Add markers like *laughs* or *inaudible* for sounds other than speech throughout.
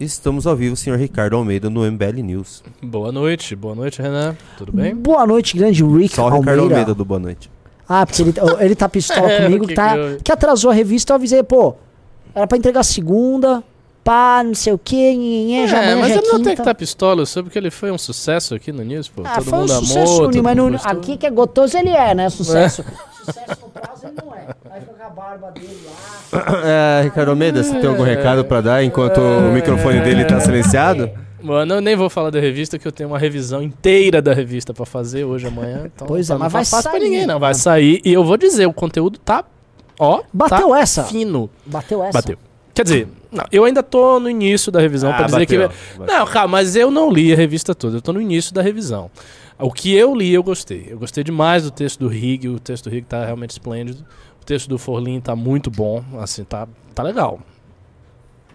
Estamos ao vivo, senhor Ricardo Almeida, no MBL News. Boa noite, boa noite, Renan. Tudo bem? Boa noite, grande Rick Só o Almeida. Ricardo Almeida do Boa Noite. Ah, porque ele, ele tá pistola *laughs* É, comigo, que, tá, que atrasou a revista, eu avisei, pô, era pra entregar segunda, pá, não sei o que, nhenhenhé, já é, amanhã mas já é ele não tem que estar pistola, eu soube que ele foi um sucesso aqui no News, pô. Ah, todo foi um mundo amou, sucesso, todo mas mundo no, aqui que é gotoso ele é, né, *laughs* sucesso. Sucesso no prazo ele não é. Aí fica com a barba dele lá. É, Ricardo Almeida, você tem algum recado pra dar enquanto o microfone dele tá silenciado? Mano, eu nem vou falar da revista, que eu tenho uma revisão inteira da revista pra fazer hoje, amanhã. Então Pois é, tá- mas não vai tá fácil pra sair, ninguém, não. Vai sair. E eu vou dizer, o conteúdo tá. Ó. Bateu tá essa? Fino. Bateu essa? Bateu. Quer dizer, não, eu ainda tô no início da revisão Ah, pra dizer bateu. que. Não, calma, mas eu não li a revista toda, eu tô no início da revisão. O que eu li, eu gostei. Eu gostei demais do texto do Rig, o texto do Rig tá realmente esplêndido. O texto do Forlin tá muito bom, assim, tá, tá legal.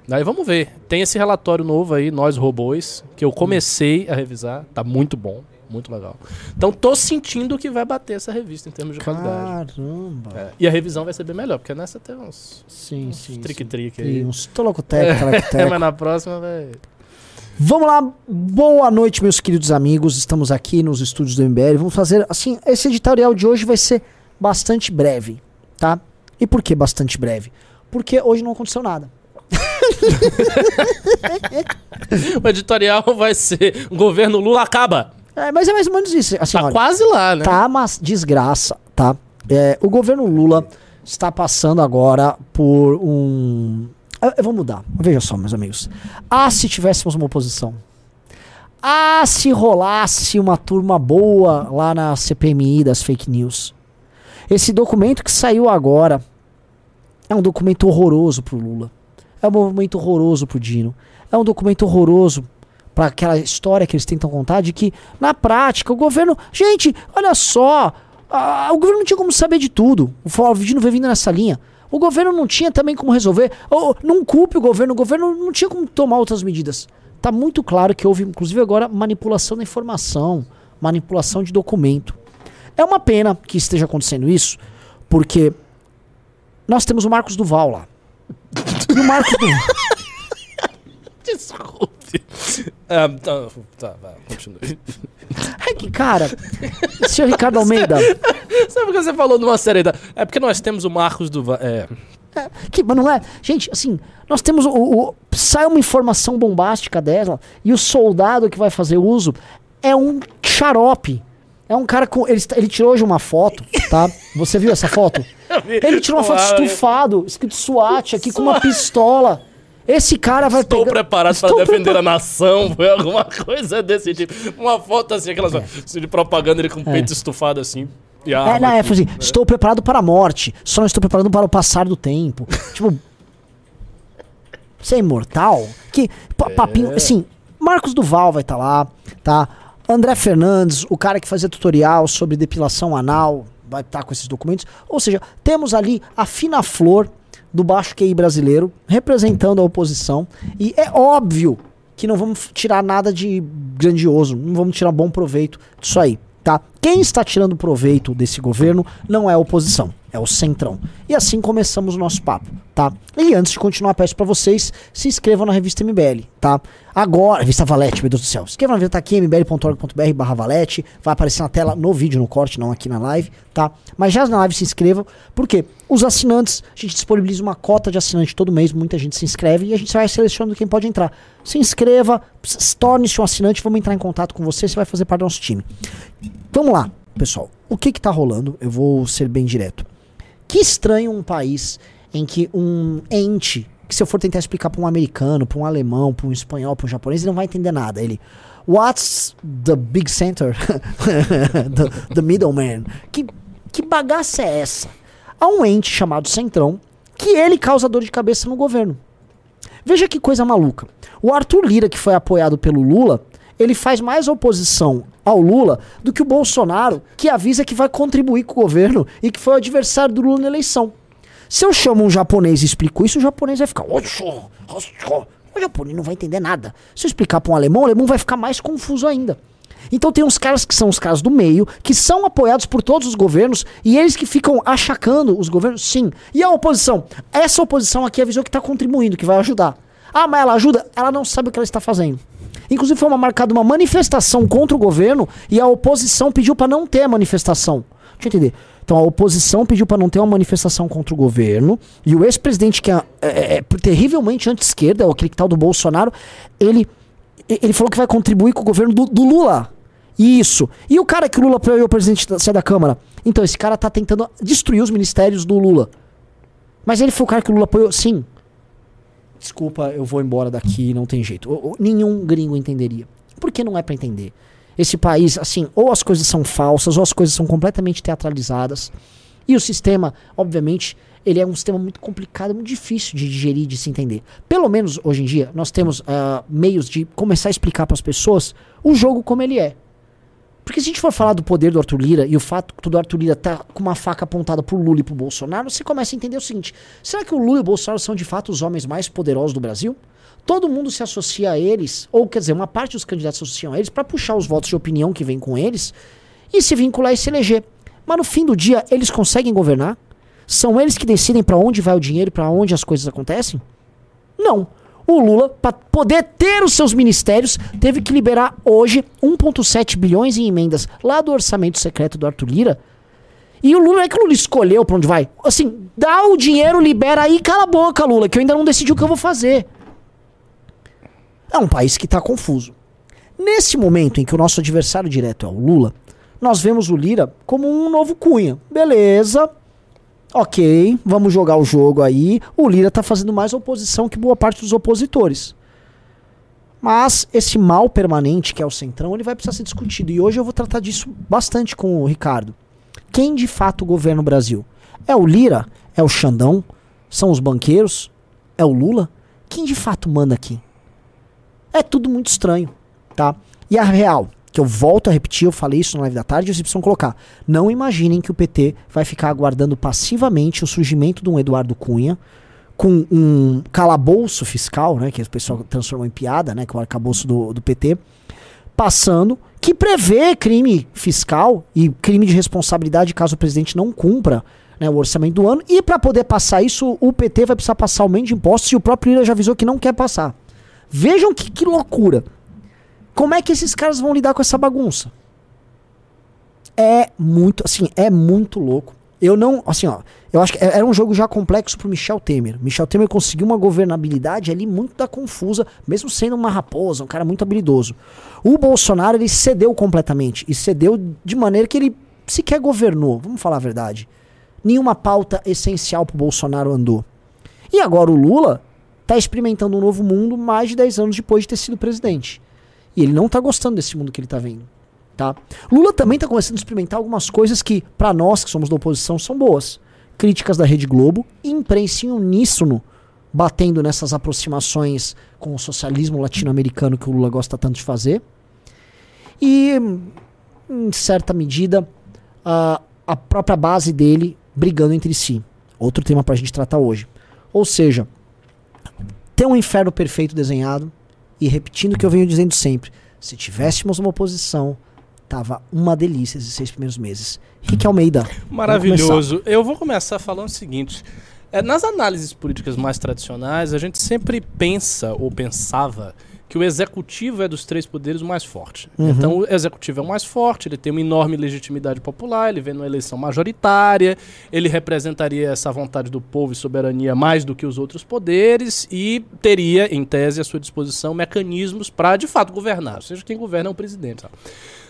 Daí vamos ver. Tem esse relatório novo aí, Nós Robôs, que eu comecei a revisar, tá muito bom, muito legal. Então tô sentindo que vai bater essa revista em termos de qualidade. Caramba. É, E a revisão vai ser bem melhor, porque nessa tem uns, Sim, uns sim. trick-trick aí. uns tolocotec, É, *laughs* mas na próxima vai. Vamos lá, boa noite, meus queridos amigos. Estamos aqui nos estúdios do MBL. Vamos fazer, assim, esse editorial de hoje vai ser bastante breve, tá? E por que bastante breve? Porque hoje não aconteceu nada. *laughs* O editorial vai ser: o governo Lula acaba. É, mas é mais ou menos isso. Assim, Tá olha, quase lá, né? tá uma desgraça, tá? É, o governo Lula está passando agora por um. Eu, eu vou mudar. Veja só, meus amigos. Ah, se tivéssemos uma oposição. Ah, se rolasse uma turma boa lá na CPMI das fake news. Esse documento que saiu agora é um documento horroroso pro Lula. É um documento horroroso pro Dino. É um documento horroroso para aquela história que eles tentam contar de que, na prática, o governo. Gente, olha só! o governo não tinha como saber de tudo. O Flavino veio vindo nessa linha. O governo não tinha também como resolver. Não culpe o governo, o governo não tinha como tomar outras medidas. Tá muito claro que houve, inclusive agora, manipulação da informação, manipulação de documento. É uma pena que esteja acontecendo isso, porque nós temos o Marcos Duval lá. E o Marcos Duval. *laughs* Desculpe. Ah, tá, tá, vai, continue. É que, cara, senhor Ricardo Almeida. Sabe o que você falou numa série da. É porque nós temos o Marcos do. Va- É. Que, mas não é. Gente, assim, nós temos o, o- Sai uma informação bombástica dela e o soldado que vai fazer uso é um xarope. É um cara com. Ele, ele tirou hoje uma foto, tá? Você viu essa foto? Ele tirou uma foto estufado, escrito SWAT aqui com uma pistola. Esse cara vai Estou pegar- preparado para defender a nação. Foi alguma *laughs* coisa desse tipo. Uma foto assim, aquelas assim, de propaganda ele com o peito estufado assim. E a É, não, é, aqui. assim, estou preparado para a morte, só não estou preparado para o passar do tempo. *laughs* tipo. Você é imortal? Que pa- papinho. Assim, Marcos Duval vai estar lá, tá? André Fernandes, o cara que fazia tutorial sobre depilação anal, vai estar com esses documentos. Ou seja, temos ali a fina flor do baixo QI brasileiro representando a oposição. E é óbvio que não vamos tirar nada de grandioso, não vamos tirar bom proveito disso aí, tá? Quem está tirando proveito desse governo não é a oposição, é o centrão. E assim começamos o nosso papo, tá? E antes de continuar, peço pra vocês se inscrevam na revista MBL, tá? Agora, revista Valete, meu Deus do céu. Se na revista tá aqui, mbl.org.br Valete, vai aparecer na tela no vídeo, no corte, não aqui na live, tá? Mas já na live se inscrevam, porque os assinantes, a gente disponibiliza uma cota de assinante todo mês, muita gente se inscreve e a gente vai selecionando quem pode entrar. Se inscreva, torne-se um assinante, vamos entrar em contato com você, você vai fazer parte do nosso time. Vamos lá, pessoal. O que que tá rolando? Eu vou ser bem direto. Que estranho um país em que um ente, que se eu for tentar explicar para um americano, para um alemão, para um espanhol, para um japonês, ele não vai entender nada. Ele, what's the big center? *laughs* the, the middleman. Que, que bagaça é essa? Há um ente chamado Centrão que ele causa dor de cabeça no governo. Veja que coisa maluca. O Arthur Lira, que foi apoiado pelo Lula, ele faz mais oposição ao Lula do que o Bolsonaro, que avisa que vai contribuir com o governo e que foi o adversário do Lula na eleição. Se eu chamo um japonês e explico isso, o japonês vai ficar. O japonês não vai entender nada. Se eu explicar para um alemão, o alemão vai ficar mais confuso ainda. Então tem uns caras que são os caras do meio, que são apoiados por todos os governos, e eles que ficam achacando os governos, sim. E a oposição? Essa oposição aqui avisou que está contribuindo, que vai ajudar. Ah, mas ela ajuda? Ela não sabe o que ela está fazendo. Inclusive foi uma marcada uma manifestação contra o governo e a oposição pediu para não ter a manifestação. Deixa eu entender. Então a oposição pediu para não ter uma manifestação contra o governo e o ex-presidente que é, é, é terrivelmente anti-esquerda, é aquele que tal do Bolsonaro, ele ele falou que vai contribuir com o governo do, do Lula. Isso. E o cara que o Lula apoiou o presidente da, da Câmara? Então, esse cara tá tentando destruir os ministérios do Lula. Mas ele foi o cara que o Lula apoiou? Sim. Desculpa, eu vou embora daqui, não tem jeito. O, o, nenhum gringo entenderia. Por que não é para entender? Esse país, assim, ou as coisas são falsas, ou as coisas são completamente teatralizadas. E o sistema, obviamente, ele é um sistema muito complicado, muito difícil de digerir, de se entender. Pelo menos hoje em dia, nós temos uh, meios de começar a explicar para as pessoas o jogo como ele é. Porque se a gente for falar do poder do Arthur Lira e o fato que o Arthur Lira tá com uma faca apontada pro Lula e pro Bolsonaro, você começa a entender o seguinte: será que o Lula e o Bolsonaro são de fato os homens mais poderosos do Brasil? Todo mundo se associa a eles, ou quer dizer, uma parte dos candidatos se associam a eles para puxar os votos de opinião que vem com eles e se vincular e se eleger. Mas no fim do dia, eles conseguem governar? São eles que decidem para onde vai o dinheiro, para onde as coisas acontecem? Não o Lula, para poder ter os seus ministérios, teve que liberar hoje 1,7 bilhões em emendas lá do orçamento secreto do Arthur Lira. E o Lula é que o Lula escolheu para onde vai. Assim, dá o dinheiro, libera aí, cala a boca, Lula, que eu ainda não decidi o que eu vou fazer. É um país que está confuso. Nesse momento em que o nosso adversário direto é o Lula, nós vemos o Lira como um novo Cunha. Beleza, Ok, vamos jogar o jogo aí. O Lira tá fazendo mais oposição que boa parte dos opositores. Mas esse mal permanente que é o Centrão, ele vai precisar ser discutido. E hoje eu vou tratar disso bastante com o Ricardo. Quem de fato governa o Brasil? É o Lira? É o Xandão? São os banqueiros? É o Lula? Quem de fato manda aqui? É tudo muito estranho, tá? E a real, que eu volto a repetir, eu falei isso na live da tarde, vocês precisam colocar. Não imaginem que o PT vai ficar aguardando passivamente o surgimento de um Eduardo Cunha com um calabouço fiscal, né, que o pessoal transformou em piada, né, que é o arcabouço do, do PT, passando, que prevê crime fiscal e crime de responsabilidade caso o presidente não cumpra né, o orçamento do ano. E para poder passar isso, o PT vai precisar passar aumento de impostos e o próprio Lira já avisou que não quer passar. Vejam que, que loucura. Como é que esses caras vão lidar com essa bagunça? É muito, assim, é muito louco. Eu não, assim, ó, eu acho que é, era um jogo já complexo pro Michel Temer. Michel Temer conseguiu uma governabilidade ali muito da confusa, mesmo sendo uma raposa, um cara muito habilidoso. O Bolsonaro, ele cedeu completamente. E cedeu de maneira que ele sequer governou, vamos falar a verdade. Nenhuma pauta essencial pro Bolsonaro andou. E agora o Lula tá experimentando um novo mundo mais de 10 anos depois de ter sido presidente. E ele não tá gostando desse mundo que ele tá vendo. Tá? Lula também tá começando a experimentar algumas coisas que, para nós que somos da oposição, são boas. Críticas da Rede Globo, imprensa em uníssono, batendo nessas aproximações com o socialismo latino-americano que o Lula gosta tanto de fazer. E, em certa medida, a, a própria base dele brigando entre si. Outro tema pra gente tratar hoje. Ou seja, ter um inferno perfeito desenhado, e repetindo o que eu venho dizendo sempre: se tivéssemos uma oposição, tava uma delícia esses seis primeiros meses. Rick Almeida. Maravilhoso. Eu vou começar falando o seguinte. É, nas análises políticas mais tradicionais, a gente sempre pensa ou pensava que o executivo é dos três poderes o mais forte. Uhum. Então, o executivo é o mais forte, ele tem uma enorme legitimidade popular, ele vem numa eleição majoritária, ele representaria essa vontade do povo e soberania mais do que os outros poderes e teria, em tese, à sua disposição mecanismos para, de fato, governar. Ou seja, quem governa é o presidente. Sabe?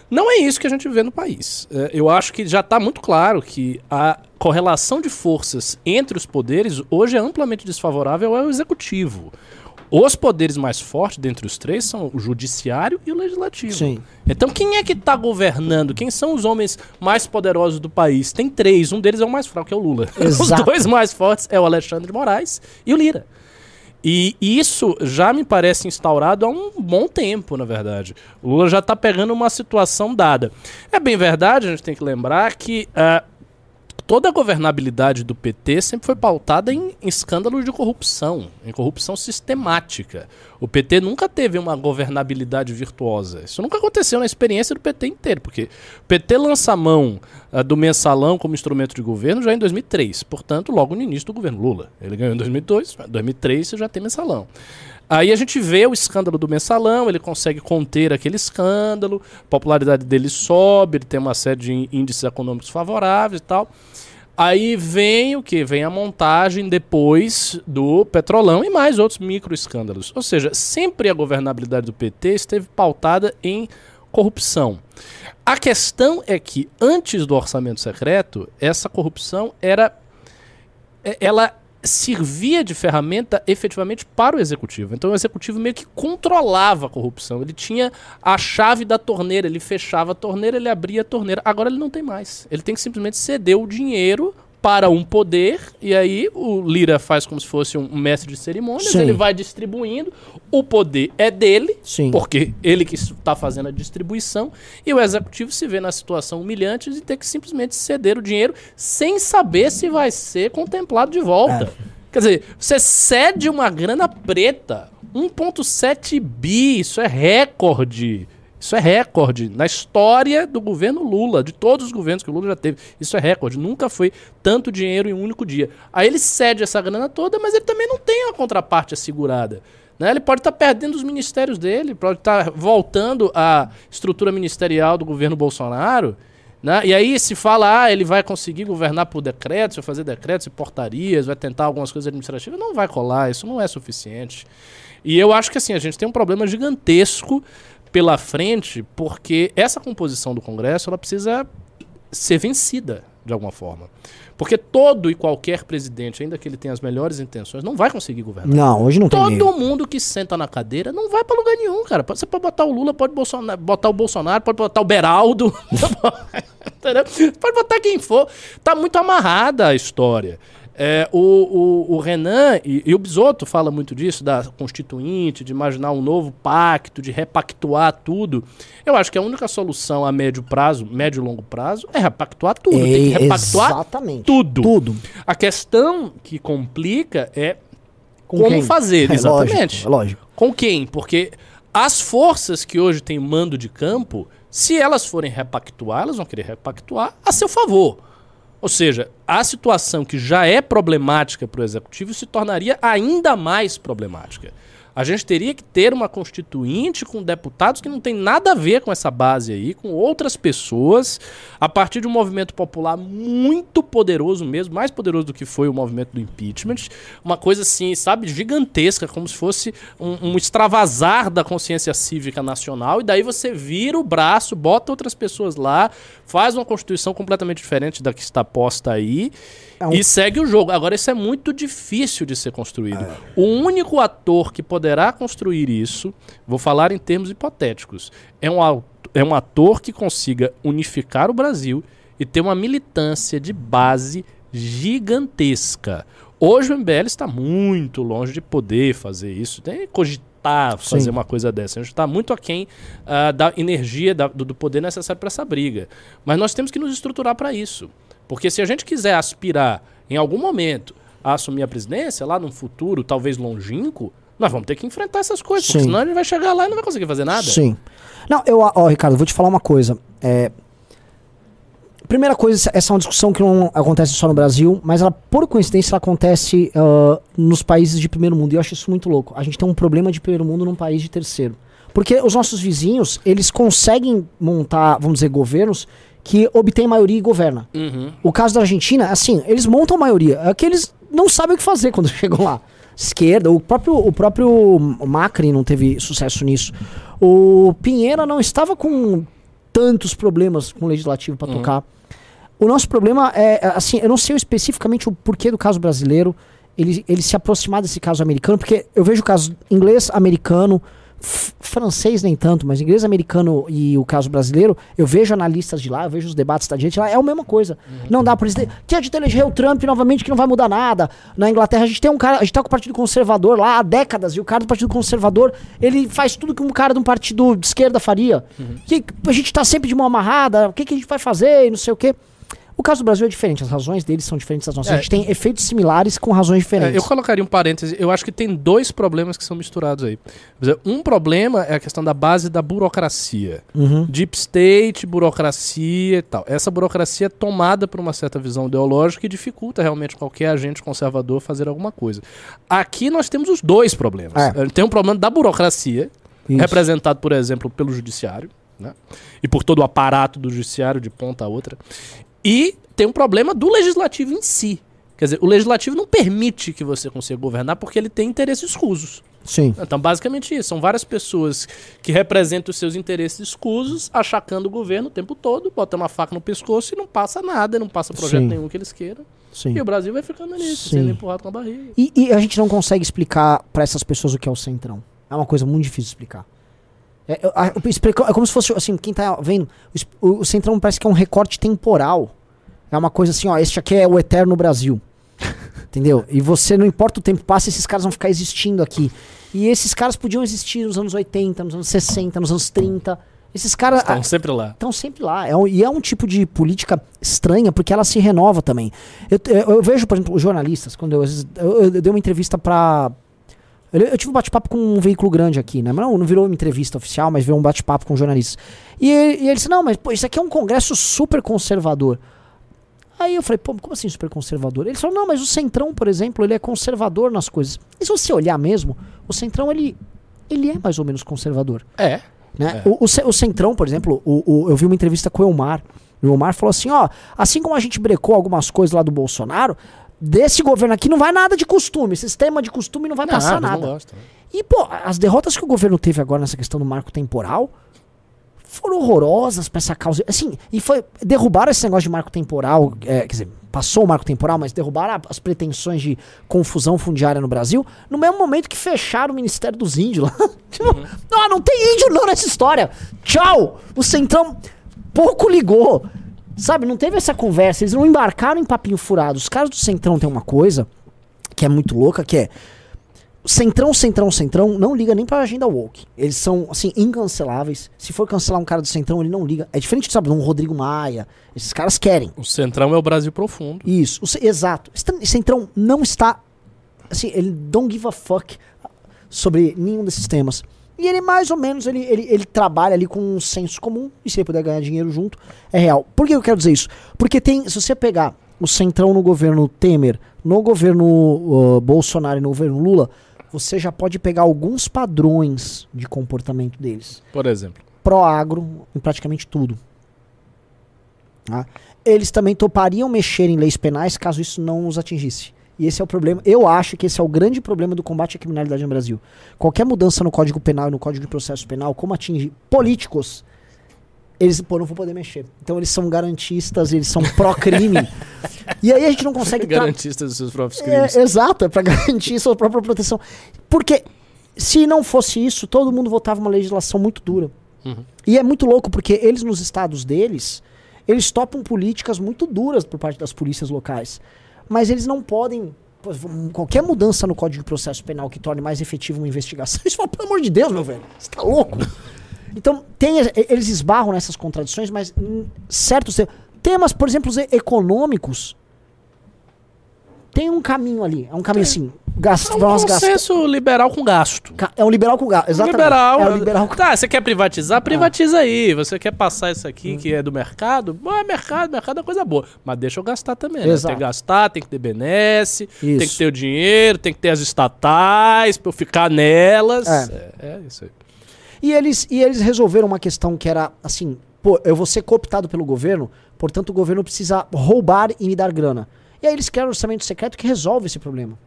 Não é isso que a gente vê no país. É, eu acho que já está muito claro que a correlação de forças entre os poderes hoje é amplamente desfavorável ao executivo. Os poderes mais fortes dentre os três são o judiciário e o legislativo. Sim. Então quem é que está governando? Quem são os homens mais poderosos do país? Tem três, um deles é o mais fraco, que é o Lula. *laughs* Exato. Os dois mais fortes é o Alexandre de Moraes e o Lira. E isso já me parece instaurado há um bom tempo, na verdade. O Lula já está pegando uma situação dada. É bem verdade, a gente tem que lembrar que uh, toda a governabilidade do PT sempre foi pautada em, em escândalos de corrupção, em corrupção sistemática. O PT nunca teve uma governabilidade virtuosa. Isso nunca aconteceu na experiência do PT inteiro, porque o PT lança a mão uh, do mensalão como instrumento de governo já em 2003, portanto, logo no início do governo Lula. Ele ganhou em 2002, em 2003 você já tem mensalão. Aí a gente vê o escândalo do mensalão, ele consegue conter aquele escândalo, a popularidade dele sobe, ele tem uma série de índices econômicos favoráveis e tal. Aí vem o que? Vem a montagem depois do Petrolão e mais outros micro escândalos. Ou seja, sempre a governabilidade do PT esteve pautada em corrupção. A questão é que antes do orçamento secreto, essa corrupção era é, ela servia de ferramenta efetivamente para o executivo. Então o executivo meio que controlava a corrupção. Ele tinha a chave da torneira, ele fechava a torneira, ele abria a torneira. Agora ele não tem mais. Ele tem que simplesmente ceder o dinheiro para um poder, e aí o Lira faz como se fosse um mestre de cerimônias, Sim. ele vai distribuindo, o poder é dele, Sim. porque ele que está fazendo a distribuição, e o executivo se vê na situação humilhante de ter que simplesmente ceder o dinheiro sem saber se vai ser contemplado de volta. Quer dizer, você cede uma grana preta, 1,7 bi, isso é recorde. Isso é recorde na história do governo Lula, de todos os governos que o Lula já teve. Isso é recorde. Nunca foi tanto dinheiro em um único dia. Aí ele cede essa grana toda, mas ele também não tem uma contraparte assegurada. Né? Ele pode estar perdendo os ministérios dele, pode estar voltando à estrutura ministerial do governo Bolsonaro. Né? E aí se fala, ah, ele vai conseguir governar por decretos, vai fazer decretos e portarias, vai tentar algumas coisas administrativas. Não vai colar, isso não é suficiente. E eu acho que assim, a gente tem um problema gigantesco pela frente, porque essa composição do Congresso ela precisa ser vencida de alguma forma. Porque todo e qualquer presidente, ainda que ele tenha as melhores intenções, não vai conseguir governar. Não, hoje não tem Todo mundo que senta na cadeira não vai pra lugar nenhum, cara. Você pode botar o Lula, pode Bolsonaro, botar o Bolsonaro, pode botar o Beraldo. *laughs* *laughs* Pode botar quem for. Tá muito amarrada a história. É, o, o, o Renan e, e o Bisotto fala muito disso, da constituinte, de imaginar um novo pacto, de repactuar tudo. Eu acho que a única solução a médio prazo, médio e longo prazo, é repactuar tudo. Tem que É, repactuar exatamente. tudo. Tudo. A questão que complica é Com como quem? fazer, *laughs* É exatamente. lógico, é lógico. Com quem? Porque as forças que hoje têm mando de campo, se elas forem repactuar, elas vão querer repactuar a seu favor. Ou seja, a situação que já é problemática para o executivo se tornaria ainda mais problemática. A gente teria que ter uma constituinte com deputados que não tem nada a ver com essa base aí, com outras pessoas, a partir de um movimento popular muito poderoso mesmo, mais poderoso do que foi o movimento do impeachment. Uma coisa assim, sabe, gigantesca, como se fosse um, um extravasar da consciência cívica nacional, e daí você vira o braço, bota outras pessoas lá, faz uma constituição completamente diferente da que está posta aí. É um- E segue o jogo. Agora, isso é muito difícil de ser construído. O único ator que poderá construir isso, vou falar em termos hipotéticos, é um, é um ator que consiga unificar o Brasil e ter uma militância de base gigantesca. Hoje o MBL está muito longe de poder fazer isso, tem que fazer Sim. uma coisa dessa. A gente está muito aquém ah, da energia, da- do, do poder necessário para essa briga. Mas nós temos que nos estruturar para isso. Porque se a gente quiser aspirar em algum momento a assumir a presidência, lá num futuro talvez longínquo, nós vamos ter que enfrentar essas coisas, porque Sim. senão a gente vai chegar lá e não vai conseguir fazer nada. Sim. Não, eu, ó, Ricardo, vou te falar uma coisa. É, primeira coisa, essa é uma discussão que não acontece só no Brasil, mas ela, por coincidência, ela acontece ah, nos países de primeiro mundo. E eu acho isso muito louco. A gente tem um problema de primeiro mundo num país de terceiro. Porque os nossos vizinhos, eles conseguem montar, vamos dizer, governos que obtêm maioria e governam. Uhum. O caso da Argentina, assim, eles montam maioria. É que eles não sabem o que fazer quando *laughs* chegam lá. Esquerda, o próprio, o próprio Macri não teve sucesso nisso. O Pinheira não estava com tantos problemas com o legislativo para tocar. O nosso problema é, é, assim, eu não sei especificamente o porquê do caso brasileiro ele, ele se aproximar desse caso americano, porque eu vejo o caso inglês, americano, francês nem tanto, mas inglês, americano e o caso brasileiro, eu vejo analistas de lá, eu vejo os debates da gente lá, é a mesma coisa. Não dá por isso. Que a gente elegeu o Trump novamente que não vai mudar nada. Na Inglaterra a gente tem um cara, a gente tá com o Partido Conservador lá há décadas, e o cara do Partido Conservador, ele faz tudo que um cara de um partido de esquerda faria. Que a gente tá sempre de mão amarrada, o que, que a gente vai fazer e não sei o quê. O caso do Brasil é diferente, as razões deles são diferentes das nossas. É. A gente tem efeitos similares com razões É, diferentes. eu colocaria um parêntese. Eu acho que tem dois problemas que são misturados aí. Um problema é a questão da base da burocracia. Uhum. Deep state, burocracia e tal. Essa burocracia é tomada por uma certa visão ideológica e dificulta realmente qualquer agente conservador fazer alguma coisa. Aqui nós temos os dois problemas. É. Tem um problema da burocracia, Isso. representado, por exemplo, pelo judiciário, né? e por todo o aparato do judiciário de ponta a outra. E tem um problema do legislativo em si. Quer dizer, o legislativo não permite que você consiga governar porque ele tem interesses escusos. Sim. Então, basicamente isso. São várias pessoas que representam os seus interesses escusos, achacando o governo o tempo todo, botando uma faca no pescoço e não passa nada, não passa projeto Sim. nenhum que eles queiram. Sim. E o Brasil vai ficando nisso, Sim. sendo empurrado com a barriga. E, e a gente não consegue explicar pra essas pessoas o que é o centrão. É uma coisa muito difícil de explicar. É, explico- é como se fosse, assim, quem tá vendo, o, o centrão parece que é um recorte temporal. É uma coisa assim, ó, este aqui é o eterno Brasil. *laughs* Entendeu? E você, não importa o tempo que passa, esses caras vão ficar existindo aqui. E esses caras podiam existir nos anos 80, nos anos 60, nos anos 30. Esses caras. Estão sempre lá. estão sempre lá. É um- e é um tipo de política estranha, porque ela se renova também. Eu, eu- eu vejo, por exemplo, os jornalistas, quando eu, eu, eu dei uma entrevista pra. Eu, tive um bate-papo com um veículo grande aqui, né? Não, não virou uma entrevista oficial, mas veio um bate-papo com jornalistas. E, e ele disse: Não, mas pô, isso aqui é um congresso super conservador. Aí eu falei, pô, como assim super conservador? Ele falou, não, mas o Centrão, por exemplo, ele é conservador nas coisas. E se você olhar mesmo, o Centrão, ele, ele é mais ou menos conservador. É. Né? É. O, o, o Centrão, por exemplo, o, o- eu vi uma entrevista com o Elmar. O Elmar falou assim: ó, assim como a gente brecou algumas coisas lá do Bolsonaro, desse governo aqui não vai nada de costume. Sistema de costume não vai passar não nada. gostam. E, pô, as derrotas que o governo teve agora nessa questão do marco temporal foram horrorosas pra essa causa. Assim, e foi. Derrubaram esse negócio de marco temporal, é, quer dizer, passou o marco temporal, mas derrubaram as pretensões de confusão fundiária no Brasil no mesmo momento que fecharam o Ministério dos Índios lá. *laughs* tipo, não, não tem índio não nessa história. Tchau! O Centrão pouco ligou. Sabe, não teve essa conversa, eles não embarcaram em papinho furado. Os caras do Centrão tem uma coisa que é muito louca, que é Centrão, Centrão, Centrão não liga nem pra agenda woke. Eles são, assim, incanceláveis. Se for cancelar um cara do Centrão, ele não liga. É diferente, sabe, de um Rodrigo Maia. Esses caras querem. O Centrão é o Brasil profundo. Isso, o exato. Esse Centrão não está, assim, ele don't give a fuck sobre nenhum desses temas. E ele mais ou menos, ele, ele, ele trabalha ali com um senso comum, e se ele puder ganhar dinheiro junto, é real. Por que eu quero dizer isso? Porque tem, se você pegar o Centrão no governo Temer, no governo uh, Bolsonaro e no governo Lula, você já pode pegar alguns padrões de comportamento deles Por exemplo. pró-agro em praticamente tudo. Tá? Eles também topariam mexer em leis penais caso isso não os atingisse. E esse é o problema. Eu acho que esse é o grande problema do combate à criminalidade no Brasil. Qualquer mudança no Código Penal e no Código de Processo Penal, como atinge políticos, eles pô, não vão poder mexer. Então eles são garantistas, eles são pró-crime. e aí a gente não consegue *laughs* tra- Garantista dos seus próprios crimes. é, exato, é pra *laughs* garantir sua própria proteção. Porque se não fosse isso, todo mundo votava uma legislação muito dura. Uhum. E é muito louco, porque eles nos estados deles, eles topam políticas muito duras por parte das polícias locais. Mas eles não podem. Qualquer mudança no Código de Processo Penal que torne mais efetiva uma investigação, *laughs* isso fala, pelo amor de Deus, meu velho, você tá louco? Então, tem, eles esbarram nessas contradições, mas em certos te- temas, por exemplo, os econômicos, tem um caminho ali. É um caminho assim. Gasto, É um consenso liberal com gasto. É um liberal com gasto. Exatamente. Liberal. É um liberal com Tá, você quer privatizar? Privatiza aí. Você quer passar isso aqui que é do mercado? Bom, é mercado, mercado é coisa boa. Mas deixa eu gastar também, né? Tem que gastar, tem que ter benesse, tem que Isso. ter o dinheiro, tem que ter as estatais pra eu ficar nelas. É. É, é isso aí. E eles, e eles resolveram uma questão que era assim: pô, eu vou ser cooptado pelo governo, portanto o governo precisa roubar e me dar grana. E aí eles criaram um orçamento secreto que resolve esse problema.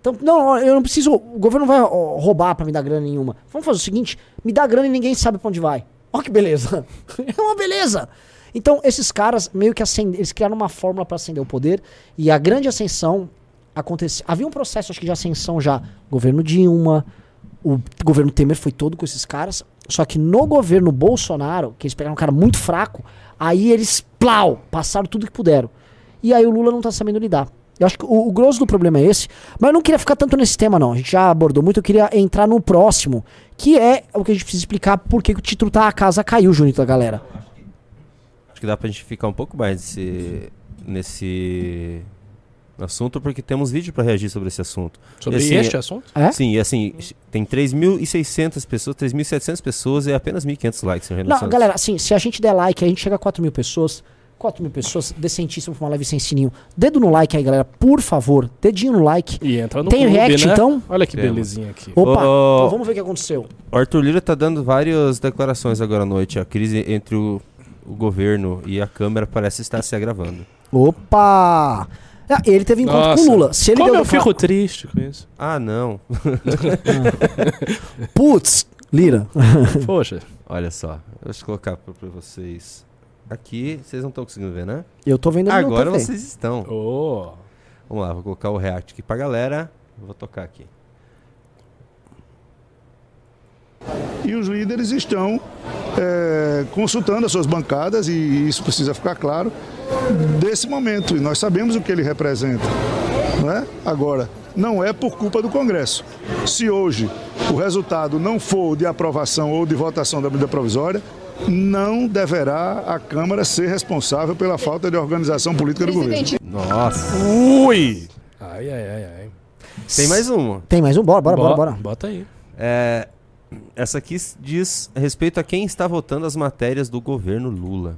Então, não, eu não preciso. O governo não vai roubar pra me dar grana nenhuma. Vamos fazer o seguinte: me dá grana e ninguém sabe pra onde vai. Ó que beleza. *laughs* é uma beleza. Então, esses caras meio que acendem, eles criaram uma fórmula pra acender o poder. E a grande ascensão aconteceu. Havia um processo, acho que de ascensão já. Governo Dilma, o governo Temer foi todo com esses caras. Só que no governo Bolsonaro, que eles pegaram um cara muito fraco, aí eles, plau, passaram tudo que puderam. E aí o Lula não tá sabendo lidar. Eu acho que o, o grosso do problema é esse. Mas eu não queria ficar tanto nesse tema, não. A gente já abordou muito. Eu queria entrar no próximo, que é o que a gente precisa explicar por que o título tá A Casa Caiu, Junito, da galera. Acho que dá pra gente ficar um pouco mais nesse, nesse assunto, porque temos vídeo pra reagir sobre esse assunto. Sobre assim, este assunto? É? Sim, e assim, tem 3.600 pessoas, 3.700 pessoas e apenas 1.500 likes. Renan Não, Santos. galera, assim, se a gente der like, a gente chega a 4 mil pessoas. 4 mil pessoas, decentíssimo pra uma live sem sininho. Dedo no like aí, galera, por favor. Dedinho no like. E entra no Tem clube, react, né? então? Olha que Temos. belezinha aqui. Opa, Ô, então vamos ver o que aconteceu. O Arthur Lira tá dando várias declarações agora à noite. A crise entre o, o governo e a Câmara parece estar se agravando. Opa! Ah, ele teve encontro Nossa. com o Lula. Se ele Como deu eu fico triste com isso. Ah, não. *laughs* Putz, Lira. *laughs* Poxa. Olha só. Deixa eu colocar pra, pra vocês. Aqui, vocês não estão conseguindo ver, né? Eu tô vendo Agora TV. vocês estão. Oh. Vamos lá, vou colocar o react aqui pra galera. Vou tocar aqui. e os líderes estão eh, consultando as suas bancadas, e isso precisa ficar claro, desse momento. E nós sabemos o que ele representa. Não é? Agora, não é por culpa do Congresso. Se hoje o resultado não for de aprovação ou de votação da medida provisória, não deverá a Câmara ser responsável pela falta de organização política do governo. Nossa. Ui! Ai, ai, ai, ai. Tem mais uma. Tem mais um? Bora, bora, bora, Bo- bora. Bota aí. É, essa aqui diz respeito a quem está votando as matérias do governo Lula.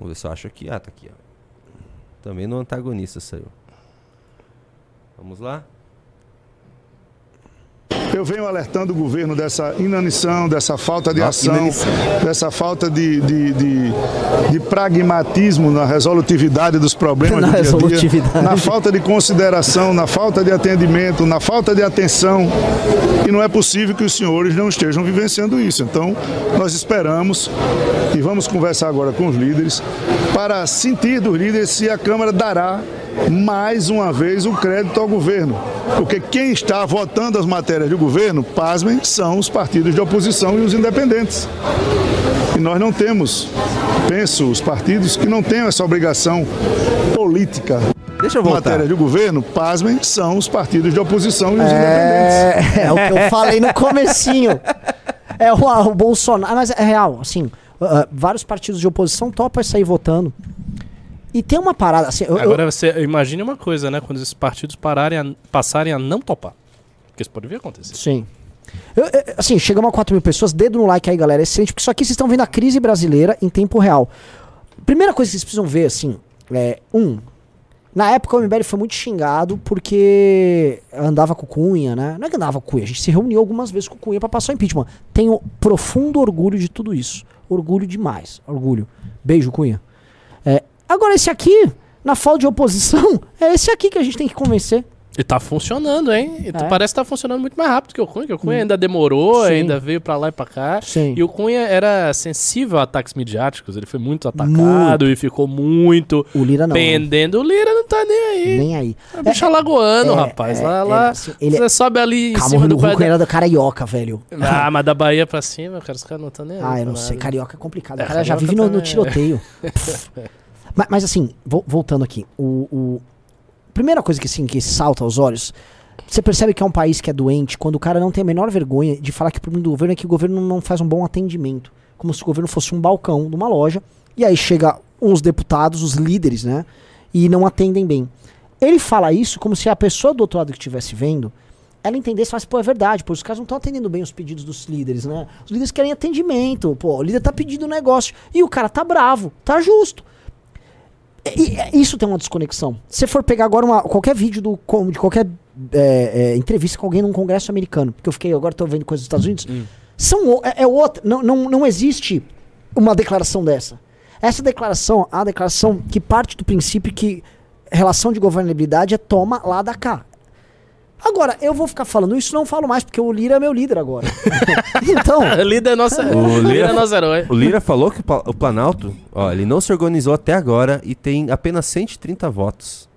Vamos ver se eu acho aqui. Ah, tá aqui. Ó. Também no antagonista saiu. Vamos lá? Eu venho alertando o governo dessa inanição, dessa falta de Ah, ação, inanição. dessa falta de, de, de, de pragmatismo na resolutividade dos problemas *laughs* Na do dia a dia, na falta de consideração, na falta de atendimento, na falta de atenção. E não é possível que os senhores não estejam vivenciando isso. Então, nós esperamos e vamos conversar agora com os líderes para sentir dos líderes se a Câmara dará mais uma vez o crédito ao governo. Porque quem está votando as matérias do governo, pasmem, são os partidos de oposição e os independentes. E nós não temos, penso, os partidos que não têm essa obrigação política. Deixa eu voltar. Matéria do governo, pasmem, são os partidos de oposição e os independentes. É, é o que eu falei no comecinho. É o, o Bolsonaro. Mas é real, assim, uh, vários partidos de oposição topam sair votando. E tem uma parada, assim, eu- eu- Agora você imagine uma coisa, né? Quando esses partidos pararem a- passarem a não topar. Porque isso pode vir a acontecer. Sim. Eu- eu- assim, chegamos a 4 mil pessoas. Dedo no like aí, galera. É excelente, porque isso aqui vocês estão vendo a crise brasileira em tempo real. Primeira coisa que vocês precisam ver, assim, é. Um. Na época o MBL foi muito xingado porque andava com o Cunha, né? Não é que andava com o Cunha, a gente se reuniu algumas vezes com o Cunha pra passar o impeachment. Tenho profundo orgulho de tudo isso. Orgulho demais. Orgulho. Beijo, Cunha. É, agora, esse aqui, na falta de oposição, é esse aqui que a gente tem que convencer. E tá funcionando, hein? É. parece que tá funcionando muito mais rápido que o Cunha, que o Cunha ainda demorou, Sim. ainda veio pra lá e pra cá. Sim. E o Cunha era sensível a ataques midiáticos, ele foi muito atacado Muito. e ficou muito O Lira não. né? pendendo. O Lira não tá nem aí. Nem aí. É bicho alagoano, é, rapaz. é, lá, é, lá assim, ele- você sobe ali em Calma, cima o do Hulk quadro. era da carioca, velho. Ah, *laughs* mas da Bahia pra cima, cara, os caras não estão nem aí. Ah, eu não sei. Carioca é complicado. É, o cara já vive no, no é. tiroteio. *laughs* mas, mas assim, vo- voltando aqui. O, o- Primeira coisa que, assim, que salta aos olhos. Você percebe que é um país que é doente quando o cara não tem a menor vergonha de falar que o problema do governo é que o governo não faz um bom atendimento. Como se o governo fosse um balcão de uma loja. E aí chega uns deputados, os líderes, né? E não atendem bem. Ele fala isso como se a pessoa do outro lado que estivesse vendo ela entendesse falasse, pô, é verdade, pô, os caras não estão atendendo bem os pedidos dos líderes, né? Os líderes querem atendimento, pô, o líder tá pedindo um negócio e o cara tá bravo, tá justo. E, e- isso tem uma desconexão. Se você for pegar agora uma- qualquer vídeo do, de qualquer é, é, entrevista com alguém num congresso americano, porque eu fiquei, agora tô vendo coisas dos Estados Unidos, são, o- é, é outra, não, não, não existe uma declaração dessa. Essa declaração é a declaração que parte do princípio que relação de governabilidade é toma lá da cá. Agora, eu vou ficar falando isso, não falo mais, porque o Lira é meu líder agora. *laughs* então, *laughs* O líder é nossa, O o Lira- é nosso herói. O Lira falou que o o Planalto, ó, ele não se organizou até agora e tem apenas 130 votos.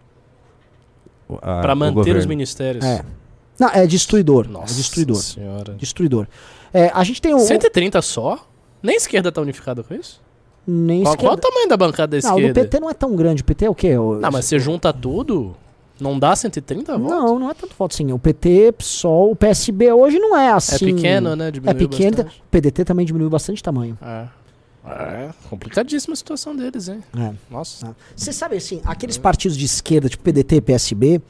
O- a- Pra o manter os ministérios. é. Não, é destruidor. Nossa é destruidor. senhora. Destruidor. É, a gente tem o. 130 só? Nem a esquerda tá unificada com isso? Nem Qual, qual é o esquerda. tamanho da bancada da Não, o do esquerda? PT não é tão grande. O PT é o quê? O- Não, mas você junta tudo, não dá 130 votos? Não, não é tanto voto assim. O PT, PSOL, o PSB hoje não é assim. É pequeno, né? É Diminuiu pequeno. bastante. O PDT também diminuiu bastante tamanho. É. É, complicadíssima a situação deles, hein? É. Nossa. Você sabe assim, aqueles partidos de esquerda, tipo PDT, PSB,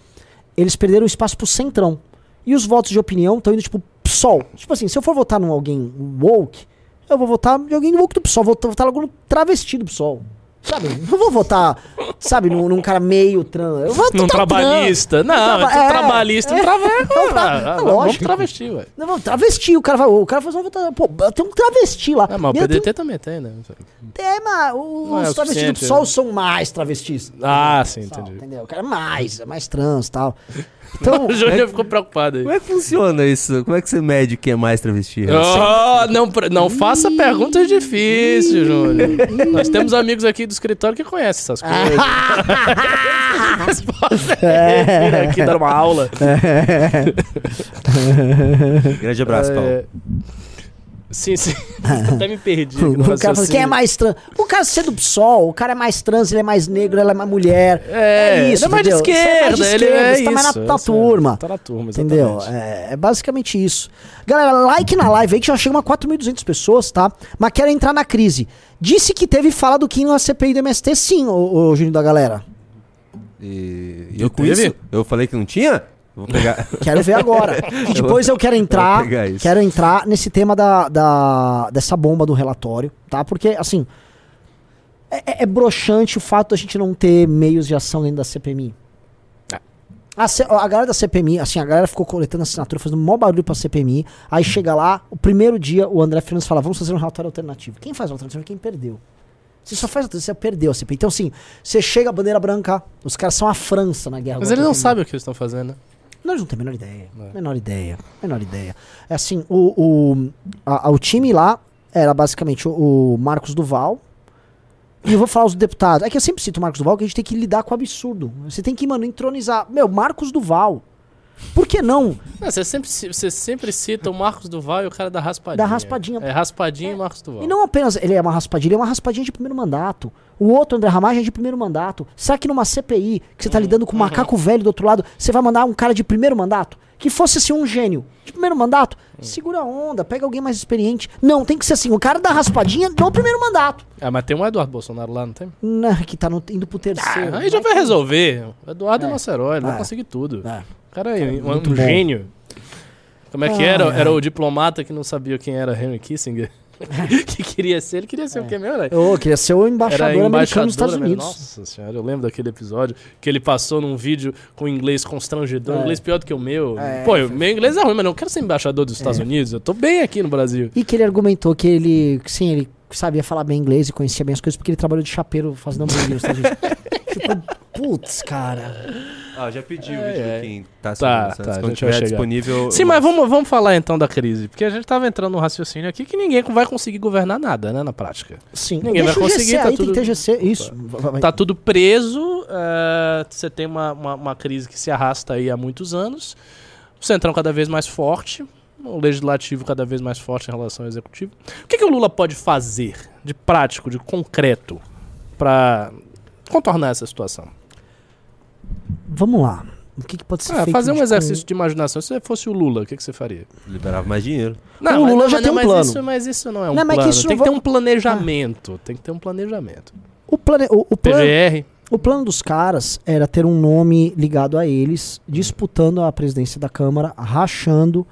eles perderam espaço pro centrão. E os votos de opinião estão indo, tipo, PSOL. Tipo assim, se eu for votar num alguém woke, eu vou votar de alguém woke do PSOL. Vou votar logo no travesti do PSOL. Sabe? Não vou votar, sabe, num, num cara meio trans. Eu vou Num trabalhista. Não, traba- é, é, trabalhista. é. ah, é Vamos lógico. travesti, ué. Não, vou travesti, o cara vai. O cara faz uma votação. Pô, tem um travesti lá. É, mas o Meu, tem PDT também tem, né? um tema, os Não é travestis do PSOL né? são mais travestis. Ah, sim, entendi. Entendeu? O cara é mais, é mais trans e tal. Então, *laughs* O Júnior ficou preocupado aí. Como é que funciona isso? Como é que você mede quem é mais travesti? Oh, não, não faça perguntas difíceis, Júnior. Nós temos amigos aqui do escritório que conhecem essas coisas. Vira aqui dar uma aula. *laughs* Grande abraço, Paulo. É, Sim, sim. *laughs* Até me perdi. o cara fala, raciocínio. quem é mais trans? O cara ser do PSOL, o cara é mais trans, ele é mais negro, ela é mais mulher. É, ele é mais de entendeu? Você esquerda, mais de ele esquerda, é você tá mais isso, na, na essa- turma. Tá na turma, Entendeu? exatamente. É, é basicamente isso. Galera, like na live aí que já chega a 4.200 pessoas, tá? Mas quero entrar na crise. Disse que teve fala do Kim na CPI do MST, sim, ô, ô Júnior da galera. E, e eu com teve? isso, eu falei que não tinha? Vou pegar. *laughs* Quero ver agora. *laughs* E depois eu quero entrar. isso. Quero entrar nesse tema da, da- dessa bomba do relatório, tá? Porque, assim. É, é- é broxante o fato da gente não ter meios de ação dentro da CPMI. É. A, a galera da CPMI, assim, a galera ficou coletando assinatura, fazendo mó barulho pra CPMI. Aí chega lá, o primeiro dia, o André Fernandes fala: vamos fazer um relatório alternativo. Quem faz alternativo é quem perdeu. Você só faz alternativo, você perdeu a CPI. Então, assim, você chega a bandeira branca, os caras são a França na guerra. Mas eles não CPMI. sabem o que eles estão fazendo, né? Nós não temos a menor ideia. É. Menor ideia. Menor ideia. É assim, o, o, a- o time lá era basicamente o, o Marcos Duval. E eu vou falar os deputados. É que eu sempre cito o Marcos Duval, que a gente tem que lidar com o absurdo. Você tem que, mano, entronizar. Meu, Marcos Duval. Por que não? Não, você, sempre, você sempre cita o Marcos Duval e o cara da raspadinha. Da raspadinha. É raspadinha e Marcos Duval. E não apenas ele é uma raspadinha, ele é uma raspadinha de primeiro mandato. O outro, André Ramagem, é de primeiro mandato. Será que numa CPI, que você tá lidando com um macaco velho do outro lado, você vai mandar um cara de primeiro mandato? Que fosse assim um gênio. De primeiro mandato? Segura a onda, pega alguém mais experiente. Não, tem que ser assim, o cara da raspadinha do primeiro mandato. Ah, mas tem um Eduardo Bolsonaro lá, não tem? Né, que tá no- indo pro terceiro. Ah, aí já vai resolver. O Eduardo é, É. nosso herói, ele vai É. conseguir tudo. É. O cara é um, muito um gênio. Como é que Ah, era? é. Era o diplomata que não sabia quem era Henry Kissinger. *laughs* que queria ser, ele queria ser o que mesmo, né? Eu queria ser o embaixador Era americano nos Estados embaixador, Unidos. Nossa senhora, eu lembro daquele episódio que ele passou num vídeo com inglês constrangedor, É. inglês pior do que o meu. É, Pô, meu inglês é ruim, mas não quero ser embaixador dos Estados Unidos. Eu tô bem aqui no Brasil. E que ele argumentou que ele, sim, ele sabia falar bem inglês e conhecia bem as coisas porque ele trabalhou de chapeiro fazendo hambúrguer Unidos. *laughs* tipo, putz, cara. Ah, já pedi o É, vídeo é. de quem tá Tá, tá, a Quando gente vai tiver chegar. disponível. Sim, mas vamos, vamos falar então da crise. Porque a gente tava entrando num raciocínio aqui que ninguém vai conseguir governar nada, né, na prática. Sim. Ninguém Deixa vai o conseguir, tá aí, tudo- tem que ter GC. Isso. Tá tudo preso, é, você tem uma, uma, uma crise que se arrasta aí há muitos anos, o Centrão cada vez mais forte, o Legislativo cada vez mais forte em relação ao Executivo. O que, que o Lula pode fazer de prático, de concreto, para contornar essa situação? Vamos lá. O que, que pode ser Ah, feito? fazer um exercício de imaginação. Se você fosse o Lula, o que, que você faria? Liberava mais dinheiro. O Lula mas- já mas- tem um mas plano. Isso, mas isso não é um Não, plano. tem não que ter um planejamento. Tem que ter um planejamento. O, plane... o, o plano, PGR. o plano dos caras era ter um nome ligado a eles, disputando a presidência da Câmara, rachando.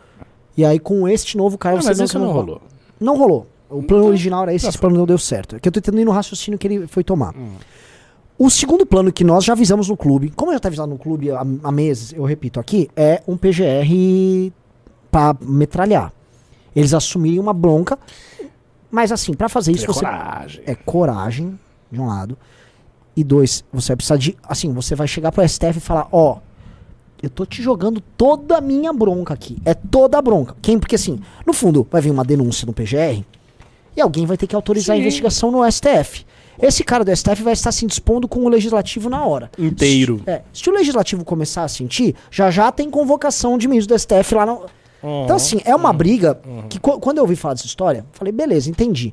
E aí, com este novo cara, Ah, você mas não isso não rolou. Não rolou. O plano original era esse, esse plano não deu certo. É que eu tô tentando ir no raciocínio que ele foi tomar. Hum. O segundo plano que nós já avisamos no clube, como já tá avisado no clube há, há meses, eu repito aqui, é um PGR pra metralhar. Eles assumirem uma bronca, mas assim, pra fazer isso Ter você coragem. é coragem, de um lado, e dois, você vai precisar de, assim, você vai chegar pro STF e falar, ó, eu tô te jogando toda a minha bronca aqui. É toda a bronca. Quem? Porque assim, no fundo, vai vir uma denúncia no PGR e alguém vai ter que autorizar a Sim. investigação no STF. Esse cara do STF vai estar se dispondo com o legislativo na hora. Inteiro. Se, é, se o legislativo começar a sentir, já já tem convocação de ministro do STF lá. No... Então, assim, é uma briga que qu- quando eu ouvi falar dessa história, falei, beleza, entendi.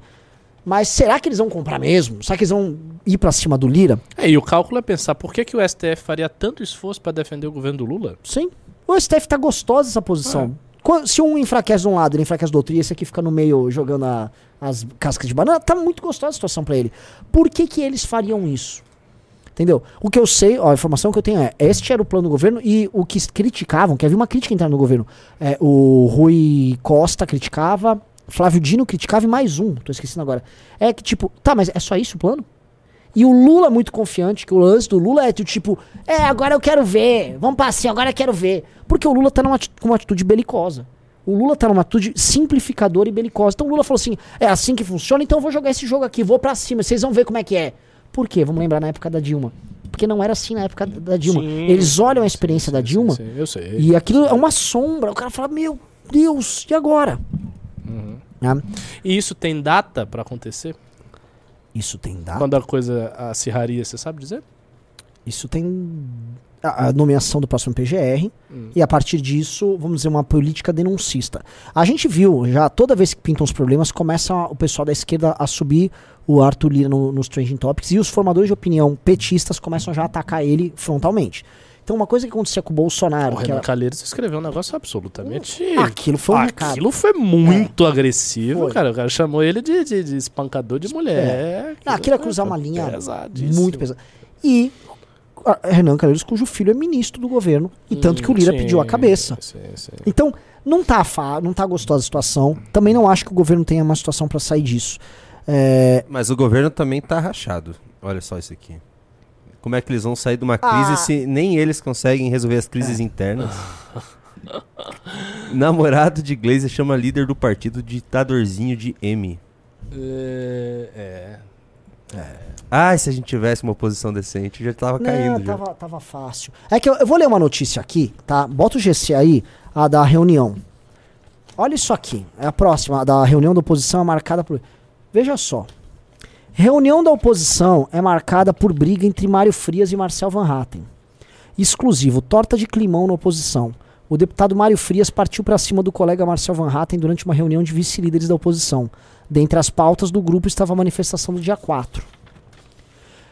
Mas será que eles vão comprar mesmo? Será que eles vão ir pra cima do Lira? É, e o cálculo é pensar por que, que o STF faria tanto esforço para defender o governo do Lula? Sim. O STF tá gostosa essa posição. Quan- Se um enfraquece de um lado, ele enfraquece do outro, e esse aqui fica no meio jogando a- as cascas de banana, tá muito gostosa a situação pra ele. Por que que eles fariam isso? Entendeu? O que eu sei, ó, a informação que eu tenho é, este era o plano do governo e o que criticavam, que havia uma crítica interna no governo, é, o Rui Costa criticava, Flávio Dino criticava e mais um, tô esquecendo agora. É que tipo, tá, mas é só isso o plano? E o Lula é muito confiante, que o lance do Lula é do tipo, é, agora eu quero ver, vamos passear, agora eu quero ver. Porque o Lula tá numa, com uma atitude belicosa. O Lula tá numa atitude simplificadora e belicosa. Então o Lula falou assim: é assim que funciona, então eu vou jogar esse jogo aqui, vou pra cima, vocês vão ver como é que é. Por quê? Vamos lembrar na época da Dilma. Porque não era assim na época da da Dilma. Sim, Eles olham a experiência da Sim, Dilma sim, eu sei. e aquilo é uma sombra. O cara fala: Meu Deus, e agora? Né? E isso tem data pra acontecer? Isso tem data. Quando a coisa acirraria, você sabe dizer? Isso tem a, a nomeação do próximo PGR Hum. e a partir disso, vamos dizer, uma política denuncista. A gente viu já, toda vez que pintam os problemas, começa o pessoal da esquerda a subir o Arthur Lira no- nos Trending Topics e os formadores de opinião petistas começam já a atacar ele frontalmente. Então uma coisa que acontecia com o Bolsonaro, O Renan era- Calheiros escreveu um negócio absolutamente. aquilo foi um recado. Aquilo foi muito agressivo, Foi. cara. O cara chamou ele de, de- de espancador de mulher. Não, aquilo é foi- cruzar foi uma linha muito pesada. E a- Renan Calheiros, cujo filho é ministro do governo, e tanto que o Lira Hum, pediu a sim, cabeça. Sim, sim. Então, não tá, fa não tá gostosa a situação. Também não acho que o governo tenha uma situação pra sair disso. É, Mas o governo também tá rachado. Olha só isso aqui. Como é que eles vão sair de uma crise Ah. se nem eles conseguem resolver as crises internas? *laughs* Namorado de Glazer chama líder do partido de ditadorzinho de M. É, é. Ah, se a gente tivesse uma oposição decente, já tava caindo. não, já. tava, tava fácil. É que eu, eu vou ler uma notícia aqui, tá? Bota o GC aí, a da reunião. Olha isso aqui. É a próxima, a da reunião da oposição é marcada por. Veja só. Reunião da oposição é marcada por briga entre Mário Frias e Marcel Van Hatten. Exclusivo, torta de climão na oposição. O deputado Mário Frias partiu para cima do colega Marcel Van Hatten durante uma reunião de vice-líderes da oposição. Dentre as pautas do grupo estava a manifestação do dia 4.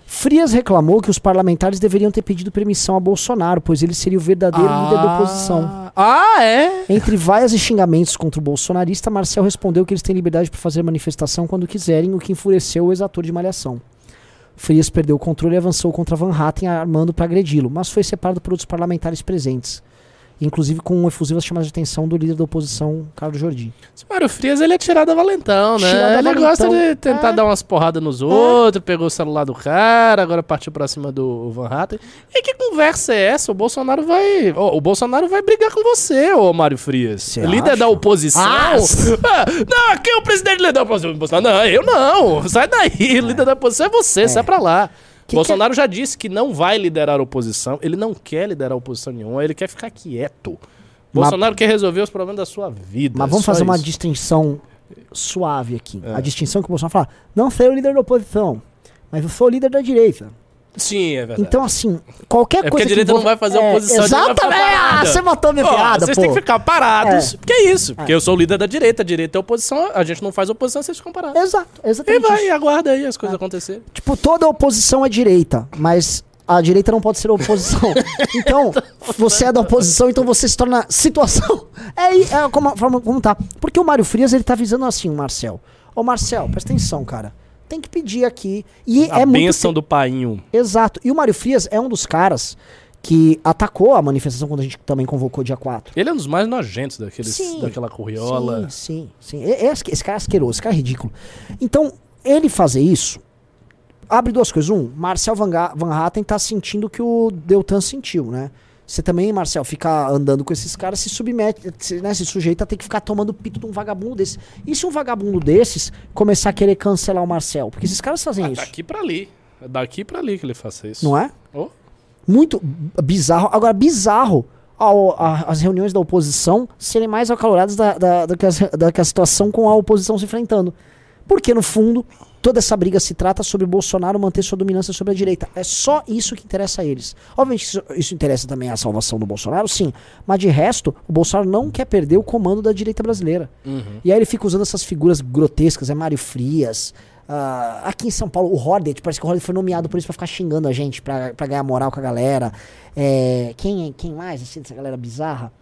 Frias reclamou que os parlamentares deveriam ter pedido permissão a Bolsonaro, pois ele seria o verdadeiro líder da oposição. Ah, é? Entre vaias e xingamentos contra o bolsonarista, Marcel respondeu que eles têm liberdade para fazer manifestação quando quiserem, o que enfureceu o ex-ator de Malhação. Frias perdeu o controle e avançou contra Van Hatten, armando para agredi-lo, mas foi separado por outros parlamentares presentes. Inclusive com efusivas chamadas de atenção do líder da oposição, Carlos Jordi. Esse Mário Frias, ele é tirado a valentão, né? Tirado ele valentão. gosta de tentar É. dar umas porradas nos outros, pegou o celular do cara, agora partiu pra cima do Van Hatten. E que conversa é essa? O Bolsonaro vai... Ô, o Bolsonaro vai brigar com você, ô Mário Frias. Cê líder acha? da oposição. *laughs* Ah, não, aqui é o presidente líder da oposição. Não, eu não. Sai daí. Líder da oposição é você, sai pra lá. Que Bolsonaro já disse que não vai liderar a oposição. Ele não quer liderar a oposição nenhuma, ele quer ficar quieto. Mas- Bolsonaro quer resolver os problemas da sua vida. Mas vamos fazer uma isso. distinção suave aqui. É. A distinção que o Bolsonaro fala, não sou o líder da oposição, mas eu sou o líder da direita. Sim, é verdade. Então, assim, qualquer É porque coisa. a direita que não vai fazer é, oposição, Exatamente! Ah, você matou minha Ó, piada, vocês têm que ficar parados. É. Porque é isso. Porque eu sou o líder da direita, a direita é oposição, a gente não faz oposição, vocês ficam parados. Exato, E exatamente. vai, isso. aguarda aí as coisas acontecerem. Tipo, toda oposição é direita, mas a direita não pode ser oposição. *laughs* então, você é da oposição, então você se torna situação. *laughs* É, aí, é como, como tá. Porque o Mário Frias, ele tá avisando assim, o Marcel. Ô, Marcel, presta atenção, cara. Tem que pedir aqui. E a é muito. benção do painho. Exato. E o Mário Frias é um dos caras que atacou a manifestação quando a gente também convocou dia 4. Ele é um dos mais nojentos daqueles, Sim. daquela curriola. Sim, sim, sim. Esse, esse cara é asqueroso, esse cara é ridículo. Então, ele fazer isso abre duas coisas. Um, Marcel Van, Ga- Van Hatten tá sentindo o que o Deltan sentiu, né? Você também, Marcel, fica andando com esses caras, se submete, se, né, se sujeita a ter que ficar tomando pito de um vagabundo desse. E se um vagabundo desses começar a querer cancelar o Marcel? Porque esses caras fazem Ah, isso, daqui pra ali. É daqui pra ali que ele faça isso. não é? Oh. Muito bizarro. Agora, bizarro ao- a- as reuniões da oposição serem mais acaloradas da, da, da, que da que a situação com a oposição se enfrentando. Porque, no fundo, toda essa briga se trata sobre Bolsonaro manter sua dominância sobre a direita. É só isso que interessa a eles. Obviamente, isso, isso interessa também a salvação do Bolsonaro, sim. Mas, de resto, o Bolsonaro não quer perder o comando da direita brasileira. Uhum. E aí ele fica usando essas figuras grotescas, é Mário Frias. ah, aqui em São Paulo, o Hordet, parece que o Hordet foi nomeado por isso pra ficar xingando a gente, pra, pra ganhar moral com a galera. É, quem, quem mais, assim, dessa galera bizarra?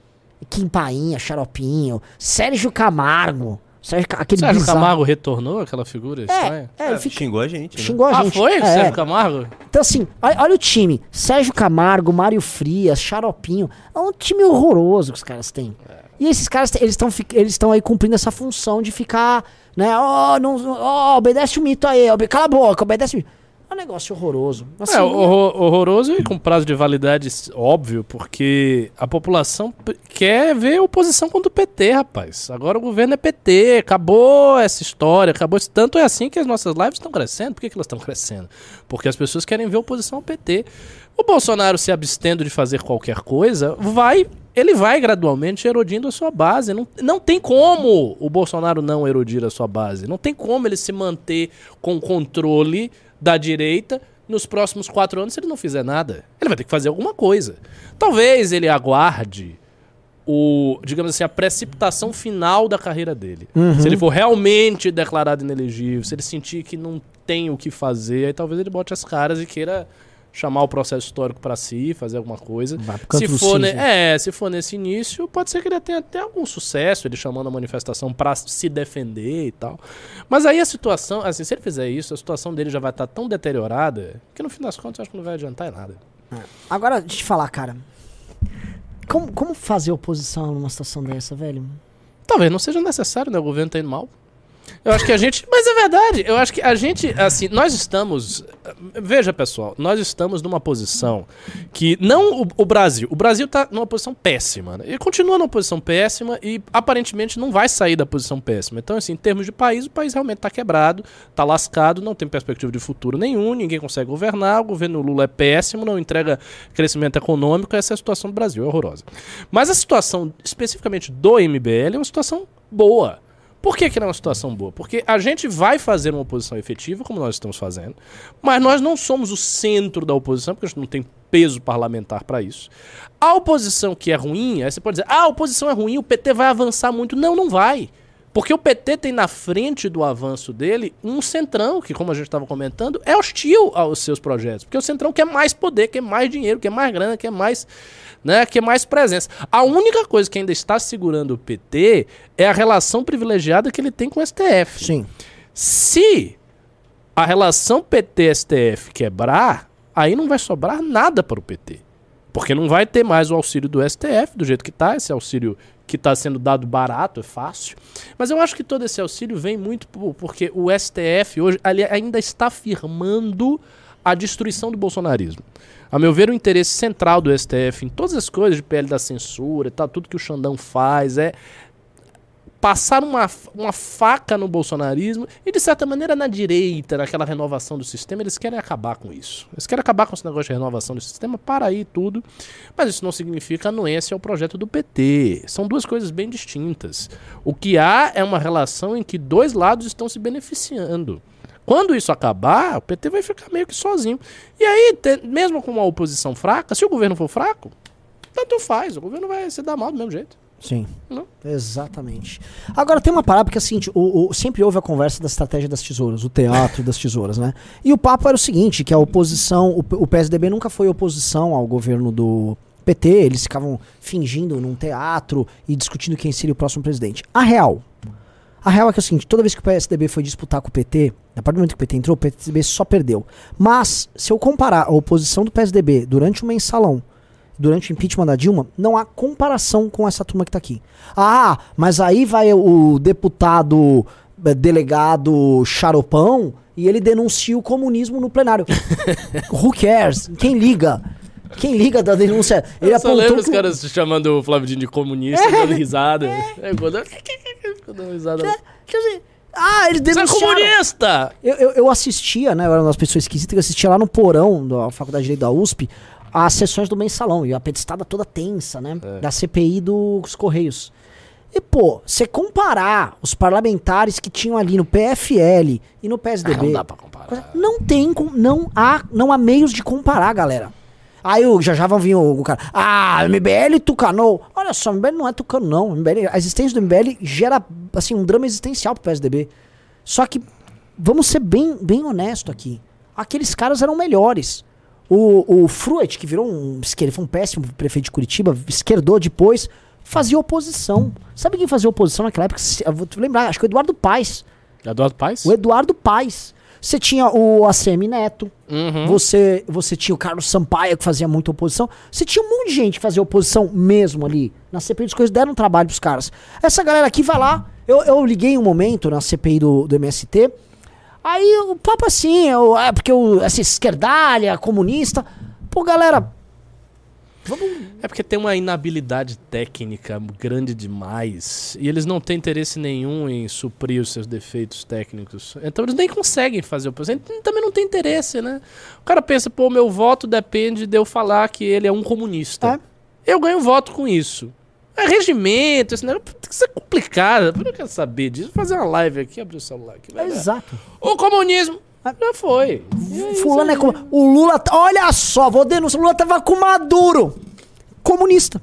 Kim Painha, Xaropinho, Sérgio Camargo. Sérgio, aquele Sérgio bizarro. Camargo retornou aquela figura estranha? É, é, ele fica- Xingou a gente. né? xingou a Ah, gente. foi? É. Sérgio Camargo? Então, assim, olha, olha o time. Sérgio Camargo, Mário Frias, Xaropinho. É um time horroroso que os caras têm. E esses caras, eles estão eles estão aí cumprindo essa função de ficar, né? Ó, não, ó, obedece o mito aí. Cala a boca, obedece o mito. É um negócio horroroso. Assim, É, horror- horroroso e com prazo de validade óbvio, porque a população quer ver oposição contra o PT, rapaz. Agora o governo é PT, acabou essa história, acabou isso. Tanto é assim que as nossas lives estão crescendo. Por que, que elas estão crescendo? Porque as pessoas querem ver oposição ao PT. O Bolsonaro se abstendo de fazer qualquer coisa, vai. Ele vai gradualmente erodindo a sua base. Não, não tem como o Bolsonaro não erodir a sua base. Não tem como ele se manter com controle da direita nos próximos quatro anos se ele não fizer nada. Ele vai ter que fazer alguma coisa. Talvez ele aguarde o, digamos assim, a precipitação final da carreira dele. Se ele for realmente declarado inelegível, se ele sentir que não tem o que fazer, aí talvez ele bote as caras e queira chamar o processo histórico para si, fazer alguma coisa. Se for, ne- cinza. é, se for nesse início, pode ser que ele tenha até algum sucesso, ele chamando a manifestação para se defender e tal. Mas aí a situação, assim, se ele fizer isso, a situação dele já vai estar tão deteriorada que no fim das contas eu acho que não vai adiantar em nada. Agora, deixa eu te falar, cara. Como, como fazer oposição numa situação dessa, velho? Talvez não seja necessário, né? O governo tá indo mal. Eu acho que a gente. Mas é verdade. Eu acho que a gente, assim, nós estamos. Veja, pessoal, nós estamos numa posição que. Não o, o Brasil. O Brasil tá numa posição péssima. Né? Ele continua numa posição péssima e aparentemente não vai sair da posição péssima. Então, assim, em termos de país, o país realmente tá quebrado, tá lascado, não tem perspectiva de futuro nenhum, ninguém consegue governar, o governo Lula é péssimo, não entrega crescimento econômico, essa é a situação do Brasil, é horrorosa. Mas a situação especificamente do MBL é uma situação boa. Por que, que não é uma situação boa? Porque a gente vai fazer uma oposição efetiva, como nós estamos fazendo, mas nós não somos o centro da oposição, porque a gente não tem peso parlamentar para isso. A oposição que é ruim, aí você pode dizer, ah, a oposição é ruim, o PT vai avançar muito. Não, não vai. Porque o PT tem na frente do avanço dele um centrão, que, como a gente estava comentando, é hostil aos seus projetos. Porque o centrão quer mais poder, quer mais dinheiro, quer mais grana, quer mais, né, quer mais presença. A única coisa que ainda está segurando o PT é a relação privilegiada que ele tem com o STF. Sim. Se a relação PT-STF quebrar, aí não vai sobrar nada para o PT. Porque não vai ter mais o auxílio do STF, do jeito que está, esse auxílio que está sendo dado barato, é fácil. Mas eu acho que todo esse auxílio vem muito por- porque o STF hoje ainda está firmando a destruição do bolsonarismo. A meu ver, o interesse central do STF em todas as coisas de PL da censura tal, tudo que o Xandão faz é passar uma, uma faca no bolsonarismo e, de certa maneira, na direita, naquela renovação do sistema, eles querem acabar com isso. Eles querem acabar com esse negócio de renovação do sistema, para aí tudo. Mas isso não significa anuência ao projeto do PT. São duas coisas bem distintas. O que há é uma relação em que dois lados estão se beneficiando. Quando isso acabar, o PT vai ficar meio que sozinho. E aí, mesmo com uma oposição fraca, se o governo for fraco, tanto faz. O governo vai se dar mal do mesmo jeito. Sim. Não. Exatamente. Agora tem uma parada porque é o seguinte, o, sempre houve a conversa da estratégia das tesouras, o teatro das tesouras, né? E o papo era o seguinte, que a oposição, o, o PSDB nunca foi oposição ao governo do PT, eles ficavam fingindo num teatro e discutindo quem seria o próximo presidente. A real, a real é que é o seguinte, toda vez que o PSDB foi disputar com o PT, a partir do momento que o PT entrou, o PSDB só perdeu. Mas, se eu comparar a oposição do PSDB durante o mensalão durante o impeachment da Dilma, não há comparação com essa turma que tá aqui. Ah, mas aí vai o deputado eh, delegado Charopão e ele denuncia o comunismo no plenário. *laughs* Who cares? Quem liga? Quem liga da denúncia? Ele Eu só lembro os que caras chamando o Flávio Dino de comunista, dando risada. É, quando... Ficou dando *laughs* risada. Quer dizer, Ah, eles Você é comunista! Eu, eu, eu assistia, né? Eu era uma das pessoas esquisitas que eu assistia lá no porão da Faculdade de Direito da USP as sessões do mensalão e a pedestada toda tensa, né? É. Da CPI dos Correios. E, pô, você comparar os parlamentares que tinham ali no PFL e no Ah, PSDB. não dá pra comparar. Não tem, não há, não há meios de comparar, galera. Aí o- já já vão vir o, o cara. Ah, MBL tucanou. Olha só, MBL não é tucano, não. MBL, a existência do MBL gera assim, um drama existencial pro PSDB. Só que, vamos ser bem, bem honesto aqui. Aqueles caras eram melhores. O, o Fruet, que virou um esquerdo, foi um péssimo prefeito de Curitiba, esquerdou depois. fazia oposição. Sabe quem fazia oposição naquela época? Eu Vou te lembrar, acho que o Eduardo Paes. Eduardo Paes? O Eduardo Paes. Você tinha o ACM Neto, Uhum. você, você tinha o Carlos Sampaio, que fazia muita oposição. Você tinha um monte de gente que fazia oposição mesmo ali. Na CPI das coisas deram trabalho pros caras. Essa galera aqui vai lá. Eu, eu liguei um momento na CPI do, do MST. Aí o papo assim, eu, é porque o, essa esquerdalha, comunista. Pô, galera. Vamos. É porque tem uma inabilidade técnica grande demais. E eles não têm interesse nenhum em suprir os seus defeitos técnicos. Então eles nem conseguem fazer oposição. Então, Também não tem interesse, né? O cara pensa, pô, meu voto depende de eu falar que ele é um comunista. Eu ganho voto com isso. É regimento, esse negócio tem que ser complicado. Eu não quero saber disso. Vou fazer uma live aqui, abrir o celular aqui. Exato. O comunismo já foi. É Fulano é como. O Lula. Olha só, vou denunciar. O Lula tava com Maduro. Comunista.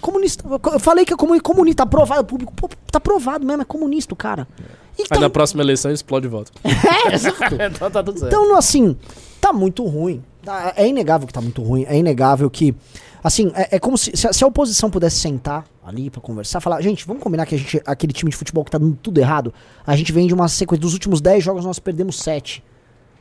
Comunista. Eu falei que é comuni- comunista. Tá aprovado. Público. Pô, tá aprovado mesmo. É comunista o cara. E Aí tá- na próxima eleição explode voto. *laughs* É, exato. então *laughs* tá tudo certo. Então, assim, tá muito ruim. Tá- É inegável que tá muito ruim. É inegável que. Assim, é, é como se, se a, se a oposição pudesse sentar ali pra conversar, falar, gente, vamos combinar que a gente, aquele time de futebol que tá dando tudo errado, a gente vem de uma sequência dos últimos 10 jogos, nós perdemos 7.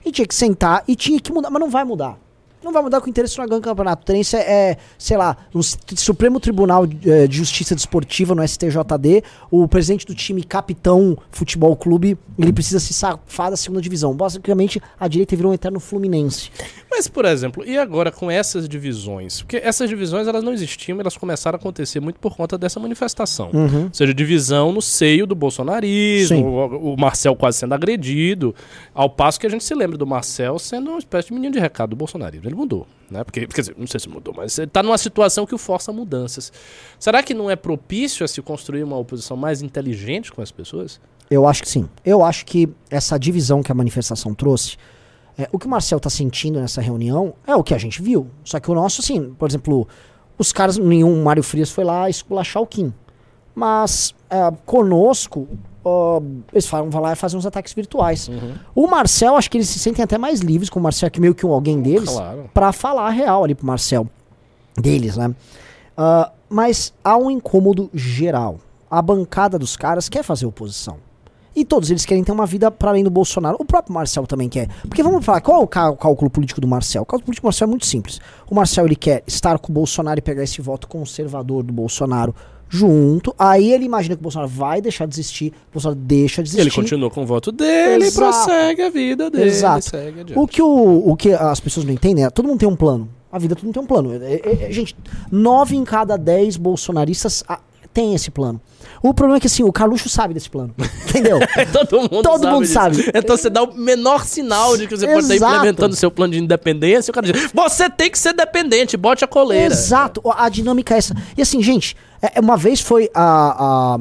E tinha que sentar e tinha que mudar, mas não vai mudar. Não vai mudar com o interesse não é ganhar o campeonato. O é, é, sei lá, no Supremo Tribunal eh, de Justiça Desportiva, no STJD, o presidente do time capitão futebol clube, ele precisa se safar da segunda divisão. Basicamente, a direita virou um eterno Fluminense. Mas, por exemplo, e agora com essas divisões? Porque essas divisões elas não existiam, elas começaram a acontecer muito por conta dessa manifestação. Uhum. Ou seja, divisão no seio do bolsonarismo, o, o Marcel quase sendo agredido, ao passo que a gente se lembra do Marcel sendo uma espécie de menino de recado do bolsonarismo. Ele mudou, né? Porque, quer dizer, não sei se mudou, mas ele tá numa situação que o força mudanças. Será que não é propício a se construir uma oposição mais inteligente com as pessoas? Eu acho que sim. Eu acho que essa divisão que a manifestação trouxe, é, o que o Marcel tá sentindo nessa reunião é o que a gente viu. Só que o nosso, assim, por exemplo, os caras, nenhum Mário Frias foi lá esculachar o Kim. Mas é, conosco, ó, eles vão lá e fazem uns ataques virtuais. O Marcel, acho que eles se sentem até mais livres com o Marcel, que meio que um alguém deles, Claro. pra falar a real ali pro Marcel. Deles, né? Ah, mas há um incômodo geral. A bancada dos caras quer fazer oposição. E todos eles querem ter uma vida para além do Bolsonaro. O próprio Marcel também quer. Porque vamos falar, qual é o cá- cálculo político do Marcel? O cálculo político do Marcel é muito simples. O Marcel ele quer estar com o Bolsonaro e pegar esse voto conservador do Bolsonaro junto. Aí ele imagina que o Bolsonaro vai deixar de existir. O Bolsonaro deixa de existir. Ele continua com o voto dele Exato. e prossegue a vida dele. Exato. O que, o, o que as pessoas não entendem é, todo mundo tem um plano. A vida todo mundo tem um plano. É- é- é- gente, nove em cada dez bolsonaristas ah, tem esse plano. O problema é que assim, o Carluxo sabe desse plano. *laughs* Entendeu? Todo mundo Todo sabe. mundo sabe. Então você dá o menor sinal de que você pode estar Exato. implementando seu plano de independência. O cara diz: você tem que ser dependente, bote a coleira. Exato, a a dinâmica é essa. E assim, gente, é- é uma vez foi a. a-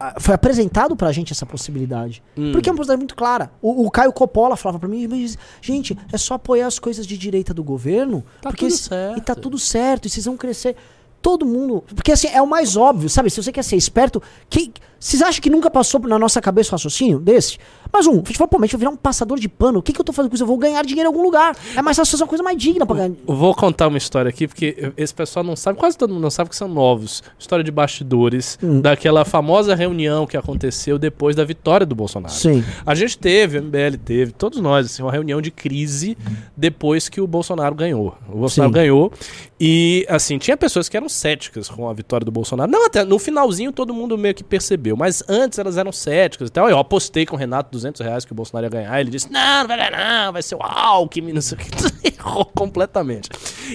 a- foi apresentado pra gente essa possibilidade. Hum. Porque é uma possibilidade muito clara. O, o Caio Coppola falava pra mim, mas, gente, é só apoiar as coisas de direita do governo. Tá porque tudo esse- certo. E tá tudo certo, e vocês vão crescer. Todo mundo. Porque assim, é o mais óbvio, sabe? Se você quer ser esperto, que, vocês acham que nunca passou na nossa cabeça um raciocínio desse? Mas um, a gente fala, pô, mas gente vai virar um passador de pano. O que, que eu tô fazendo com isso? Eu vou ganhar dinheiro em algum lugar. É mais fácil fazer uma coisa mais digna pra ganhar. Eu Vou contar uma história aqui, porque esse pessoal não sabe, quase todo mundo não sabe que são novos. História de bastidores, Hum. daquela famosa reunião que aconteceu depois da vitória do Bolsonaro. Sim. A gente teve, o MBL teve, todos nós, assim, uma reunião de crise depois que o Bolsonaro ganhou. O Bolsonaro Sim. ganhou e, assim, tinha pessoas que eram céticas com a vitória do Bolsonaro. Não, até no finalzinho todo mundo meio que percebeu, mas antes elas eram céticas. Então eu apostei com o Renato 200 reais que o Bolsonaro ia ganhar. Ele disse, não, não vai ganhar vai ser o Alckmin, não sei o que. *laughs* Errou completamente.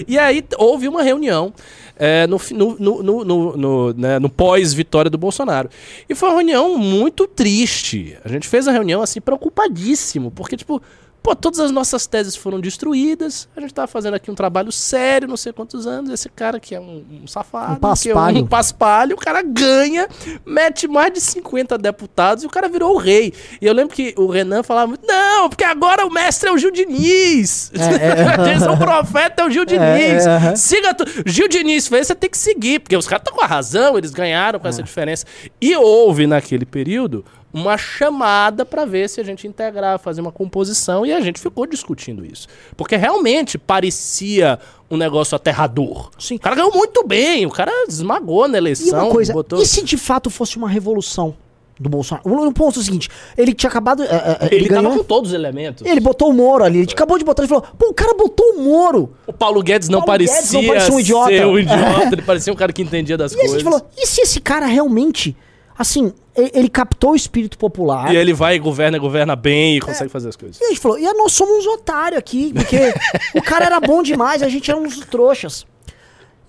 E aí houve uma reunião é, no, no, no, no, no, né, no pós-vitória do Bolsonaro. E foi uma reunião muito triste. A gente fez a reunião assim preocupadíssimo, porque tipo, pô, todas as nossas teses foram destruídas. A gente tava fazendo aqui um trabalho sério, não sei quantos anos. Esse cara que é um, um safado, Um paspalho. que é um *laughs* paspalho, o cara ganha, mete mais de 50 deputados e o cara virou o rei. E eu lembro que o Renan falava muito, não, porque agora o mestre é o Gil Diniz. É, é. *laughs* São profeta, é o Gil Diniz. É, é. Siga tu... Gil Diniz fez, você tem que seguir, porque os caras estão com a razão, eles ganharam com essa É. diferença. E houve naquele período uma chamada para ver se a gente integrar, fazer uma composição, e a gente ficou discutindo isso. Porque realmente parecia um negócio aterrador. Sim. O cara ganhou muito bem, o cara esmagou na E eleição. uma coisa, botou... e se de fato fosse uma revolução do Bolsonaro? O ponto é o seguinte, ele tinha acabado... é, é, Ele, ele tava ganhou... com todos os elementos. Ele botou o Moro ali, ele acabou de botar, ele falou, pô, o cara botou o Moro. O Paulo Guedes não Paulo Guedes parecia não parecia um idiota. ser um idiota, ele parecia um cara que entendia das *laughs* E a coisas. gente falou, e se esse cara realmente, assim, ele captou o espírito popular... E ele vai e governa, governa bem e consegue fazer as coisas. E a gente falou, e nós somos uns otários aqui, porque o cara era bom demais, a gente era uns trouxas.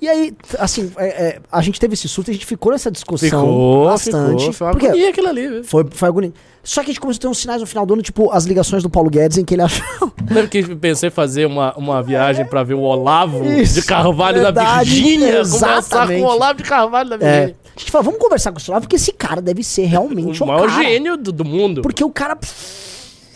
E aí, assim, é, é, a gente teve esse surto, a gente ficou nessa discussão Ficou, bastante. ficou. Foi uma porque agonia aquilo ali, viu? foi, foi agonia. Só que a gente começou a ter uns sinais no final do ano, tipo, as ligações do Paulo Guedes, em que ele achou... Lembra que pensei em fazer uma, uma viagem pra ver o Olavo Isso, de Carvalho da verdade, Virgínia? Conversar com exatamente. o Olavo de Carvalho da É, Virgínia. a gente falou, vamos conversar com o Olavo, porque esse cara deve ser realmente o maior cara. gênio do, do mundo. Porque o cara.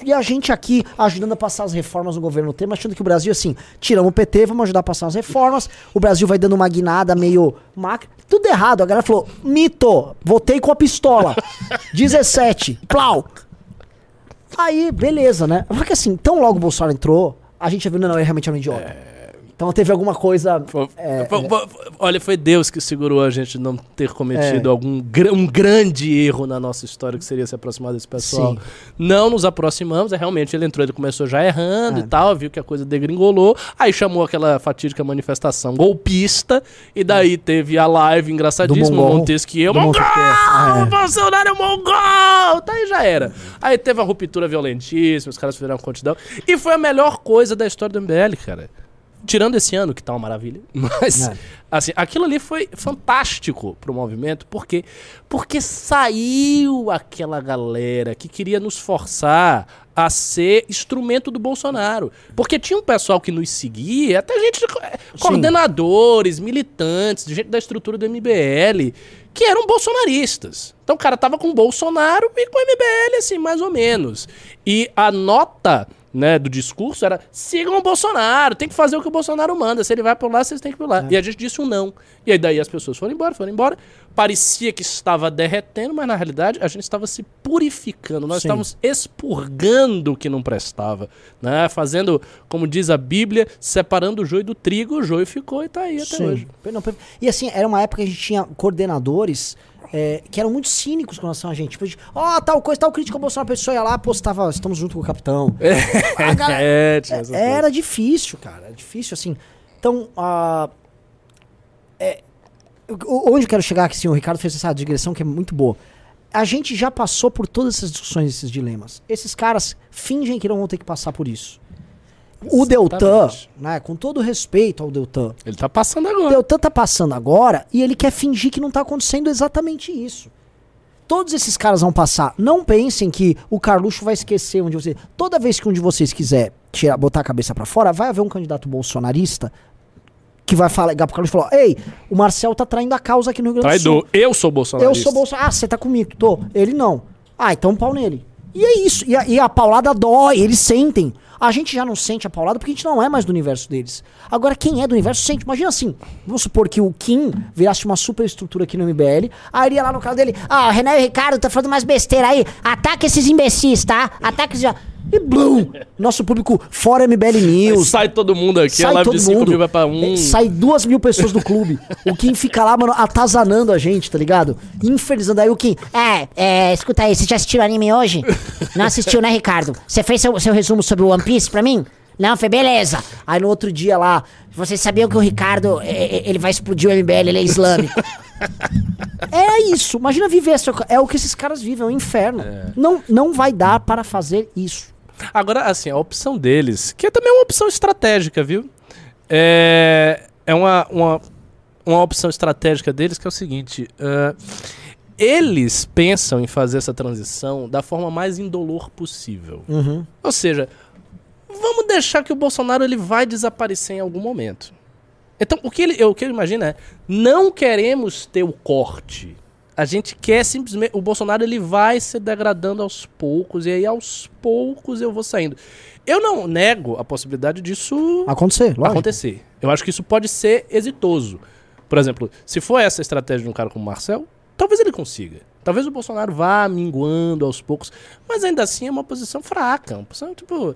E a gente aqui ajudando a passar as reformas no governo Temer, achando que o Brasil, assim, tiramos o PT, vamos ajudar a passar as reformas. O Brasil vai dando uma guinada meio macra. Tudo errado. A galera falou: mito, votei com a pistola. *laughs* 17, plau. Aí, beleza, né? Porque assim, tão logo o Bolsonaro entrou, a gente já viu, não, não, ele realmente era um idiota. Então teve alguma coisa. Foi- é, foi- foi- olha, foi Deus que segurou a gente de não ter cometido É. algum um grande erro na nossa história, que seria se aproximar desse pessoal. Sim. Não nos aproximamos, é, realmente ele entrou, ele começou já errando É. e tal, viu que a coisa degringolou, aí chamou aquela fatídica manifestação golpista, e daí teve a live engraçadíssima, Do. Montesquieu, Mongol! Ah, é. Bolsonaro é Mongol! Tá aí já era. Aí teve uma ruptura violentíssima, os caras fizeram uma quantidade, e foi a melhor coisa da história do MBL, cara. Tirando esse ano, que tá uma maravilha. *laughs* Mas, É. assim, aquilo ali foi fantástico pro movimento. Por quê? Porque saiu aquela galera que queria nos forçar a ser instrumento do Bolsonaro. Porque tinha um pessoal que nos seguia, até gente, eh, coordenadores, militantes, gente da estrutura do MBL, que eram bolsonaristas. Então o cara tava com o Bolsonaro e com o MBL, assim, mais ou menos. E a nota né, do discurso era sigam o Bolsonaro, tem que fazer o que o Bolsonaro manda. Se ele vai por lá, vocês têm que ir por lá. E a gente disse um não. E aí daí as pessoas foram embora, foram embora. Parecia que estava derretendo, mas na realidade a gente estava se purificando. Nós Sim. estávamos expurgando o que não prestava, né? Fazendo, como diz a Bíblia, separando o joio do trigo, o joio ficou e tá aí até Sim. hoje. E assim, era uma época que a gente tinha coordenadores é, que eram muito cínicos com relação a gente. Tipo, ó, tal coisa, tal crítica ao Bolsonaro, a pessoa ia lá, postava, estamos junto com o capitão. *laughs* Galera- *laughs* É, essas coisas. era difícil, cara. Era difícil, assim. Então, a. é, onde eu quero chegar aqui, assim, o Ricardo fez essa digressão que é muito boa. A gente já passou por todas essas discussões, esses dilemas. Esses caras fingem que não vão ter que passar por isso. O Deltan, né, com todo respeito ao Deltan, Ele tá passando o agora. Deltan tá passando agora e ele quer fingir que não tá acontecendo exatamente isso. Todos esses caras vão passar. Não pensem que o Carluxo vai esquecer onde você. Toda vez que um de vocês quiser tirar, botar a cabeça pra fora, vai haver um candidato bolsonarista que vai falar, ligar pro Carluxo e falar: Ei, o Marcel tá traindo a causa aqui no Rio Grande do Sul. Traidor. Eu sou Eu bolsonarista. sou Bolsonaro. Ah, você tá comigo, tô. Ele não. Ah, então um pau nele. E é isso. E a, e a paulada dói, eles sentem. A gente já não sente a paulada porque a gente não é mais do universo deles. Agora, quem é do universo sente. Imagina assim, vamos supor que o Kim virasse uma super estrutura aqui no MBL, aí iria lá no canal dele, ah, o Renan e Ricardo tá falando mais besteira aí, ataca esses imbecis, tá? Ataca esses... E blum! Nosso público fora MBL Aí News, sai todo mundo aqui, a Sai live todo de 5 mundo. mil vai pra 1. É, Sai duas mil pessoas do clube. o Kim fica lá, mano, atazanando a gente, tá ligado? Infernizando. Aí o Kim, é, é, escuta aí, você já assistiu o anime hoje? Não assistiu, né, Ricardo? Você fez seu, seu resumo sobre o One Piece pra mim? Não, foi beleza. Aí no outro dia lá, vocês sabiam que o Ricardo, é, é, ele vai explodir o MBL, ele é islâmico. é isso, imagina viver É o que esses caras vivem, é um inferno. Não, não vai dar para fazer isso. Agora, assim, a opção deles, que é também uma opção estratégica, viu? É, é uma, uma, uma opção estratégica deles que é o seguinte: ah, eles pensam em fazer essa transição da forma mais indolor possível. Uhum. Ou seja, vamos deixar que o Bolsonaro ele vai desaparecer em algum momento. Então, o que ele, o que ele imagina é: não queremos ter o corte. A gente quer simplesmente. O Bolsonaro ele vai se degradando aos poucos, e aí aos poucos eu vou saindo. Eu não nego a possibilidade disso Acontecer, lógico. acontecer. Eu acho que isso pode ser exitoso. Por exemplo, se for essa estratégia de um cara como o Marcel, talvez ele consiga. Talvez o Bolsonaro vá minguando aos poucos, mas ainda assim é uma posição fraca. Uma posição, tipo,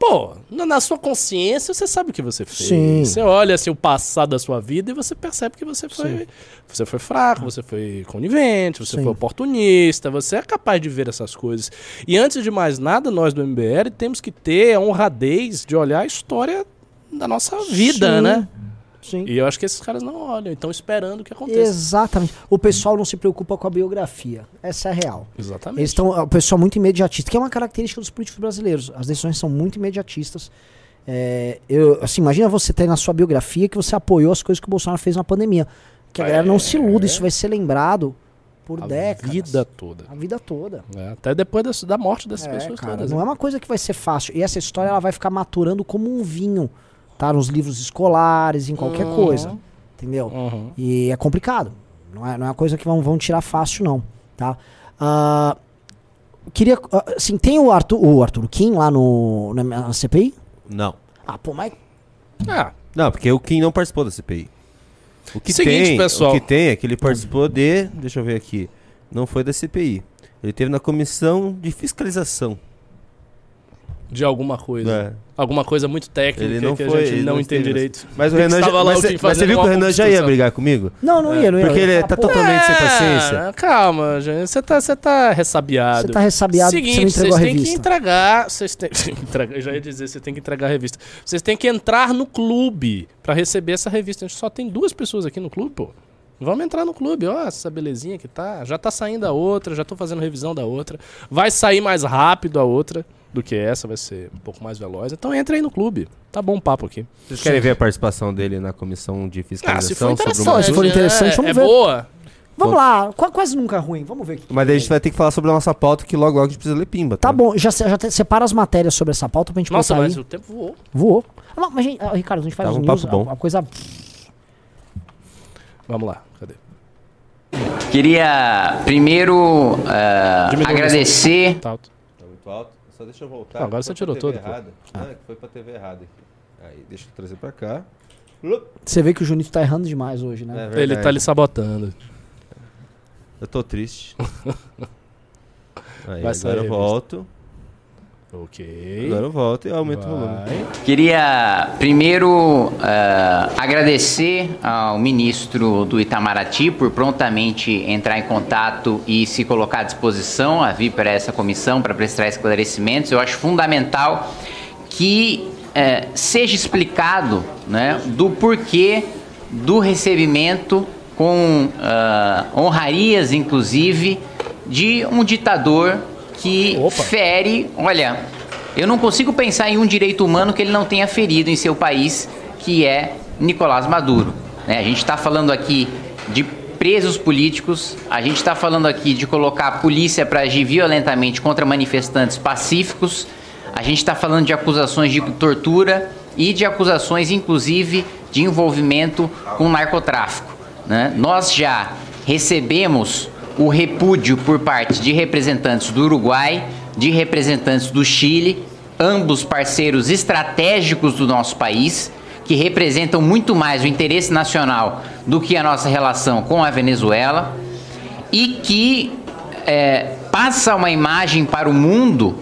pô, na, sua consciência você sabe o que você fez. Sim. Você olha assim, o passado da sua vida e você percebe que você foi, Sim. você foi fraco, você foi conivente, você Sim. foi oportunista, você é capaz de ver essas coisas. E antes de mais nada, nós do MBL temos que ter a honradez de olhar a história da nossa vida, né? Sim. E eu acho que esses caras não olham, estão esperando que aconteça. Exatamente. O pessoal não se preocupa com a biografia. Essa é a real. Exatamente. Eles estão. O pessoal muito imediatista, que é uma característica dos políticos brasileiros. As decisões são muito imediatistas. É, eu, assim, imagina você ter na sua biografia que você apoiou as coisas que o Bolsonaro fez na pandemia. Que a galera não se iluda, isso vai ser lembrado por a décadas. vida toda. A vida toda. É, até depois das- da morte dessas É, pessoas cara, todas. não né? é uma coisa que vai ser fácil. E essa história ela vai ficar maturando como um vinho, tá? Nos livros escolares, em qualquer Uhum. coisa. Entendeu? Uhum. E é complicado. Não é, não é uma coisa que vão, vão tirar fácil, não. Tá? Ah, queria. ah, Assim, tem o Arthur, o Arthur Kim lá no, na, na CPI? Não. Ah, pô, mas. Ah, Não, porque o Kim não participou da CPI. O que Seguinte, tem, pessoal. o que tem é que ele participou de, deixa eu ver aqui, não foi da CPI. Ele teve na comissão de fiscalização. De alguma coisa. É. Alguma coisa muito técnica Ele não que foi, a gente ele não, não entende esteve direito. Mas o Renan já, mas, mas você viu que o Renan já ia brigar comigo? Não, não ia, não ia. Porque ele tá totalmente sem paciência. É, Calma, gente. Você tá, você tá ressabiado. Você tá ressabiado Seguinte, vocês têm que entregar. Vocês têm, *laughs* entregar- eu já ia dizer, você tem que entregar a revista. Vocês têm que entrar no clube pra receber essa revista. A gente só tem duas pessoas aqui no clube, pô. Vamos entrar no clube, ó, essa belezinha que tá. Já tá saindo a outra, já tô fazendo revisão da outra. Vai sair mais rápido a outra do que essa, vai ser um pouco mais veloz. Então entra aí no clube. Tá bom o papo aqui. Vocês querem ver a participação dele na comissão de Ah, fiscalização se for sobre o interessante. Se for interessante, é, vamos é ver. boa. Vamos lá, qu- quase nunca é ruim. Vamos ver. o que Mas daí a gente vai ter que falar sobre a nossa pauta, que logo logo a gente precisa ler pimba. Tá bom, já, já te- separa as matérias sobre essa pauta pra gente Nossa, mas aí. o tempo voou. Voou. Ah, não, mas, gente, ah, Ricardo, a gente faz os um news, papo bom. a, a coisa... Vamos lá, cadê? Queria primeiro Diminui agradecer. Tá alto. Tá muito alto. Só deixa eu voltar. Não, agora você tirou todo. Errada. Ah, que foi pra TV errada aqui. Aí, deixa eu trazer pra cá. Você vê que o Junito tá errando demais hoje, né? É Ele tá ali sabotando. Eu tô triste. *laughs* Aí, Vai sair agora a eu volto. Ok. Agora eu volto e aumento o volume. Vai. Queria primeiro eh, agradecer ao ministro do Itamaraty por prontamente entrar em contato e se colocar à disposição a vir para essa comissão para prestar esclarecimentos. Eu acho fundamental que eh, seja explicado né, do porquê do recebimento com ah, honrarias, inclusive, de um ditador que Opa. fere. Olha, eu não consigo pensar em um direito humano que ele não tenha ferido em seu país, que é Nicolás Maduro. né? A gente está falando aqui de presos políticos, a gente está falando aqui de colocar a polícia para agir violentamente contra manifestantes pacíficos, a gente está falando de acusações de tortura e de acusações, inclusive, de envolvimento com narcotráfico. né? Nós já recebemos o repúdio por parte de representantes do Uruguai, de representantes do Chile, ambos parceiros estratégicos do nosso país, que representam muito mais o interesse nacional do que a nossa relação com a Venezuela e que é, passa uma imagem para o mundo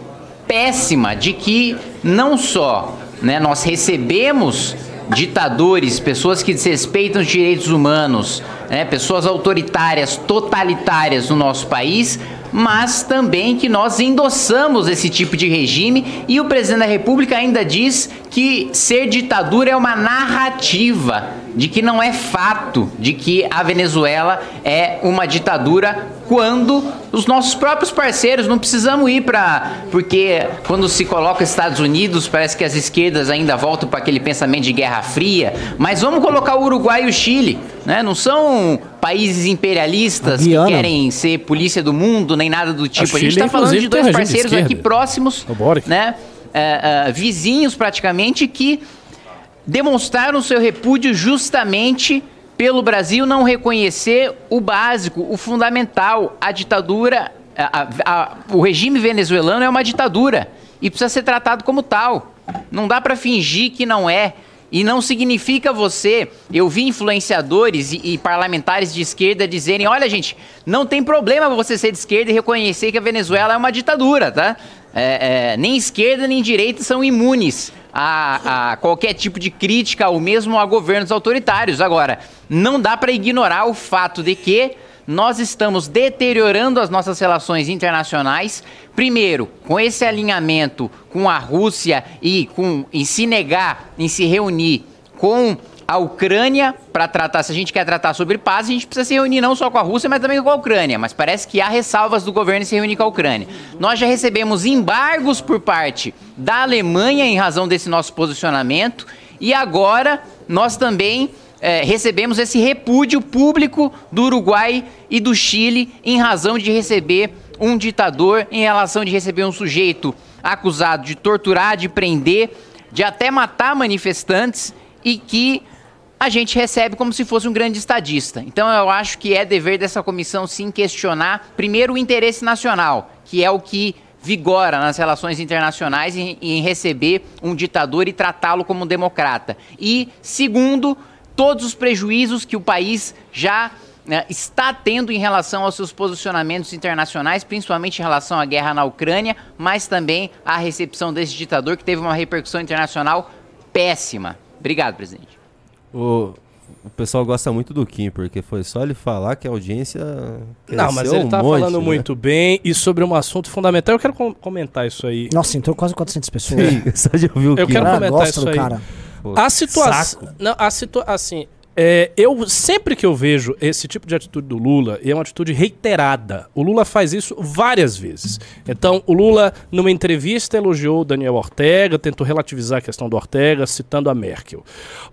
péssima de que não só né, nós recebemos ditadores, pessoas que desrespeitam os direitos humanos, né, pessoas autoritárias, totalitárias no nosso país, mas também que nós endossamos esse tipo de regime e o presidente da República ainda diz que ser ditadura é uma narrativa, de que não é fato de que a Venezuela é uma ditadura quando os nossos próprios parceiros não precisamos ir para porque quando se coloca Estados Unidos parece que as esquerdas ainda voltam para aquele pensamento de Guerra Fria, mas vamos colocar o Uruguai e o Chile, né? Não são países imperialistas A que querem ser polícia do mundo nem nada do tipo. A gente Chile, está falando de dois parceiros aqui próximos, né? É, vizinhos praticamente que demonstraram seu repúdio justamente pelo Brasil não reconhecer o básico, o fundamental, a ditadura, a- a- a- o regime venezuelano é uma ditadura e precisa ser tratado como tal. Não dá para fingir que não é, E não significa você. Eu vi influenciadores e, e, parlamentares de esquerda dizerem: olha, gente, não tem problema você ser de esquerda e reconhecer que a Venezuela é uma ditadura, tá? É, é, nem esquerda nem direita são imunes a, a, qualquer tipo de crítica ou mesmo a governos autoritários. Agora, não dá para ignorar o fato de que nós estamos deteriorando as nossas relações internacionais. Primeiro, com esse alinhamento com a Rússia e com em se negar, em se reunir com a Ucrânia para tratar, se a gente quer tratar sobre paz, a gente precisa se reunir não só com a Rússia, mas também com a Ucrânia. Mas parece que há ressalvas do governo em se reunir com a Ucrânia. Nós já recebemos embargos por parte da Alemanha em razão desse nosso posicionamento e agora nós também é, recebemos esse repúdio público do Uruguai e do Chile em razão de receber um ditador, em relação de receber um sujeito acusado de torturar, de prender, de até matar manifestantes e que a gente recebe como se fosse um grande estadista. Então eu acho que é dever dessa comissão sim questionar primeiro o interesse nacional, que é o que vigora nas relações internacionais em, em receber um ditador e tratá-lo como um democrata. E segundo, todos os prejuízos que o país já né, está tendo em relação aos seus posicionamentos internacionais, principalmente em relação à guerra na Ucrânia, mas também à recepção desse ditador que teve uma repercussão internacional péssima. Obrigado, presidente. O, o pessoal gosta muito do Kim, porque foi só ele falar que a audiência. Não, mas ele um tá monte, falando né? muito bem e sobre um assunto fundamental. Eu quero com comentar isso aí. Nossa, entrou quase 400 pessoas. Sim, *laughs* só de ouvir o Eu Kim. quero comentar isso aí. Cara. Pô, a situação. Não, a situação. Assim, é, eu sempre que eu vejo esse tipo de atitude do Lula, e é uma atitude reiterada, o Lula faz isso várias vezes. Então, o Lula, numa entrevista, elogiou Daniel Ortega, tentou relativizar a questão do Ortega, citando a Merkel.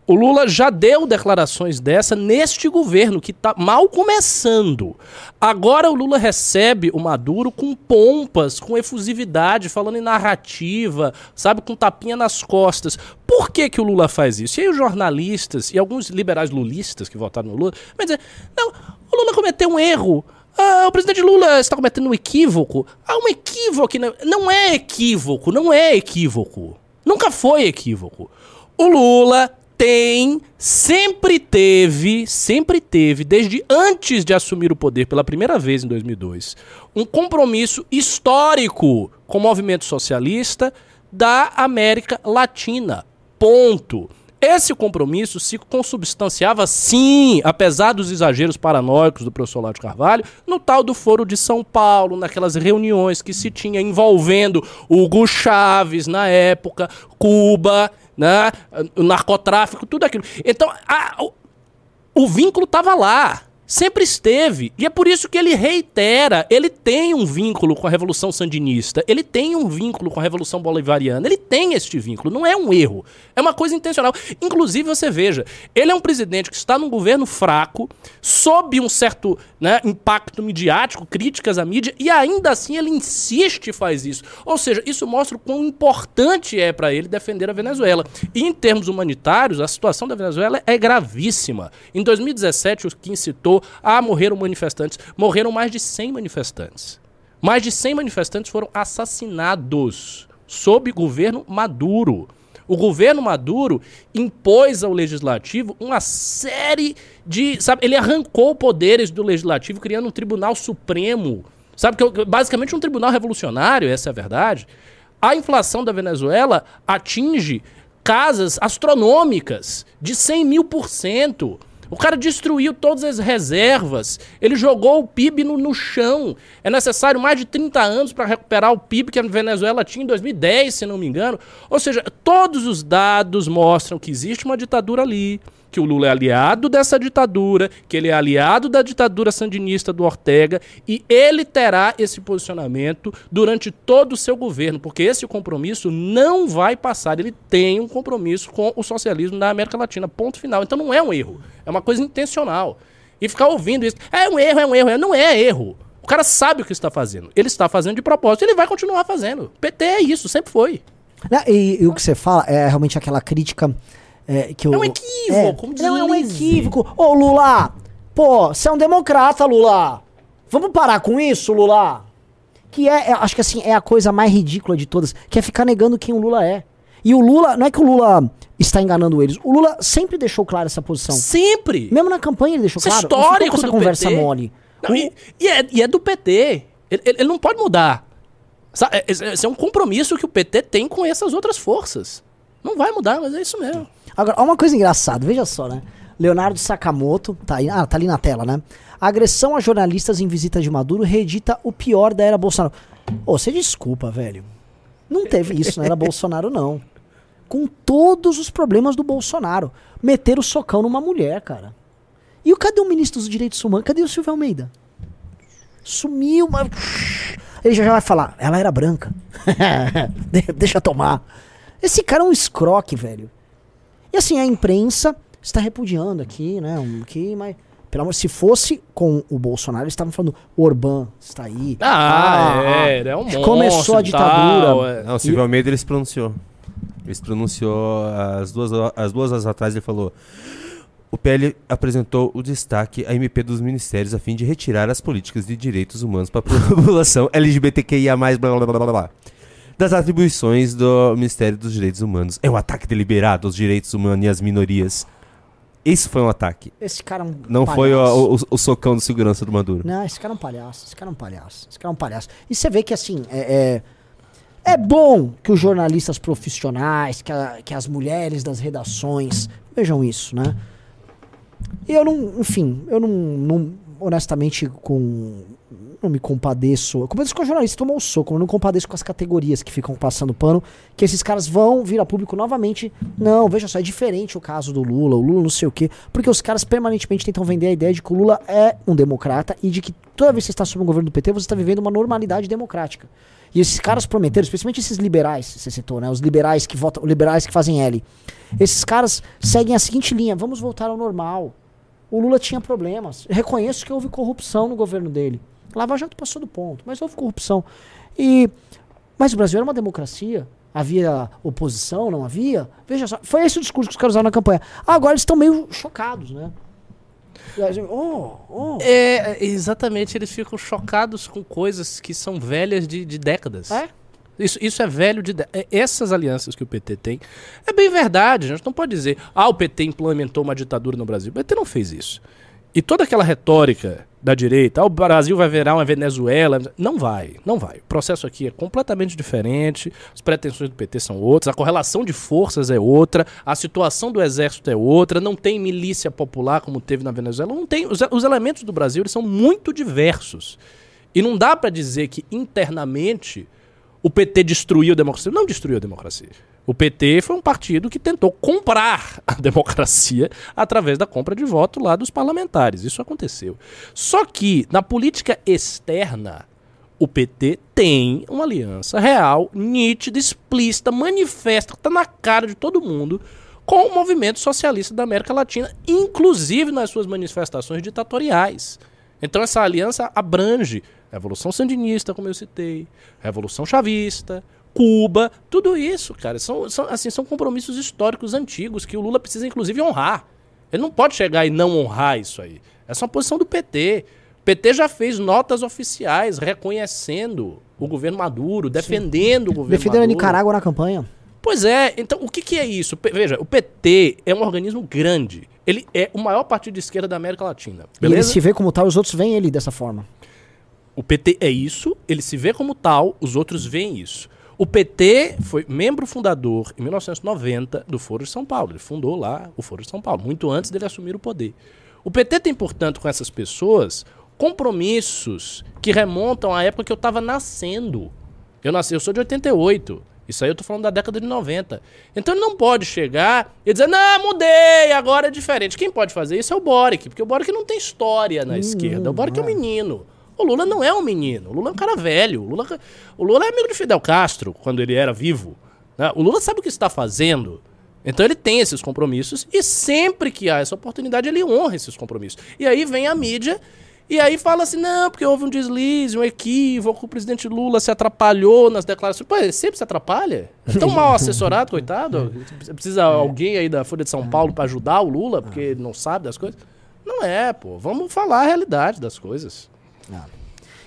O Lula já deu declarações dessa neste governo, que está mal começando. Agora o Lula recebe o Maduro com pompas, com efusividade, falando em narrativa, sabe, com tapinha nas costas. Por que, que o Lula faz isso? E aí os jornalistas e alguns liberais lulistas que votaram no Lula vão dizer, não, o Lula cometeu um erro. Ah, o presidente Lula está cometendo um equívoco. Ah, um equívoco. Não é equívoco, não é equívoco. Nunca foi equívoco. O Lula tem, sempre teve, sempre teve, desde antes de assumir o poder pela primeira vez em 2002, um compromisso histórico com o movimento socialista da América Latina. Ponto. Esse compromisso se consubstanciava, sim, apesar dos exageros paranoicos do professor Ládio Carvalho, no tal do Foro de São Paulo, naquelas reuniões que se tinha envolvendo Hugo Chaves na época, Cuba, né, o narcotráfico, tudo aquilo. Então, a, o, o vínculo estava lá. Sempre esteve. E é por isso que ele reitera. Ele tem um vínculo com a Revolução Sandinista. Ele tem um vínculo com a Revolução Bolivariana. Ele tem este vínculo. Não é um erro. É uma coisa intencional. Inclusive, você veja, ele é um presidente que está num governo fraco, sob um certo né, impacto midiático, críticas à mídia, e ainda assim ele insiste e faz isso. Ou seja, isso mostra o quão importante é para ele defender a Venezuela. E em termos humanitários, a situação da Venezuela é gravíssima. Em 2017, o Kim citou ah, morreram manifestantes. Morreram mais de 100 manifestantes. Mais de 100 manifestantes foram assassinados sob governo Maduro. O governo Maduro impôs ao legislativo uma série de. Sabe, ele arrancou poderes do legislativo, criando um tribunal supremo. Sabe, que basicamente um tribunal revolucionário, essa é a verdade. A inflação da Venezuela atinge casas astronômicas de 100 mil por cento. O cara destruiu todas as reservas. Ele jogou o PIB no, no chão. É necessário mais de 30 anos para recuperar o PIB que a Venezuela tinha em 2010, se não me engano. Ou seja, todos os dados mostram que existe uma ditadura ali, que o Lula é aliado dessa ditadura, que ele é aliado da ditadura sandinista do Ortega e ele terá esse posicionamento durante todo o seu governo, porque esse compromisso não vai passar. Ele tem um compromisso com o socialismo na América Latina. Ponto final. Então não é um erro, é uma coisa intencional. E ficar ouvindo isso, é um erro, é um erro, não é erro. O cara sabe o que está fazendo. Ele está fazendo de propósito, ele vai continuar fazendo. PT é isso, sempre foi. E, e o que você fala é realmente aquela crítica é, que eu, é um equívoco, é, não, é um equívoco. Ô, Lula, pô, você é um democrata, Lula. Vamos parar com isso, Lula? Que é, é, acho que assim, é a coisa mais ridícula de todas, que é ficar negando quem o Lula é. E o Lula, não é que o Lula está enganando eles, o Lula sempre deixou claro essa posição. Sempre! Mesmo na campanha ele deixou Isso é claro. Histórico com essa conversa PT. mole. Não, O- e, e é, e é do PT. Ele, ele- não pode mudar. É- Esse esse é um compromisso que o PT tem com essas outras forças. Não vai mudar, mas é isso mesmo. Agora, uma coisa engraçada, veja só, né? Leonardo Sakamoto, tá aí, ah, tá ali na tela, né? Agressão a jornalistas em visita de Maduro reedita o pior da era Bolsonaro. Ô, você desculpa, velho. Não teve isso na era *laughs* Bolsonaro, não. Com todos os problemas do Bolsonaro. Meter o socão numa mulher, cara. E o cadê o ministro dos Direitos Humanos? Cadê o Silvio Almeida? Sumiu, mas. Ele já vai falar, ela era branca. *laughs* De- Deixa tomar. Esse cara é um escroque, velho. E assim, a imprensa está repudiando aqui, né? Um, aqui, mas. Pelo amor, se fosse com o Bolsonaro, eles estavam falando, o Orbán está aí. Ah, Ah, é, é um monstro. Começou a e ditadura. tal, é. Não, o Silvio Almeida ele se pronunciou. Ele se pronunciou as duas, as duas horas atrás, ele falou. O PL apresentou o destaque à MP dos ministérios a fim de retirar as políticas de direitos humanos para a população LGBTQIA+, blá, blá, blá, blá, blá, das atribuições do Ministério dos Direitos Humanos. É um ataque deliberado aos direitos humanos e às minorias. Isso foi um ataque. Esse cara é um Não foi o, palhaço. o- o socão do segurança do Maduro. Não, esse cara é um palhaço. Esse cara é um palhaço. Esse cara é um palhaço. E você vê que assim, é, é, é bom que os jornalistas profissionais, que, a- que as mulheres das redações vejam isso, né? E eu não, enfim, eu não, não honestamente, com. Não me compadeço. Eu compadeço com o jornalista tomou um soco, eu não compadeço com as categorias que ficam passando pano, que esses caras vão vir a público novamente. Não, veja só, é diferente o caso do Lula, o Lula não sei o quê, porque os caras permanentemente tentam vender a ideia de que o Lula é um democrata e de que toda vez que você está sob o governo do PT, você está vivendo uma normalidade democrática. E esses caras prometeram, especialmente esses liberais, você citou, né? Os liberais que votam, liberais que fazem L. Esses caras seguem a seguinte linha: vamos voltar ao normal. O Lula tinha problemas. Reconheço que houve corrupção no governo dele. Lava Jato passou do ponto, mas houve corrupção. E mas o Brasil era uma democracia. Havia oposição, não havia? Veja só, foi esse o discurso que os caras usaram na campanha. Agora eles estão meio chocados, né? Oh, oh. É, exatamente, eles ficam chocados com coisas que são velhas de, de décadas. É? Isso, isso é velho de. é- Essas alianças que o PT tem. É bem verdade. A gente não pode dizer, ah, o PT implementou uma ditadura no Brasil. O PT não fez isso. E toda aquela retórica da direita, o Brasil vai virar uma Venezuela. Não vai, não vai. O processo aqui é completamente diferente, as pretensões do PT são outras, a correlação de forças é outra, a situação do exército é outra, não tem milícia popular como teve na Venezuela, não tem. Os, os elementos do Brasil eles são muito diversos. E não dá pra dizer que internamente o PT destruiu a democracia. Não destruiu a democracia. O PT foi um partido que tentou comprar a *laughs* democracia através da compra de voto lá dos parlamentares. Isso aconteceu. Só que na política externa, o PT tem uma aliança real, nítida, explícita, manifesta, que está na cara de todo mundo com o movimento socialista da América Latina, inclusive nas suas manifestações ditatoriais. Então essa aliança abrange Revolução Sandinista, como eu citei, Revolução Chavista, Cuba, tudo isso, cara, são, são, assim, são compromissos históricos antigos que o Lula precisa, inclusive, honrar. Ele não pode chegar e não honrar isso aí. Essa é uma posição do PT. O PT já fez notas oficiais reconhecendo o governo Maduro, defendendo o governo Defenderam a. Nicarágua na campanha. Pois é, então o que, que é isso? Veja, o PT é um organismo grande. Ele é o maior partido de esquerda da América Latina. E ele Beleza? se vê como tal, os outros veem ele dessa forma. O PT é isso, ele se vê como tal, os outros veem isso. O PT foi membro fundador, em 1990, do Foro de São Paulo. Ele fundou lá o Foro de São Paulo, muito antes dele assumir o poder. O PT tem, portanto, com essas pessoas, compromissos que remontam à época que eu estava nascendo. Eu nasci, eu sou de 88. Isso aí eu tô falando da década de 90. Então ele não pode chegar e dizer, não, mudei, agora é diferente. Quem pode fazer isso é o Boric, porque o Boric não tem história na esquerda. O Boric é um menino. O Lula não é um menino. O Lula é um cara velho. O Lula, o Lula é amigo de Fidel Castro, quando ele era vivo. né? O Lula sabe o que está fazendo. Então ele tem esses compromissos e sempre que há essa oportunidade ele honra esses compromissos. E aí vem a mídia e aí fala assim, não, porque houve um deslize, um equívoco, o presidente Lula se atrapalhou nas declarações. Pô, ele sempre se atrapalha? É tão mal assessorado, coitado. Precisa alguém aí da Folha de São Paulo para ajudar o Lula, porque ele não sabe das coisas. Não é, pô. Vamos falar a realidade das coisas.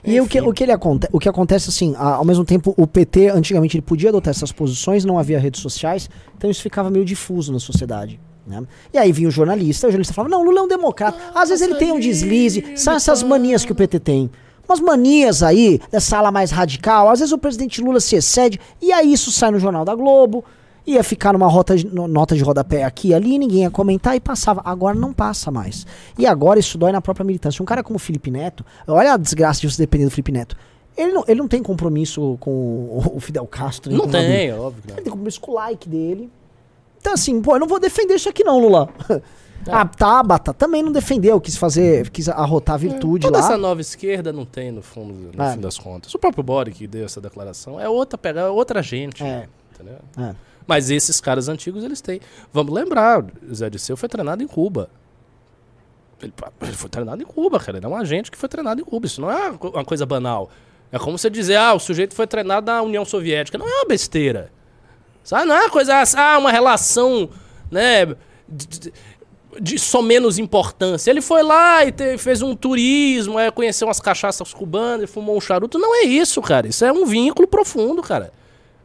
E o que, o, que ele aconte, o que acontece, assim, a- ao mesmo tempo, o PT, antigamente, ele podia adotar essas posições, não havia redes sociais, então isso ficava meio difuso na sociedade. Né? E aí vinha o jornalista, o jornalista falava, não, Lula é um democrata. Às vezes ele tem um deslize, são essas manias que o PT tem. Umas manias aí, dessa ala mais radical, às vezes o presidente Lula se excede, e aí isso sai no Jornal da Globo, ia ficar numa rota de- no- nota de rodapé aqui e ali, ninguém ia comentar e passava. Agora não passa mais. E agora isso dói na própria militância. Um cara como o Felipe Neto, olha a desgraça de você depender do Felipe Neto. Ele não, ele não tem compromisso com o, *laughs* Fidel Castro. Não tem, óbvio. não. Ele tem compromisso com o like dele. Então, assim, pô, eu não vou defender isso aqui não, Lula. *laughs* A Tabata também não defendeu, quis fazer, quis arrotar a virtude Toda lá. essa nova esquerda não tem, no fundo, no É. fim das contas. O próprio Boric que deu essa declaração é outra é outra gente. É. Entendeu? É. Mas esses caras antigos, eles têm. Vamos lembrar, Zé Disseu foi treinado em Cuba. Ele, ele foi treinado em Cuba, cara. Ele é um agente que foi treinado em Cuba. Isso não é uma co- uma coisa banal. É como você dizer, ah, o sujeito foi treinado na União Soviética. Não é uma besteira. Sabe? Não é uma coisa, ah, uma relação, né, de, de- de só menos importância. Ele foi lá e te- fez um turismo, é, conheceu umas cachaças cubanas, fumou um charuto. Não é isso, cara. Isso é um vínculo profundo, cara.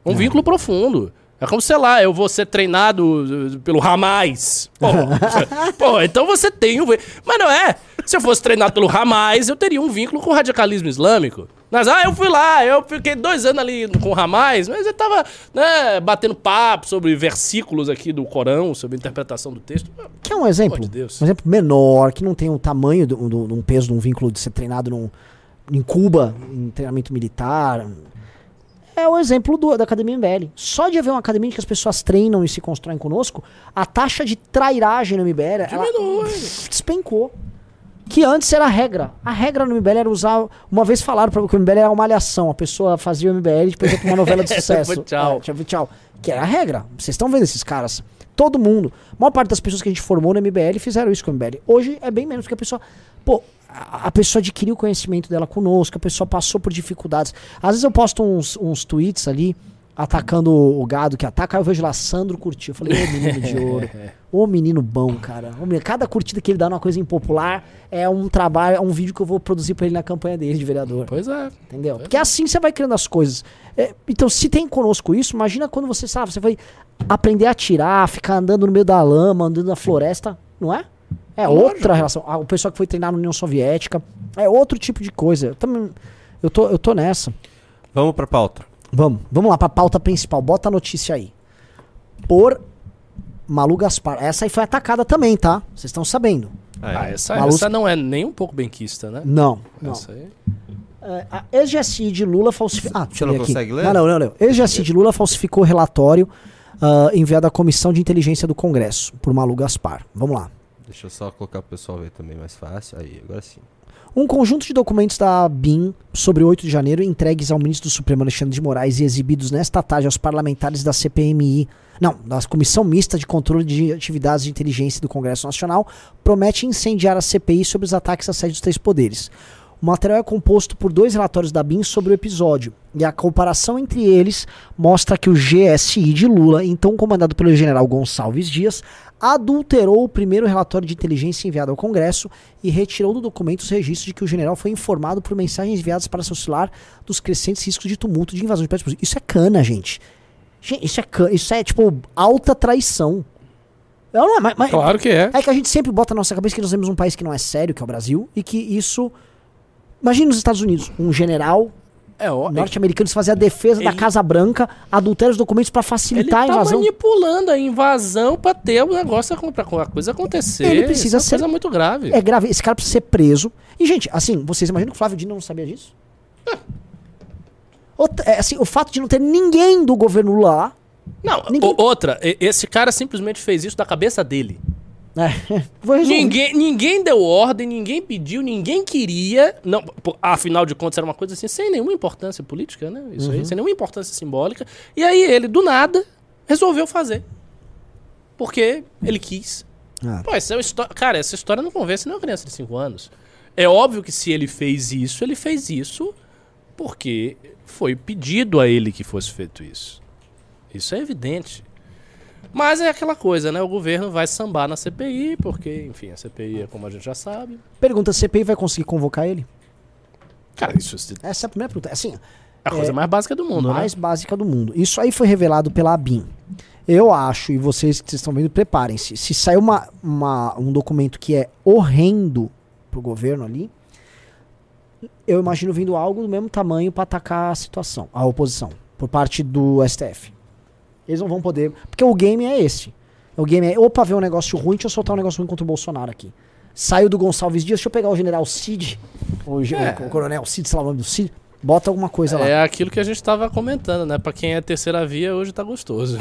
Um vínculo profundo. É como, sei lá, eu vou ser treinado uh, pelo Ramais. Pô, *laughs* pô, então você tem um. Mas não é. Se eu fosse treinado pelo Ramais, eu teria um vínculo com o radicalismo islâmico. Mas, ah, eu fui lá, eu fiquei dois anos ali com o Ramais, mas eu tava, né, batendo papo sobre versículos aqui do Corão, sobre a interpretação do texto. Que é um exemplo. De. Um exemplo menor, que não tem o tamanho do, do, de um peso de um vínculo de ser treinado num, em Cuba, em treinamento militar. É o exemplo do- da Academia MBL. Só de haver uma academia em que as pessoas treinam e se constroem conosco, a taxa de trairagem no MBL ela despencou. Que antes era a regra. A regra no MBL era usar. Uma vez falaram pra que o MBL era uma malhação. A pessoa fazia o MBL e depois ia pra uma novela de *laughs* sucesso. Tchau. É, tchau, tchau. Que era a regra. Vocês estão vendo esses caras. Todo mundo. A maior parte das pessoas que a gente formou no MBL fizeram isso com o MBL. Hoje é bem menos, porque a pessoa. Pô, a pessoa adquiriu o conhecimento dela conosco, a pessoa passou por dificuldades. Às vezes eu posto uns, uns tweets ali atacando o gado que ataca, aí eu vejo lá Sandro curtiu. Eu falei, ô menino de ouro. *laughs* Ô menino bom, cara. Cada curtida que ele dá numa coisa impopular é um trabalho, é um vídeo que eu vou produzir pra ele na campanha dele de vereador. Pois é. Entendeu? Porque assim você vai criando as coisas. É, então, se tem conosco isso, imagina quando você sabe, você vai aprender a atirar, ficar andando no meio da lama, andando na floresta, não é? É outra relação. Ah, o pessoal que foi treinar na União Soviética é outro tipo de coisa. Eu também, eu tô, eu tô nessa. Vamos pra pauta. Vamos, vamos lá pra pauta principal. Bota a notícia aí. Por Malu Gaspar. Essa aí foi atacada também, tá? Vocês estão sabendo. Ah, é. essa, Malu- essa não é nem um pouco benquista, né? Não, não. Essa aí. É, a ex-GSI de Lula falsificou. Ah, Você não aqui. consegue ler? Não, não, não. não. Ex-GSI de Lula falsificou relatório ah, enviado à Comissão de Inteligência do Congresso, por Malu Gaspar. Vamos lá. Deixa eu só colocar pro pessoal ver também mais fácil. Aí, agora sim. Um conjunto de documentos da BIM sobre o 8 de janeiro entregues ao ministro do Supremo Alexandre de Moraes e exibidos nesta tarde aos parlamentares da CPMI, não, da Comissão Mista de Controle de Atividades de Inteligência do Congresso Nacional, promete incendiar a CPI sobre os ataques à sede dos três poderes. O material é composto por dois relatórios da BIM sobre o episódio, e a comparação entre eles mostra que o GSI de Lula, então comandado pelo general Gonçalves Dias, adulterou o primeiro relatório de inteligência enviado ao Congresso e retirou do documento os registros de que o general foi informado por mensagens enviadas para seu celular dos crescentes riscos de tumulto de invasão de prédios. Isso é cana, gente. Gente, isso é cana, isso é tipo alta traição. Eu não, mas, mas- Claro que é. é que a gente sempre bota na nossa cabeça que nós temos um país que não é sério, que é o Brasil, e que isso. Imagina nos Estados Unidos, um general É, ó, norte-americano que fazia a defesa da Ele- Casa Branca, adultera os documentos para ele facilitar tá a invasão. manipulando a invasão pra ter o negócio, pra a coisa acontecer. Ele precisa Isso é ser- uma coisa muito grave. É grave, esse cara precisa ser preso. E, gente, assim, vocês imaginam que o Flávio Dino não sabia disso? Outra- é, assim, o fato de não ter ninguém do governo lá. Não, Ninguém- outra, esse cara simplesmente fez isso da cabeça dele. É. *laughs* Ninguém, ninguém deu ordem, ninguém pediu, ninguém queria. Não, afinal de contas, era uma coisa assim, sem nenhuma importância política, né? Isso Uhum. aí, sem nenhuma importância simbólica. E aí ele, do nada, resolveu fazer. Porque ele quis. Ah. Pô, essa é Cara, essa história não convence nem uma criança de 5 anos. É óbvio que se ele fez isso, ele fez isso porque foi pedido a ele que fosse feito isso. Isso é evidente. Mas é aquela coisa, né? O governo vai sambar na CPI, porque, enfim, a CPI é como a gente já sabe. Pergunta: a CPI vai conseguir convocar ele? Cara, isso é Essa é a primeira pergunta. Assim, a coisa mais básica do mundo, mais né? básica do mundo. Isso aí foi revelado pela ABIN. Eu acho, e vocês que vocês estão vendo, preparem-se. Se sair uma, uma- um documento que é horrendo pro governo ali, eu imagino vindo algo do mesmo tamanho para atacar a situação, a oposição, por parte do STF. Eles não vão poder. Porque o game é esse. O game é, opa, ver um negócio ruim, deixa eu soltar um negócio ruim contra o Bolsonaro aqui. Saiu do Gonçalves Dias, deixa eu pegar o general Cid, o, ge- o coronel Cid, sei lá o nome do Cid, bota alguma coisa lá. É aquilo que a gente tava comentando, né? Pra quem é terceira via, hoje tá gostoso.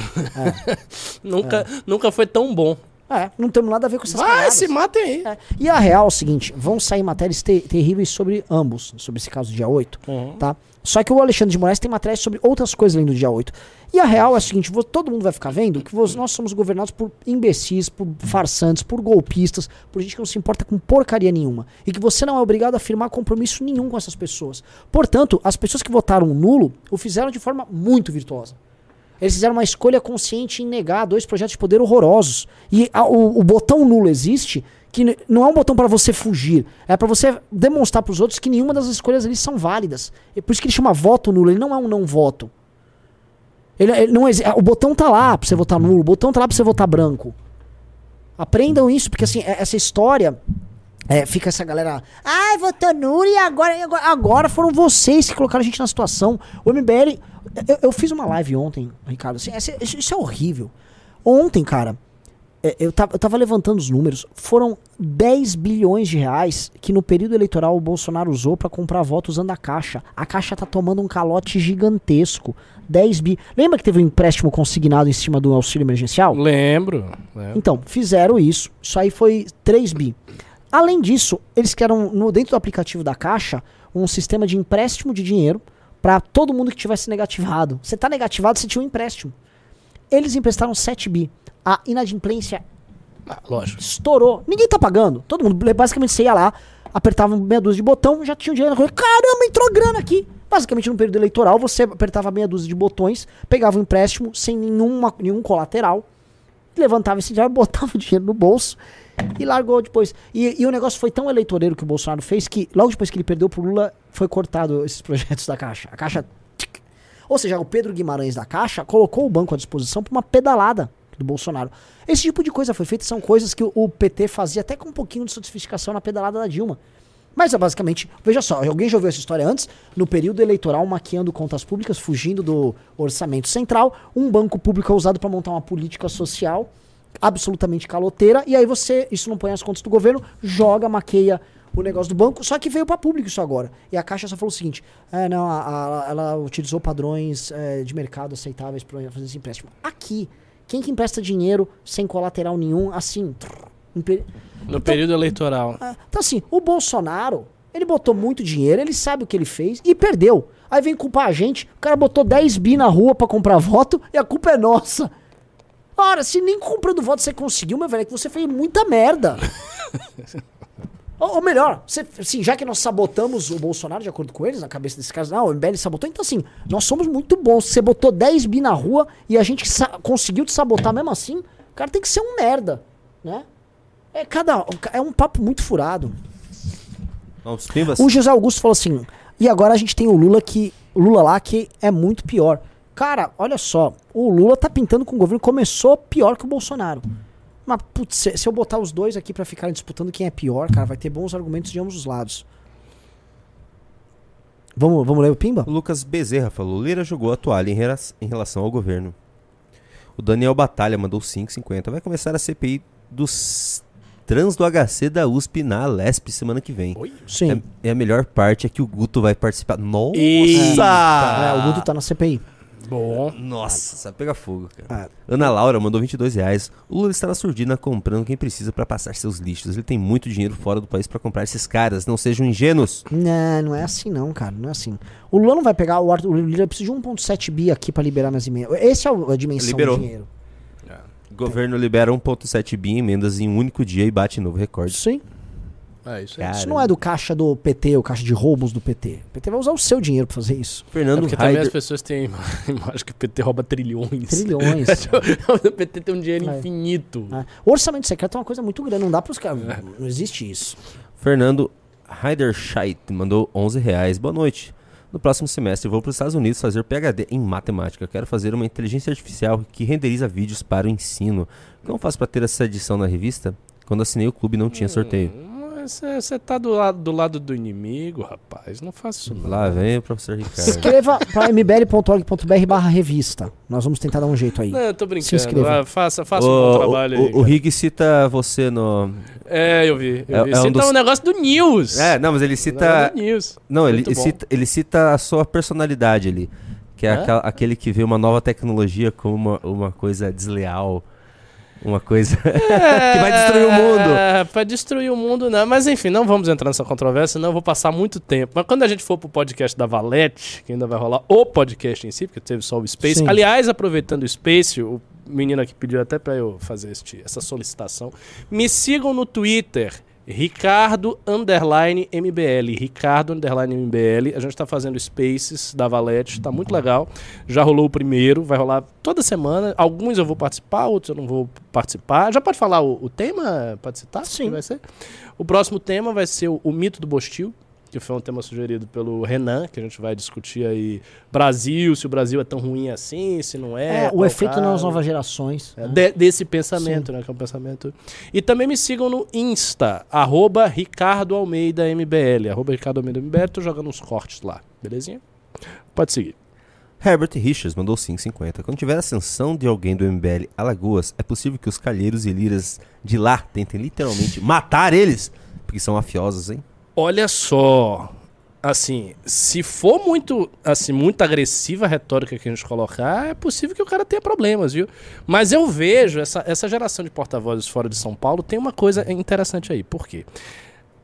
*laughs* nunca, nunca foi tão bom. É, não temos nada a ver com essas Vai, paradas. se matem aí. É. E a real é o seguinte, vão sair matérias te- terríveis sobre ambos, sobre esse caso do dia 8, Uhum. tá? Só que o Alexandre de Moraes tem matérias sobre outras coisas além do dia 8. E a real é o seguinte, todo mundo vai ficar vendo que nós somos governados por imbecis, por farsantes, por golpistas, por gente que não se importa com porcaria nenhuma. E que você não é obrigado a firmar compromisso nenhum com essas pessoas. Portanto, as pessoas que votaram nulo o fizeram de forma muito virtuosa. Eles fizeram uma escolha consciente em negar dois projetos de poder horrorosos. E a- o, o botão nulo existe, que não é um botão para você fugir, é para você demonstrar para os outros que nenhuma das escolhas ali são válidas. É por isso que ele chama voto nulo, ele não é um não voto. Ele, ele não o botão tá lá para você votar nulo, o botão tá lá para você votar branco. Aprendam isso, porque assim, é- essa história é, fica essa galera. Ai, votou nulo e agora, agora. Foram vocês que colocaram a gente na situação. O MBL. Eu, eu fiz uma live ontem, Ricardo. assim, isso é horrível. Ontem, cara, é, eu tava, eu tava levantando os números. Foram 10 bilhões de reais que no período eleitoral o Bolsonaro usou pra comprar votos usando a Caixa. A Caixa tá tomando um calote gigantesco. 10 bi. Lembra que teve um empréstimo consignado em cima do auxílio emergencial? Lembro. né? Então, fizeram isso. Isso aí foi 3 bi. Além disso, eles queriam, no, dentro do aplicativo da Caixa, um sistema de empréstimo de dinheiro para todo mundo que tivesse negativado. Você tá negativado, você tinha um empréstimo. Eles emprestaram 7 bi. A inadimplência Ah, lógico. estourou. Ninguém tá pagando. Todo mundo, basicamente, você ia lá, apertava meia dúzia de botão, já tinha o dinheiro. Caramba, entrou grana aqui. Basicamente, no período eleitoral, você apertava meia dúzia de botões, pegava o empréstimo sem nenhuma, nenhum colateral, levantava esse dinheiro, *laughs* botava o dinheiro no bolso e largou depois. E, e o negócio foi tão eleitoreiro que o Bolsonaro fez que, logo depois que ele perdeu pro Lula, foi cortado esses projetos da Caixa. A Caixa. Ou seja, o Pedro Guimarães da Caixa colocou o banco à disposição para uma pedalada do Bolsonaro. Esse tipo de coisa foi feita, são coisas que o PT fazia até com um pouquinho de sofisticação na pedalada da Dilma. Mas é basicamente, veja só, alguém já ouviu essa história antes? No período eleitoral, maquiando contas públicas, fugindo do orçamento central, um banco público é usado para montar uma política social absolutamente caloteira, e aí você, isso não põe as contas do governo, joga, maqueia o negócio do banco, só que veio para público isso agora. E a Caixa só falou o seguinte: é, não, a- a- ela utilizou padrões é, de mercado aceitáveis para fazer esse empréstimo. Aqui, quem que empresta dinheiro sem colateral nenhum, assim, empe- No período eleitoral. ah, Então, assim, o Bolsonaro, ele botou muito dinheiro, ele sabe o que ele fez e perdeu. Aí vem culpar a gente, o cara botou 10 bi na rua pra comprar voto e a culpa é nossa. Ora, se nem comprando voto você conseguiu, meu velho, é que você fez muita merda. *laughs* ou, ou melhor, você, assim, já que nós sabotamos o Bolsonaro, de acordo com eles, na cabeça desses caras, não, o MBL sabotou, então assim, nós somos muito bons. Você botou 10 bi na rua e a gente conseguiu te sabotar mesmo assim, o cara tem que ser um merda, né? É cada. É um papo muito furado. O José Augusto falou assim: e agora a gente tem o Lula que. O Lula lá que é muito pior. Cara, olha só, o Lula tá pintando com o governo, começou pior que o Bolsonaro. Mas, putz, se, se eu botar os dois aqui pra ficarem disputando quem é pior, cara, vai ter bons argumentos de ambos os lados. Vamos, vamos ler o Pimba? O Lucas Bezerra falou: Lira jogou a toalha em, rela- em relação ao governo. O Daniel Batalha mandou 5,50. Vai começar a CPI dos trans do HC da USP na Lesp semana que vem. Sim. É, é a melhor parte é que o Guto vai participar. Nossa! É, o Guto tá na CPI. Bom. Nossa, sabe pegar fogo, cara. É. Ana Laura mandou 22 reais. O Lula está na surdina comprando quem precisa pra passar seus lixos. Ele tem muito dinheiro fora do país pra comprar esses caras. Não sejam ingênuos. Não, não é assim não, cara. Não é assim. O Lula não vai pegar. O, Arthur, o Lula precisa de 1,7 bi aqui pra liberar minhas emendas. Esse é o- a dimensão Liberou. do dinheiro. O governo libera 1,7 bi em emendas em um único dia e bate novo recorde. Sim. É isso aí. Cara, Isso não é do caixa do PT, o caixa de roubos do PT. O PT vai usar o seu dinheiro pra fazer isso. É Fernando porque também as Heider. pessoas têm a *laughs* imagem que o PT rouba trilhões. Trilhões. *laughs* o PT tem um dinheiro É. infinito. né? O orçamento secreto é uma coisa muito grande, não dá pros caras. Não existe isso. Fernando Heiderscheit mandou 11 reais. Boa noite. No próximo semestre vou para os Estados Unidos fazer PhD em matemática. Quero fazer uma inteligência artificial que renderiza vídeos para o ensino. Como faço para ter essa edição na revista? Quando assinei o clube não tinha sorteio. Você tá do lado, do lado do inimigo, rapaz. Não faça isso não. Lá vem o professor Ricardo. Escreva para mbl.org.br barra revista. Nós vamos tentar dar um jeito aí. Não, eu tô Se brincando. inscreva. Ah, faça faça um bom trabalho aí. o, o Rig cita você no. É, eu vi. Eu É- vi. é um Cita dos- um negócio do News. É, não, mas ele Um cita. do News. Não, ele, ele cita, ele cita a sua personalidade ali. Que é Hã? aquela- aquele que vê uma nova tecnologia como uma, uma coisa desleal. Uma coisa. *laughs* que vai destruir o mundo. É, pra destruir o mundo, não. Mas enfim, não vamos entrar nessa controvérsia, senão eu vou passar muito tempo. Mas quando a gente for pro podcast da Valete, que ainda vai rolar o podcast em si, porque teve só o Space. Sim. Aliás, aproveitando o Space, o menino aqui pediu até pra eu fazer este, essa solicitação. Me sigam no Twitter. Ricardo underline MBL. Ricardo underline MBL. A gente tá fazendo Spaces da Valete, tá muito legal. Já rolou o primeiro, vai rolar toda semana. Alguns eu vou participar, outros eu não vou participar. Já pode falar o, o tema? Pode citar? Sim. Vai ser? O próximo tema vai ser o, o mito do Bostil, que foi um tema sugerido pelo Renan, que a gente vai discutir aí Brasil, se o Brasil é tão ruim assim, se não é. É, o efeito caso. nas novas gerações. É, né? de- desse pensamento, né? Que é um pensamento. E também me sigam no Insta, arroba Ricardo Almeida MBL. Arroba Ricardo Almeida MBL, tô jogando uns cortes lá, belezinha? Pode seguir. Herbert Richards mandou 5,50. Quando tiver ascensão de alguém do MBL Alagoas, é possível que os calheiros e liras de lá tentem literalmente *laughs* matar eles? Porque são mafiosos, hein? Olha só, assim, se for muito, assim, muito agressiva a retórica que a gente colocar, é possível que o cara tenha problemas, viu? Mas eu vejo essa, essa geração de porta-vozes fora de São Paulo tem uma coisa interessante aí. Por quê?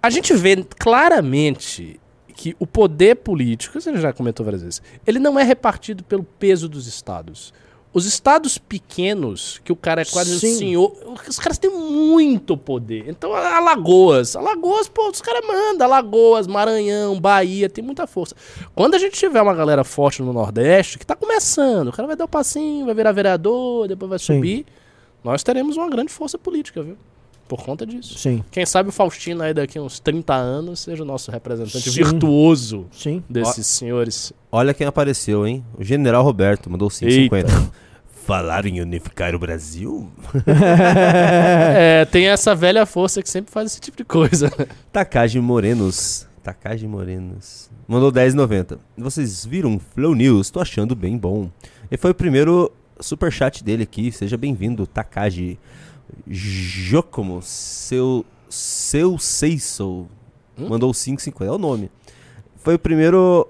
A gente vê claramente que o poder político, você já comentou várias vezes, ele não é repartido pelo peso dos estados. Os estados pequenos, que o cara é quase o Sim. senhor, os caras têm muito poder. Então, Alagoas, Alagoas, pô, os caras mandam. Alagoas, Maranhão, Bahia, tem muita força. Quando a gente tiver uma galera forte no Nordeste, que tá começando, o cara vai dar o passinho, vai virar vereador, depois vai Sim. subir, nós teremos uma grande força política, viu? Por conta disso. Sim, Quem sabe o Faustino aí daqui a uns 30 anos seja o nosso representante Sim. virtuoso sim. desses senhores. Olha quem apareceu, hein? O General Roberto mandou 5,50. Falaram em unificar o Brasil? *laughs* É, tem essa velha força que sempre faz esse tipo de coisa. Takagi Morenos. Takagi Morenos. Mandou 10,90. Vocês viram Flow News? Tô achando bem bom. E foi o primeiro superchat dele aqui. Seja bem-vindo, Takagi. Jocomo, seu. Seu Seisou. Hum? Mandou 5,50. É o nome. Foi o primeiro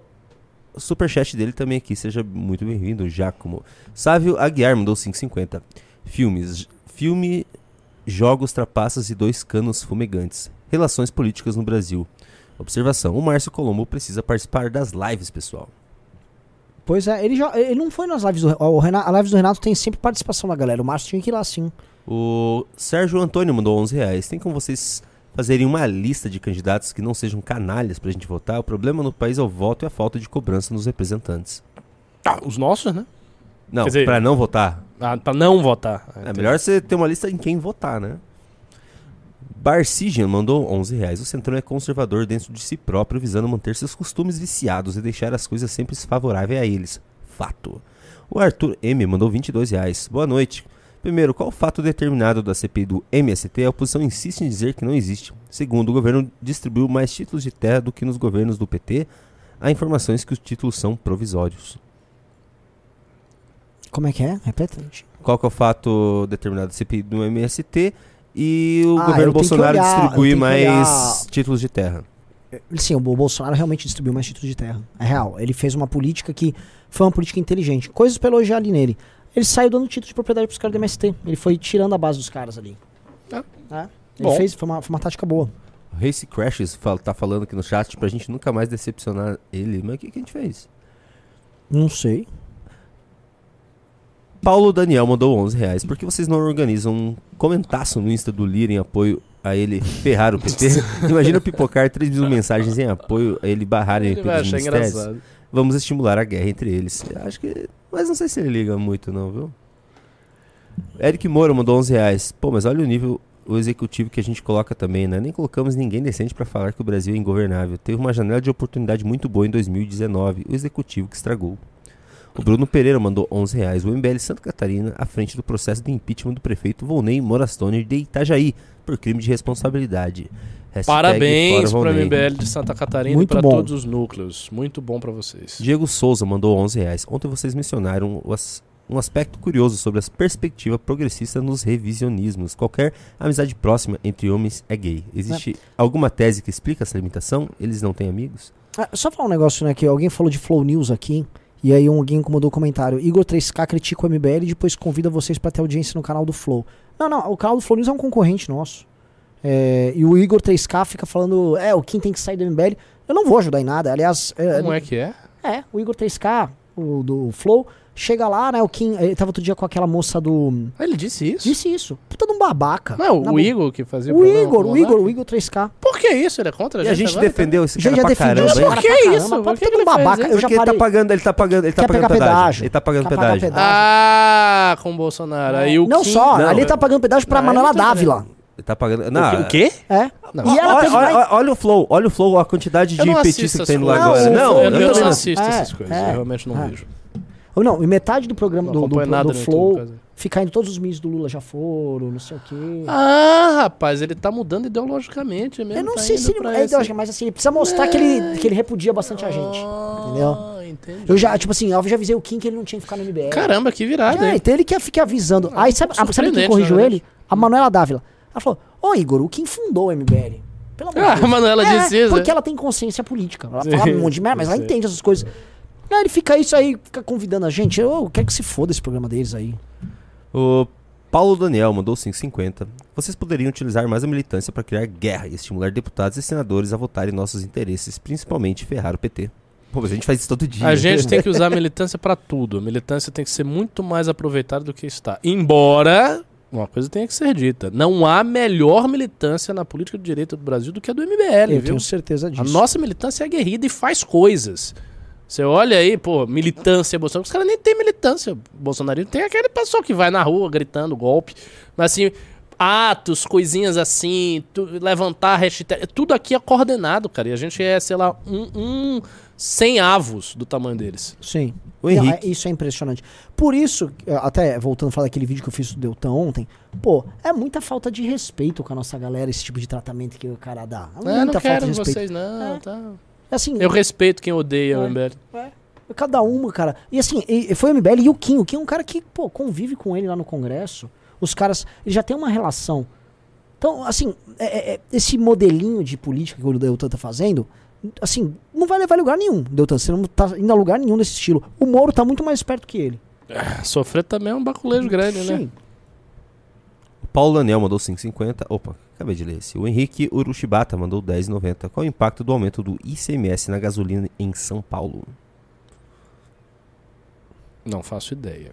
superchat dele também aqui. Seja muito bem-vindo, Giacomo. Sávio Aguiar mandou 5,50. Filmes. Filme Jogos, trapaças e dois canos fumegantes. Relações políticas no Brasil. Observação: o Márcio Colombo precisa participar das lives, pessoal. Pois é, ele, já, ele não foi nas lives do o Renato, A lives do Renato tem sempre participação da galera. O Márcio tinha que ir lá sim. O Sérgio Antônio mandou 11 reais. Tem como vocês fazerem uma lista de candidatos que não sejam canalhas pra gente votar? O problema no país é o voto e a falta de cobrança nos representantes. Ah, os nossos, né? Não, pra não votar. Ah, pra não votar. É melhor você ter uma lista em quem votar, né? Barcigian mandou 11 reais. O Centrão é conservador dentro de si próprio, visando manter seus costumes viciados e deixar as coisas sempre favoráveis a eles. Fato. O Arthur M mandou 22 reais. Boa noite. Primeiro, qual fato determinado da CPI do MST a oposição insiste em dizer que não existe? Segundo, o governo distribuiu mais títulos de terra do que nos governos do PT. Há informações que os títulos são provisórios. Como é que é? Repete. qual que é o fato determinado da CPI do MST e o Ah, governo Bolsonaro olhar, distribuir mais títulos de terra. Sim, o Bolsonaro realmente distribuiu mais títulos de terra. É real. Ele fez uma política que foi uma política inteligente. Coisas pra elogiar ali nele. Ele saiu dando título de propriedade pros caras do MST. Ele foi tirando a base dos caras ali. Ah. É. Ele Bom. fez, foi uma, foi uma tática boa. O Race Crashes fala- tá falando aqui no chat pra gente nunca mais decepcionar ele. Mas o que, que a gente fez? Não sei. Paulo Daniel mandou 11 reais. Por que vocês não organizam um comentaço no Insta do Lira em apoio a ele ferrar o PT? *laughs* Imagina pipocar 3 mil mensagens em apoio a ele barrarem Ele achar ministérios. engraçado. Vamos estimular a guerra entre eles. Acho que. Mas não sei se ele liga muito, não, viu? Eric Moura mandou 11 reais. Pô, mas olha o nível o executivo que a gente coloca também, né? Nem colocamos ninguém decente para falar que o Brasil é ingovernável. Teve uma janela de oportunidade muito boa em 2019, o executivo que estragou. O Bruno Pereira mandou 11 reais. O MBL Santa Catarina à frente do processo de impeachment do prefeito Volney Morastone de Itajaí por crime de responsabilidade. Hashtag Parabéns para o. MBL de Santa Catarina Muito e para bom. todos os núcleos. Muito bom para vocês. Diego Souza mandou 11 reais. Ontem vocês mencionaram as- um aspecto curioso sobre a perspectiva progressista nos revisionismos. Qualquer amizade próxima entre homens é gay. Existe alguma tese que explica essa limitação? Eles não têm amigos? Ah, só falar um negócio, né? Que alguém falou de Flow News aqui. E aí um- alguém incomodou o comentário. Igor 3K critica o MBL e depois convida vocês pra ter audiência no canal do Flow. Não, não, o canal do Flow News é um concorrente nosso. É, e o Igor 3K fica falando, é, o Kim tem que sair do MBL. Eu não vou ajudar em nada. Aliás, é, Como é que é? é, o Igor 3K, o do Flow, chega lá, né? O Kim, ele tava outro dia com aquela moça do. Ah, Ele disse isso? Disse isso. Puta de um babaca. Não, Na o. Igor que fazia O Igor, o Igor, o Igor 3K. Por que isso? Ele é contra a E a gente gente agora, defendeu esse Já cara já pra defendeu caramba. esse cara Por que pra caramba, isso? Por puta que de que um ele fez babaca. isso? Eu já Porque ele tá parei. pagando, ele tá pagando, ele tá Quer pagando pedágio. pedágio. Ele tá pagando pedágio. pedágio. Ah, com o Bolsonaro. Aí o Não Kim- só, Não, ali é- tá pagando pedágio pra Manuela Dávila. Tá pagando. Não, O quê? É. Não. E ela olha, teve olha, mais- olha- o flow, olha o flow, a quantidade de não assisto que tem lá agora. Não, Não, eu, eu eu não não. assisto É, essas coisas. é, eu realmente não é. vejo. Ou não, e metade do programa Não do, do, do YouTube, Flow quase. fica indo todos os mídias do Lula já foram, não sei o quê. Ah, rapaz, ele tá mudando ideologicamente mesmo. eu não tá sei se ele é ideológico, mas assim, ele precisa mostrar que, ele, que ele repudia bastante a gente. Entendeu? Ah, entendi. Eu já, tipo assim, eu já avisei o Kim que ele não tinha que ficar no MBL. Caramba, que virada, É, hein? então ele que fica avisando. Aí sabe, sabe quem corrigiu ele? A Manuela Dávila. Ela falou: Ô Igor, o Kim fundou o MBL. Pelo amor Ah, de Deus. a Manuela é, disse isso, Porque né? ela tem consciência política. Ela Sim, fala um monte de merda, mas ela entende essas coisas. Aí ele fica isso aí, fica convidando a gente. Eu quero que se foda esse programa deles aí. O Paulo Daniel mandou 5,50. Vocês poderiam utilizar mais a militância para criar guerra e estimular deputados e senadores a votarem nossos interesses, principalmente ferrar o PT. Pô, mas a gente faz isso todo dia. A gente tem que usar a militância pra tudo. A militância tem que ser muito mais aproveitada do que está. Embora uma coisa tenha que ser dita, não há melhor militância na política de direita do Brasil do que a do MBL, eu viu? tenho certeza disso. A nossa militância é aguerrida e faz coisas. Você olha aí, pô, militância Bolsonaro. Os caras nem têm militância. Bolsonaro tem aquele pessoal que vai na rua gritando golpe. Mas assim, atos, coisinhas assim, tu- levantar hashtag. Tudo aqui é coordenado, cara. E a gente é, sei lá, um, um 100 avos do tamanho deles. Sim. O Não, Henrique. é- isso é impressionante. Por isso, eh, até voltando a falar daquele vídeo que eu fiz do Deltan ontem, pô, é muita falta de respeito com a nossa galera, esse tipo de tratamento que o cara dá. É Ah, muita não falta quero de respeito. vocês, não. É. Tá. Assim, Eu respeito quem odeia É. o MBL. Cada uma, cara. E assim, e- foi o MBL e o Kim. O Kim é um cara que, pô, convive com ele lá no Congresso. Os caras, ele já tem uma relação. Então, assim, é- é- é- esse modelinho de política que o Deltan tá fazendo, assim, não vai levar a lugar nenhum, Deltan. Você não tá indo a lugar nenhum desse estilo. O Moro tá muito mais perto que ele. Sofrer também é um baculejo grande, né? Sim. O Paulo Daniel mandou 5,50. Opa, acabei de ler esse. O Henrique Urushibata mandou 10,90. Qual o impacto do aumento do ICMS na gasolina em São Paulo? Não faço ideia.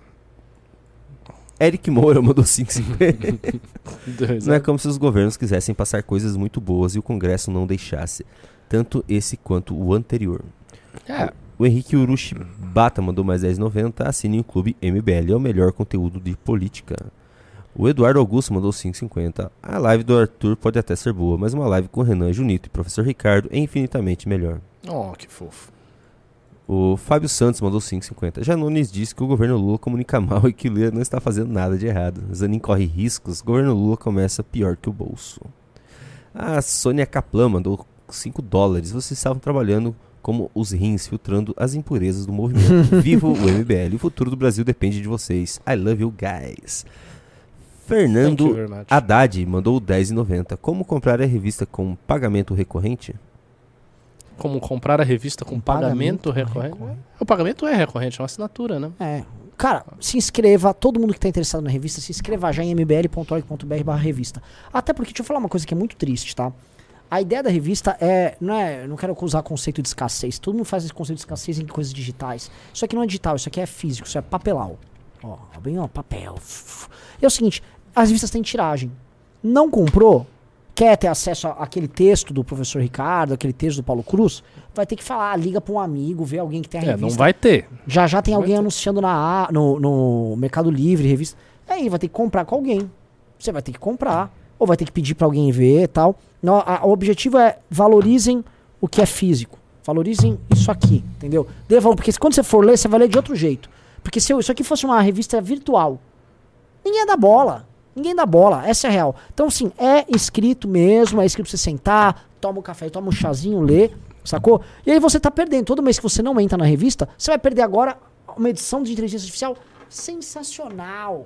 Eric Moura mandou 5,50. *laughs* Dois, Não é como se os governos quisessem passar coisas muito boas e o Congresso não deixasse. Tanto esse quanto o anterior. É, O Henrique Urushibata mandou mais 10,90. Assine o Clube MBL, é o melhor conteúdo de política. O Eduardo Augusto mandou 5,50. A live do Arthur pode até ser boa, mas uma live com Renan Junito e Professor Ricardo é infinitamente melhor. Oh, que fofo. O Fábio Santos mandou 5,50. Janones disse que o governo Lula comunica mal *laughs* e que Lula não está fazendo nada de errado. Zanin corre riscos, governo Lula começa pior que o bolso. A Sônia Kaplan mandou 5 dólares. Vocês estavam trabalhando como os rins, filtrando as impurezas do movimento. *laughs* Viva o MBL. O futuro do Brasil depende de vocês. I love you guys. You Fernando. Haddad mandou 10,90. Como comprar a revista com pagamento recorrente? Como comprar a revista com Com pagamento, pagamento recorrente. recorrente. O pagamento é recorrente, é uma assinatura, né? É. Cara, se inscreva, todo mundo que tá interessado na revista, se inscreva já em mbl.org.br barra revista. Até porque, deixa eu falar uma coisa que é muito triste, tá? A ideia da revista é, não é, não quero usar conceito de escassez. Todo mundo faz esse conceito de escassez em coisas digitais. Isso aqui não é digital, isso aqui é físico, isso é papelau. Ó, bem, ó, papel. É o seguinte, as revistas têm tiragem. Não comprou, quer ter acesso àquele texto do professor Ricardo, aquele texto do Paulo Cruz, vai ter que falar, liga pra um amigo, ver alguém que tem a É, revista. não vai ter. Já já tem Vai alguém anunciando na, no, no Mercado Livre, revista. Aí vai ter que comprar com alguém. Você vai ter que comprar. Ou vai ter que pedir pra alguém ver e tal. Não, a- o objetivo é valorizem o que é físico. Valorizem isso aqui, entendeu? Dê valor, porque quando você for ler, você vai ler de outro jeito. Porque se isso aqui fosse uma revista virtual, ninguém dá bola. Ninguém dá bola, essa é a real. Então, assim, é escrito mesmo, é escrito pra você sentar, toma um café, toma um chazinho, lê, sacou? E aí você tá perdendo. Todo mês que você não entra na revista, você vai perder agora uma edição de inteligência artificial sensacional.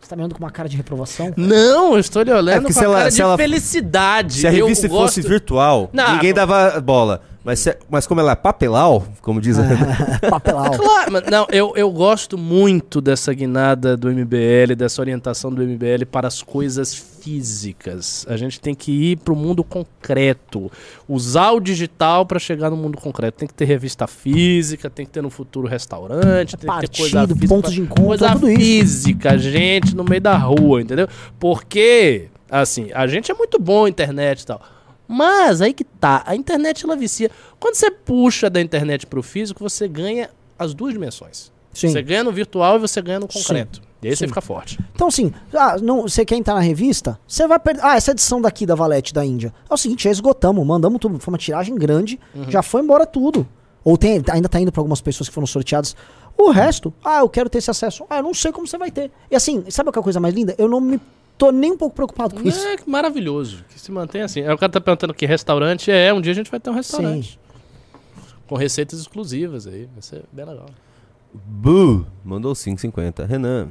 Você tá me olhando com uma cara de reprovação? Não, eu estou lhe É olhando porque com se a ela- cara de ela- felicidade. Se a Eu revista gosto- fosse virtual, Não, ninguém dava bola. Mas, se- mas como ela é papelau, como diz a *laughs* Papelau. Claro, mas não, eu, eu gosto muito dessa guinada do MBL, dessa orientação do MBL para as coisas físicas. A gente tem que ir para o mundo concreto, usar o digital para chegar no mundo concreto. Tem que ter revista física, tem que ter no futuro restaurante, tem que ter coisa Partido, física, pontos de encontro, coisa tudo isso. física, gente no meio da rua, entendeu? Porque, assim, a gente é muito bom na internet e tal. Mas aí que tá, a internet ela vicia. Quando você puxa da internet pro físico, você ganha as duas dimensões. Sim. Você ganha no virtual e você ganha no Sim. concreto. E aí Sim. você fica forte. Então, assim, ah, não, você quer entrar na revista? Você vai perder. Ah, essa edição daqui da Valete da Índia. É o seguinte, já esgotamos, mandamos tudo. Foi uma tiragem grande, já foi embora tudo. Ou tem, ainda tá indo pra algumas pessoas que foram sorteadas. O resto, ah, eu quero ter esse acesso. Ah, eu não sei como você vai ter. E assim, sabe qual é a coisa mais linda? Eu não me tô nem um pouco preocupado com isso. É maravilhoso. Que se mantém assim. Aí o cara tá perguntando que restaurante é. Um dia a gente vai ter um restaurante. Com receitas exclusivas aí. Vai ser bem legal. Bu mandou 5,50. Renan,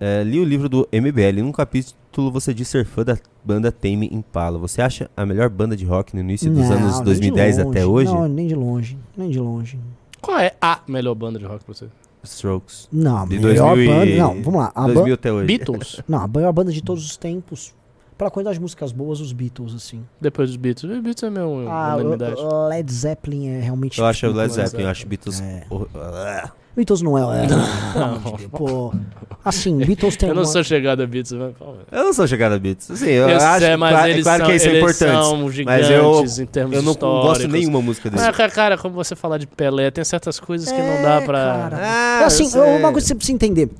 é, li o livro do MBL. Num capítulo você diz ser fã da banda Tame Impala. Você acha a melhor banda de rock no início dos Não, anos nem de 2010 longe. até hoje? Não, nem de longe. Nem de longe. Qual é a melhor banda de rock pra você? Strokes. Não, a De melhor 2000 e... banda. Não, vamos lá. A, 2000 ba até hoje. Beatles? *laughs* não, a maior banda de todos os tempos. Pela quantidade de músicas boas, os Beatles, assim. Depois dos Beatles. Os Beatles é meu Ah, unanimidade. Led Zeppelin é realmente. Eu acho o Led Zeppelin. Zeppelin, eu acho Beatles... É. ah. Beatles não é. é Deus, Pô, assim, Beatles tem Eu não uma- sou chegado a Beatles, mas... Eu não sou chegado a Beatles. Assim, eu, Eu acho sei, mas claro, eles claro são, que isso é eles importante. são Mas gigantes eu, em termos eu não históricos. gosto nenhuma música deles. Ah, cara, cara, como você falar de Pelé, tem certas coisas que não dá pra... cara. Ah, É assim, eu sei. uma coisa que você precisa entender.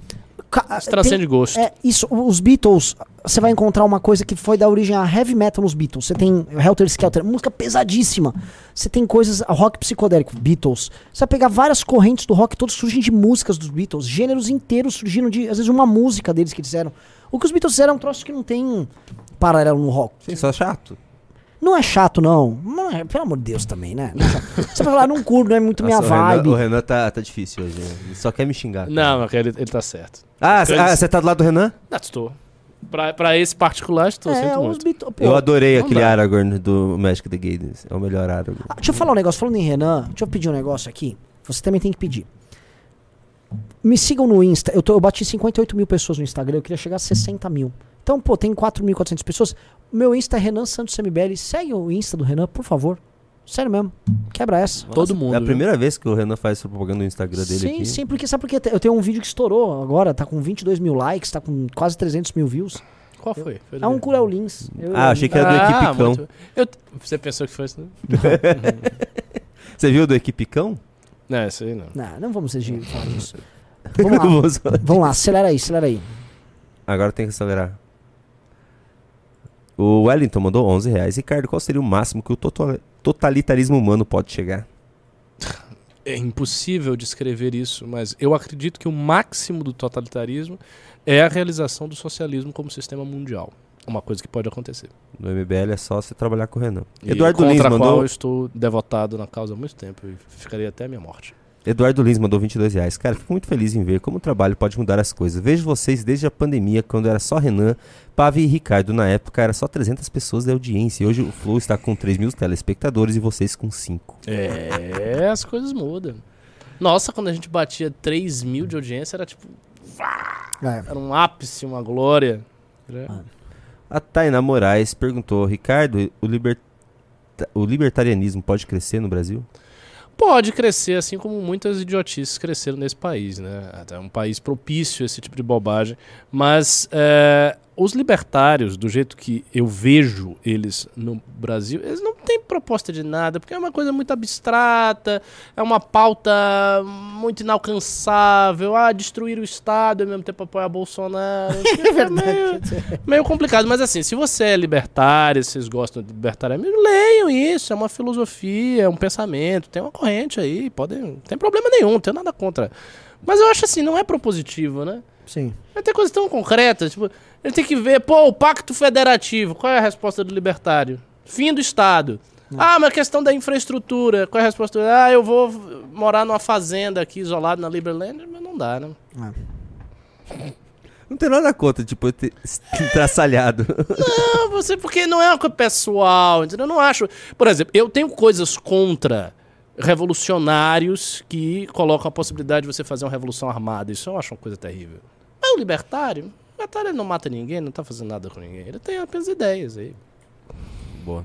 Transcende tem- gosto. É, isso, os Beatles, você vai encontrar uma coisa que foi da origem a heavy metal nos Beatles. Você tem Helter Skelter, música pesadíssima. Você tem coisas, rock psicodélico, Beatles. Você vai pegar várias correntes do rock, todos surgem de músicas dos Beatles. Gêneros inteiros surgiram de, às vezes, uma música deles que eles fizeram. O que os Beatles fizeram é um troço que não tem paralelo no rock. Sim, só chato. Não é chato, não. Não é- pelo amor de Deus também, né? É. Você vai falar, não curto, não é muito minha Nossa, o Renan- vibe. O Renan tá, tá difícil hoje. né? Ele só quer me xingar. cara. Não, mas ele, ele tá certo. Ah, Eles- você tá do lado do Renan? Não, estou. Pra, pra esse particular, estou, é, sinto os muito. Beatles. pô, eu adorei aquele dá. Aragorn do Magic the Gathering. É o melhor Aragorn. Ah, deixa eu falar um negócio, falando em Renan, deixa eu pedir um negócio aqui. Você também tem que pedir. Me sigam no Insta. Eu, tô, eu bati 58 mil pessoas no Instagram, eu queria chegar a 60 mil. Então, pô, tem 4.400 pessoas. Meu Insta é Renan Santos MBL. Segue o Insta do Renan, por favor. Sério mesmo. Quebra essa. Todo mundo, É a viu? primeira vez que o Renan faz propaganda no Instagram dele sim, aqui. sim, porque sabe por quê? Eu tenho um vídeo que estourou agora, tá com 22 mil likes, tá com quase 300 mil views. Qual foi? Foi É um Curel Lins. Eu- Ah, achei que era do Ah, Equipicão. Eu, você pensou que foi isso? né? *laughs* Você viu do Equipicão? Não, isso aí não. Não, não vamos falar disso. *laughs* Vamos lá, Vamos vamos lá, acelera aí, acelera aí. Agora tem que acelerar. O Wellington mandou 11 reais. Ricardo, qual seria o máximo que o total- totalitarismo humano pode chegar? É impossível descrever isso, mas eu acredito que o máximo do totalitarismo é a realização do socialismo como sistema mundial. Uma coisa que pode acontecer. No MBL é só você trabalhar com o Renan. E Eduardo contra Lins a qual mandou. eu estou devotado na causa há muito tempo e ficaria até a minha morte. Eduardo Lins mandou 22 reais. Cara, fico muito feliz em ver como o trabalho pode mudar as coisas. Vejo vocês desde a pandemia, quando era só Renan, Pavi e Ricardo. Na época era só 300 pessoas da audiência. E hoje o Flow está com 3 mil telespectadores e vocês com 5. É, as coisas mudam. Nossa, quando a gente batia 3 mil de audiência, era tipo. É. Era um ápice, uma glória. Era- A Tainá Moraes perguntou: Ricardo, o, liberta- o libertarianismo pode crescer no Brasil? Pode crescer, assim como muitas idiotices cresceram nesse país, né? Até um país propício a esse tipo de bobagem. Mas é, os libertários, do jeito que eu vejo eles no Brasil, eles não têm proposta de nada, porque é uma coisa muito abstrata, é uma pauta muito inalcançável, ah, destruir o Estado e ao mesmo tempo apoiar Bolsonaro. *laughs* é meio, meio complicado, mas assim, se você é libertário, se vocês gostam de libertarianismo, leiam isso, é uma filosofia, é um pensamento, tem uma corrente aí, podem, não tem problema nenhum, não tem nada contra. Mas eu acho assim, não é propositivo, né? Sim. Vai ter coisas tão concretas, tipo, ele tem que ver, pô, o pacto federativo, qual é a resposta do libertário? Fim do Estado. Ah, mas questão da infraestrutura, qual é a resposta? Ah, eu vou morar numa fazenda aqui, isolado na Liberland, mas não dá, né? Não tem nada contra, tipo, ter *laughs* traçalhado. Não, você, porque não é uma coisa pessoal, entendeu? Eu não acho. Por exemplo, eu tenho coisas contra revolucionários que colocam a possibilidade de você fazer uma revolução armada. Isso eu acho uma coisa terrível. Mas o libertário, o ele não mata ninguém, não tá fazendo nada com ninguém. Ele tem apenas ideias aí. Boa.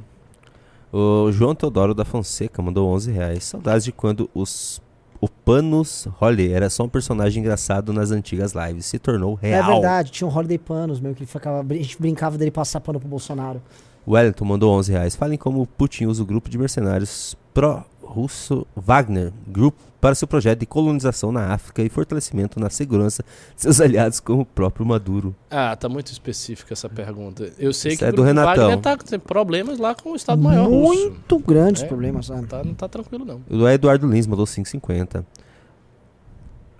O João Teodoro da Fonseca mandou 11 reais. Saudades de quando os, o Panos Holly era só um personagem engraçado nas antigas lives. Se tornou real. É verdade, tinha um Holiday Panos mesmo, que ele ficava, a gente brincava dele passar pano pro Bolsonaro. O Wellington mandou 11 reais. Falem como Putin usa o grupo de mercenários pró-russo Wagner Group para seu projeto de colonização na África e fortalecimento na segurança de seus aliados como o próprio Maduro. Ah, tá muito específica essa pergunta. Eu sei Isso que é o do Renatão. Wagner tá com problemas lá com o Estado Maior russo. Muito grandes É. problemas, sabe? Tá, não tá tranquilo, não. O Eduardo Lins mandou 5,50.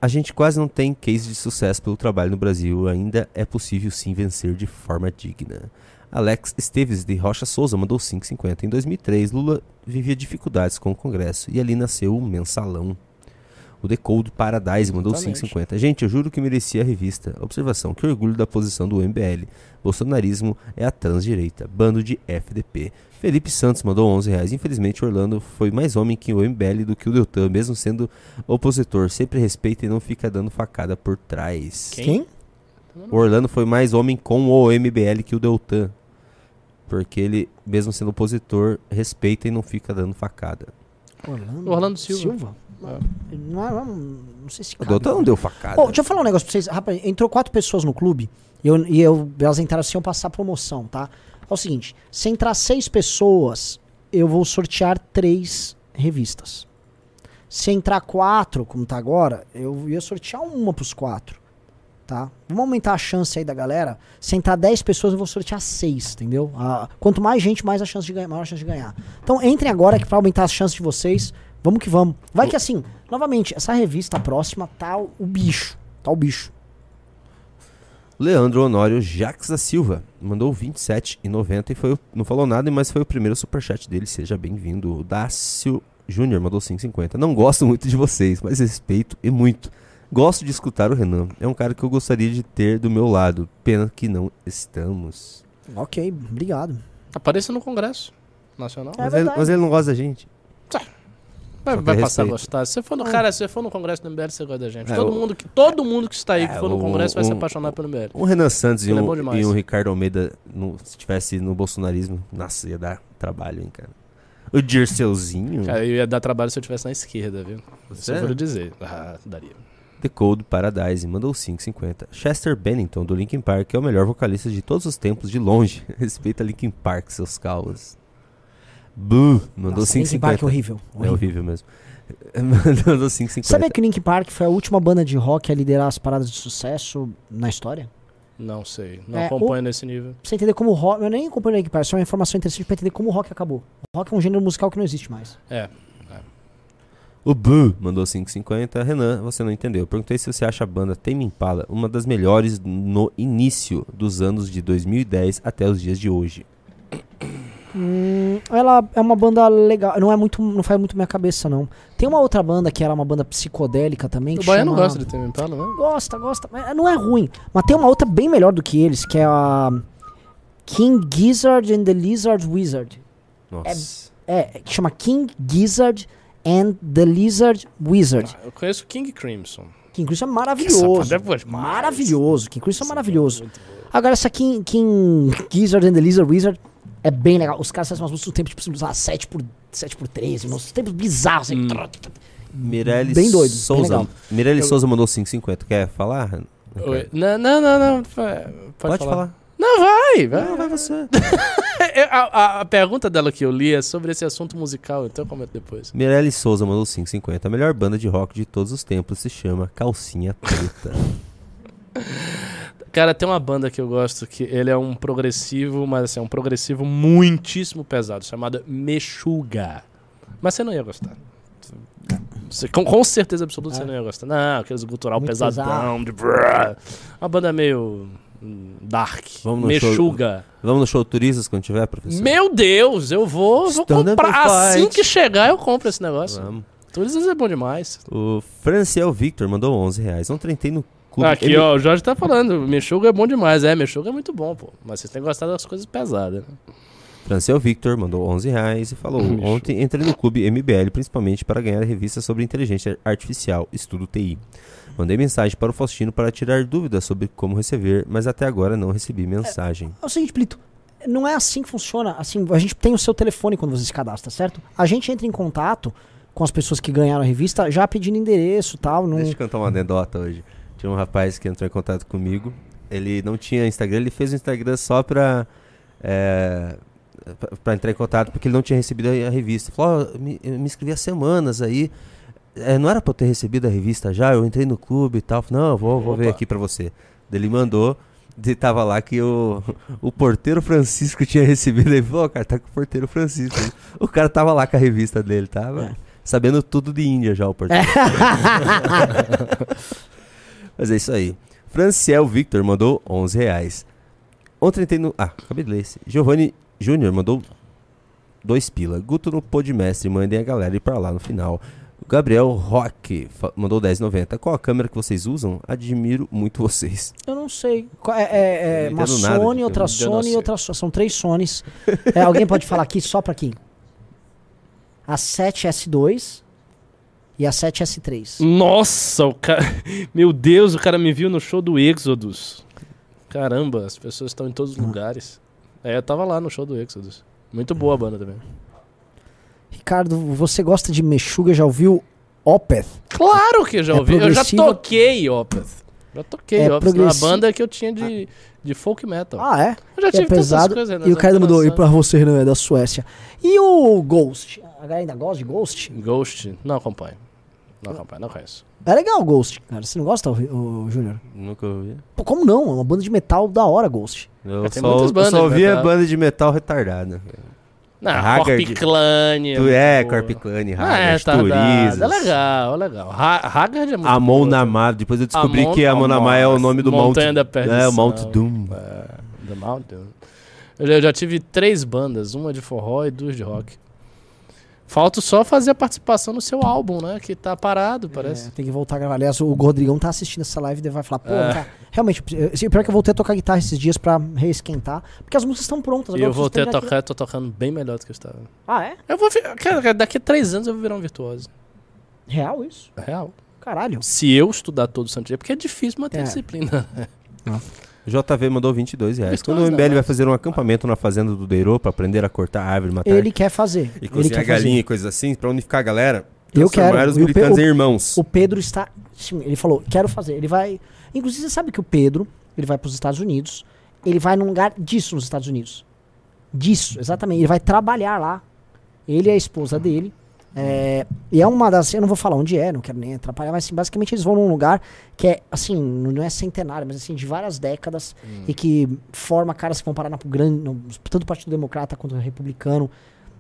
A gente quase não tem case de sucesso pelo trabalho no Brasil. Ainda é possível sim vencer de forma digna. Alex Esteves de Rocha Souza mandou 5,50. Em 2003, Lula vivia dificuldades com o Congresso e ali nasceu o Mensalão. O Decode Paradise mandou Exatamente. 5,50. Gente, eu juro que merecia a revista. Observação: que orgulho da posição do MBL. Bolsonarismo é a transdireita. Bando de FDP. Felipe Santos mandou 11 reais. Infelizmente, Orlando foi mais homem que o MBL do que o Deltan, mesmo sendo opositor. Sempre respeita e não fica dando facada por trás. Quem? Quem? O Orlando foi mais homem com o MBL que o Deltan. Porque ele, mesmo sendo opositor, respeita e não fica dando facada. Orlando, Orlando Silva. Não, é- não, não sei se O. Deltan não deu facada. Pô, deixa eu falar um negócio pra vocês. Rapaz, entrou quatro pessoas no clube e, eu, e eu- elas entraram assim, eu passar promoção, tá? É o seguinte, se entrar seis pessoas, eu vou sortear três revistas. Se entrar quatro, como tá agora, eu ia sortear uma pros quatro, tá? Vamos aumentar a chance aí da galera. Se entrar 10 pessoas, eu vou sortear seis, entendeu? Quanto mais gente, mais a chance de ganhar, maior a chance de ganhar. Então entrem agora que pra aumentar as chances de vocês, vamos que vamos. Vai que assim, novamente, essa revista próxima tá o, bicho, tá o bicho. Leandro Honório Jacques da Silva mandou 27,90 e foi não falou nada, mas foi o primeiro superchat dele. Seja bem-vindo. Dácio Júnior mandou 5,50. Não gosto muito de vocês, mas respeito e muito. Gosto de escutar o Renan. É um cara que eu gostaria de ter do meu lado. Pena que não estamos. Ok, obrigado. Apareça no Congresso Nacional. É mas, ele, mas ele não gosta da gente. Vai, Só vai que passar a gostar. Se você for no, cara, se você for no Congresso do MBL, você gosta da gente. É, todo, o- mundo que, todo mundo que está aí, que É, for no Congresso, vai se apaixonar pelo MBL. Um Renan Santos e é um, demais. e um Ricardo Almeida, no, se tivesse no bolsonarismo, nossa, ia dar trabalho, hein, cara. O Dirceuzinho, Cara, eu ia dar trabalho se eu estivesse na esquerda, viu? Isso eu Sério? vou lhe dizer. Ah, daria. The Code Paradise, mandou 5,50. Chester Bennington, do Linkin Park, é o melhor vocalista de todos os tempos, de longe. *laughs* Respeita Linkin Park, seus calvos. Boo, mandou Nossa, Linkin Park 5,50. é horrível. É horrível. horrível mesmo. *laughs* mandou 5,50. Sabia que o Linkin Park foi a última banda de rock a liderar as paradas de sucesso na história? Não sei. Não É, acompanho nesse nível. Pra você entender como o rock. Eu nem acompanho o Linkin Park, só uma informação interessante pra entender como o rock acabou. O rock é um gênero musical que não existe mais. É. O Boo mandou 5,50. Renan, você não entendeu. Perguntei se você acha a banda Tame Impala uma das melhores no início dos anos de 2010 até os dias de hoje. Hum, ela é uma banda legal. Não é muito. Não faz muito minha cabeça, não. Tem uma outra banda que era uma banda psicodélica também. O Baiano chama... gosta de Tame Impala, né? Gosta, gosta. mas Não é ruim. Mas tem uma outra bem melhor do que eles, que é a King Gizzard and the Lizard Wizard. Nossa. É, que chama King Gizzard and the Lizard Wizard. Eu conheço King Crimson. King Crimson é maravilhoso. é. Maravilhoso. King Crimson é maravilhoso. Muito boa. Agora, essa King, King Gizzard and the Lizard Wizard é bem legal. Os caras fazem umas músicas no tempo, tipo, sei lá, 7 por, 7 por 13, uns tempos bizarros. Assim. Hum. Mirelle Bem doido, bem Souza. legal. Mirelle Eu- Souza mandou 5,50. Quer falar? Não, não, não, não. Pode, Pode falar. falar. Não, vai, vai. Não, vai você. *laughs* É, A, a- a pergunta dela que eu li é sobre esse assunto musical, então eu comento depois. Mirelle Souza mandou 5,50. A melhor banda de rock de todos os tempos se chama Calcinha Preta. *laughs* Cara, tem uma banda que eu gosto que ele é um progressivo, mas assim, é um progressivo muitíssimo pesado, chamada Meshuga. Mas você não ia gostar. Você- com, com certeza absoluta você não ia gostar. Não, aqueles gutural Muito pesadão, de brrr. Uma banda meio dark. Vamos no show- Meshuga. Vamos no show turistas quando tiver, professor? Meu Deus, eu vou, vou comprar. Assim que chegar, eu compro esse negócio. Vamos. Turistas é bom demais. O Franciel Victor mandou 11 reais. Ontem entrei no clube... Aqui, M- ó, o Jorge tá falando. Meshuga é bom demais. É, Meshuga é muito bom, pô. Mas vocês têm gostado das coisas pesadas, né? Franciel Victor mandou 11 reais e falou: Ontem entrei no clube MBL principalmente para ganhar a revista sobre inteligência artificial, estudo TI. Mandei mensagem para o Faustino para tirar dúvidas sobre como receber, mas até agora não recebi mensagem. É o seguinte, Plito. Não é assim que funciona. Assim, a gente tem o seu telefone quando você se cadastra, certo? A gente entra em contato com as pessoas que ganharam a revista já pedindo endereço e tal. Não... Deixa eu contar uma anedota hoje. Tinha um rapaz que entrou em contato comigo. Ele não tinha Instagram, ele fez o Instagram só pra, é, pra- entrar em contato, porque ele não tinha recebido a, revista. Falou, "Ó, me, me inscrevi há semanas aí. É, não era pra eu ter recebido a revista já? Eu entrei no clube e tal. Falei, não, vou, vou ver aqui pra você. Ele mandou. E tava lá que o, o porteiro Francisco tinha recebido. Ele falou, "Ó, cara, tá com o porteiro Francisco. aí." o cara tava lá com a revista dele, tava É. sabendo tudo de Índia já, o porteiro. *laughs* Mas é isso aí. Franciel Victor mandou 11 reais. Ontem tem no... Ah, acabei de ler esse. Giovanni Júnior mandou 2 pila. Guto no Podmestre, mandem a galera ir pra lá no final. Gabriel Roque fa- mandou 10,90. Qual a câmera que vocês usam? Admiro muito vocês. Eu não sei. Qual- É, é- é Não uma Sony, outra Sony e outra Sony. São três Sonys. É, alguém pode falar aqui só pra quem? A 7S2 e a 7S3. Nossa, o cara. *laughs* Meu Deus, o cara me viu no show do Exodus. Caramba, as pessoas estão em todos os lugares. É, eu tava lá no show do Exodus. Muito boa a banda também. Ricardo, você gosta de Meshuga? Já ouviu Opeth? Claro que eu já É ouvi. Eu já toquei Opeth. Já toquei É Opeth. Uma progressi- banda que eu tinha de, de folk metal. Ah, é? eu já E tive é pesado. tantas coisas. né? E o cara mandou, e pra você, Renan, é da Suécia. E o Ghost? A galera ainda gosta de Ghost? Ghost, não acompanho. Não acompanho, não conheço. É legal o Ghost, cara. Você não gosta, o, Júnior? Nunca ouvi. Pô, como não? É uma banda de metal da hora, Ghost. Eu tem só, muitas eu bandas só ouvi a banda de metal retardada. Não, Haggard. Corpiclane. Tu é, Corpiclane, Ah, é, Haggard, tá, Turizas. É legal, é legal. Ha Haggard é muito Amon boa Namar. Depois eu descobri Amon que Amon Namar é o nome do Montanha Mount... da Perdição. É, o Mount Doom. É, The. Eu já, eu já tive três bandas, uma de forró e duas de rock. Falta só fazer a participação no seu álbum, né? Que tá parado, parece. É, tem que voltar a gravar. Aliás, o Rodrigão tá assistindo essa live e vai falar, pô, É. cara, realmente, assim, pior que eu voltei a tocar guitarra esses dias pra reesquentar, porque as músicas estão prontas. e agora eu voltei a tocar, eu tô tocando bem melhor do que eu estava. Ah, é? Eu vou cara, daqui a três anos eu vou virar um virtuoso. Real isso? É real. Caralho. Se eu estudar todo santo dia, porque é difícil manter É. a disciplina. JV mandou 22 reais. Quando o MBL né? vai fazer um acampamento na fazenda do Deirô pra aprender a cortar árvore, matar Ele quer fazer. e ele cozinhar quer galinha e fazer. coisas assim, pra unificar a galera, Eu transformar quero. os E Pe- em irmãos. O Pedro está. ele falou, quero fazer. Ele vai. Inclusive, você sabe que o Pedro, ele vai para os Estados Unidos. Ele vai num lugar disso nos Estados Unidos. Disso, exatamente. Ele vai trabalhar lá. Ele e a esposa dele. É, e é uma das. Eu não vou falar onde é, não quero nem atrapalhar, mas assim, basicamente eles vão num lugar que é, assim, não é centenário, mas assim, de várias décadas e que forma caras que vão parar na grande, no, tanto Partido Democrata quanto Republicano.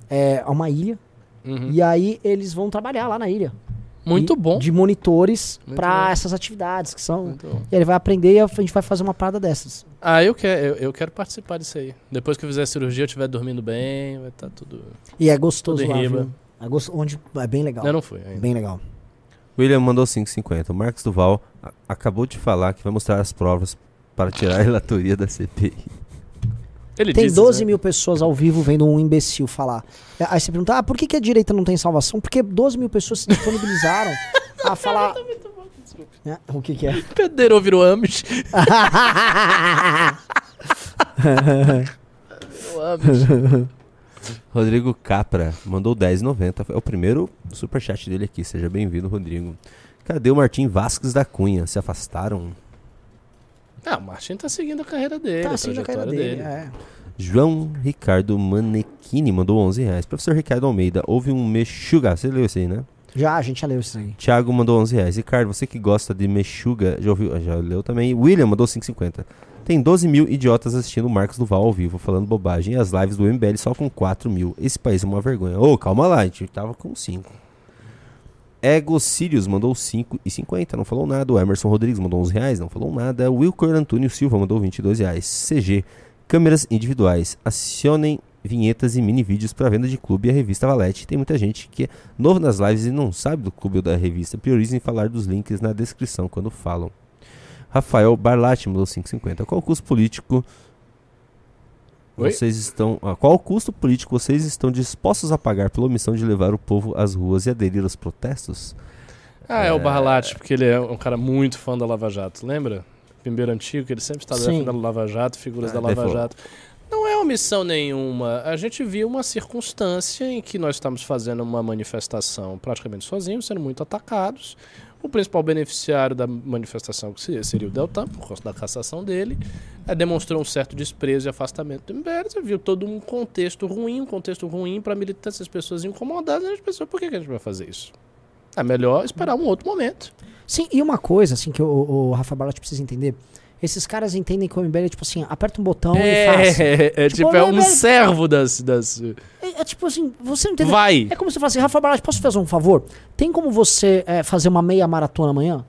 É uma ilha. Uhum. E aí eles vão trabalhar lá na ilha. Muito E- bom. De monitores bom. essas atividades que são. E ele vai aprender e a gente vai fazer uma parada dessas. Ah, eu quero, eu, eu quero participar disso aí. Depois que eu fizer a cirurgia, eu estiver dormindo bem, vai estar tudo. E é gostoso Tudo lá, É, gostoso, onde, é bem legal. Eu não fui ainda. Bem legal. William mandou 5,50. O Marcos Duval acabou de falar que vai mostrar as provas para tirar a relatoria da CPI. Ele Tem disse, 12 né? mil pessoas ao vivo vendo um imbecil falar. Aí você pergunta, ah, por que, que a direita não tem salvação? Porque 12 mil pessoas se disponibilizaram *laughs* a falar. É, o que, que é? *laughs* Pedreiro virou Amish. *laughs* Virou Amish. Rodrigo Capra mandou 10,90. É o primeiro superchat dele aqui. Seja bem-vindo, Rodrigo. Cadê o Martim Vasques da Cunha? Se afastaram? Ah, o Martin tá seguindo a carreira dele, Tá a assim na carreira dele. dele. É. João Ricardo Manequini mandou 11 reais. Professor Ricardo Almeida, houve um Mexuga. Você leu isso aí, né? Já, a gente já leu isso aí. Thiago mandou 11 reais. Ricardo, você que gosta de Mexuga, já ouviu? Já leu também. William mandou 5,50. Tem 12 mil idiotas assistindo o Marcos Duval ao vivo, falando bobagem. E as lives do MBL só com 4 mil. Esse país é uma vergonha. Ô, calma lá, a gente tava com 5. Ego Sirius mandou 5,50, não falou nada. O Emerson Rodrigues mandou 11 reais, não falou nada. O Wilcor Antônio Silva mandou 22 reais. CG, câmeras individuais. Acionem vinhetas e mini vídeos para venda de clube e a revista Valete. Tem muita gente que é novo nas lives e não sabe do clube ou da revista. Priorizem falar dos links na descrição quando falam. Rafael Barlatti mandou 5,50. Qual o custo político Oi? vocês estão. ah, qual o custo político vocês estão dispostos a pagar pela omissão de levar o povo às ruas e aderir aos protestos? Ah, é o Barlatti, porque ele é um cara muito fã da Lava Jato, lembra? Primeiro antigo, que ele sempre estava Sim. defendendo a Lava Jato, figuras Ah, da Lava Jato. Não é omissão nenhuma. A gente viu uma circunstância em que nós estamos fazendo uma manifestação praticamente sozinhos, sendo muito atacados. O principal beneficiário da manifestação, que se- seria o Deltan, por causa da cassação dele, eh, demonstrou um certo desprezo e afastamento do MBL. Você viu todo um contexto ruim, um contexto ruim para militância, as pessoas incomodadas. A gente pensou, por que que a gente vai fazer isso? É melhor esperar um outro momento. Sim, e uma coisa, assim, que o, o Rafa Barlatti precisa entender. Esses caras entendem que o MBL é tipo assim, aperta um botão e faz. *laughs* É, é, Tipo, tipo, é um mas- servo das. das... É, é tipo assim, você não entendeu? Vai! É como se você falasse, Rafa Barlatti, posso fazer um favor? Tem como você é, fazer uma meia maratona amanhã?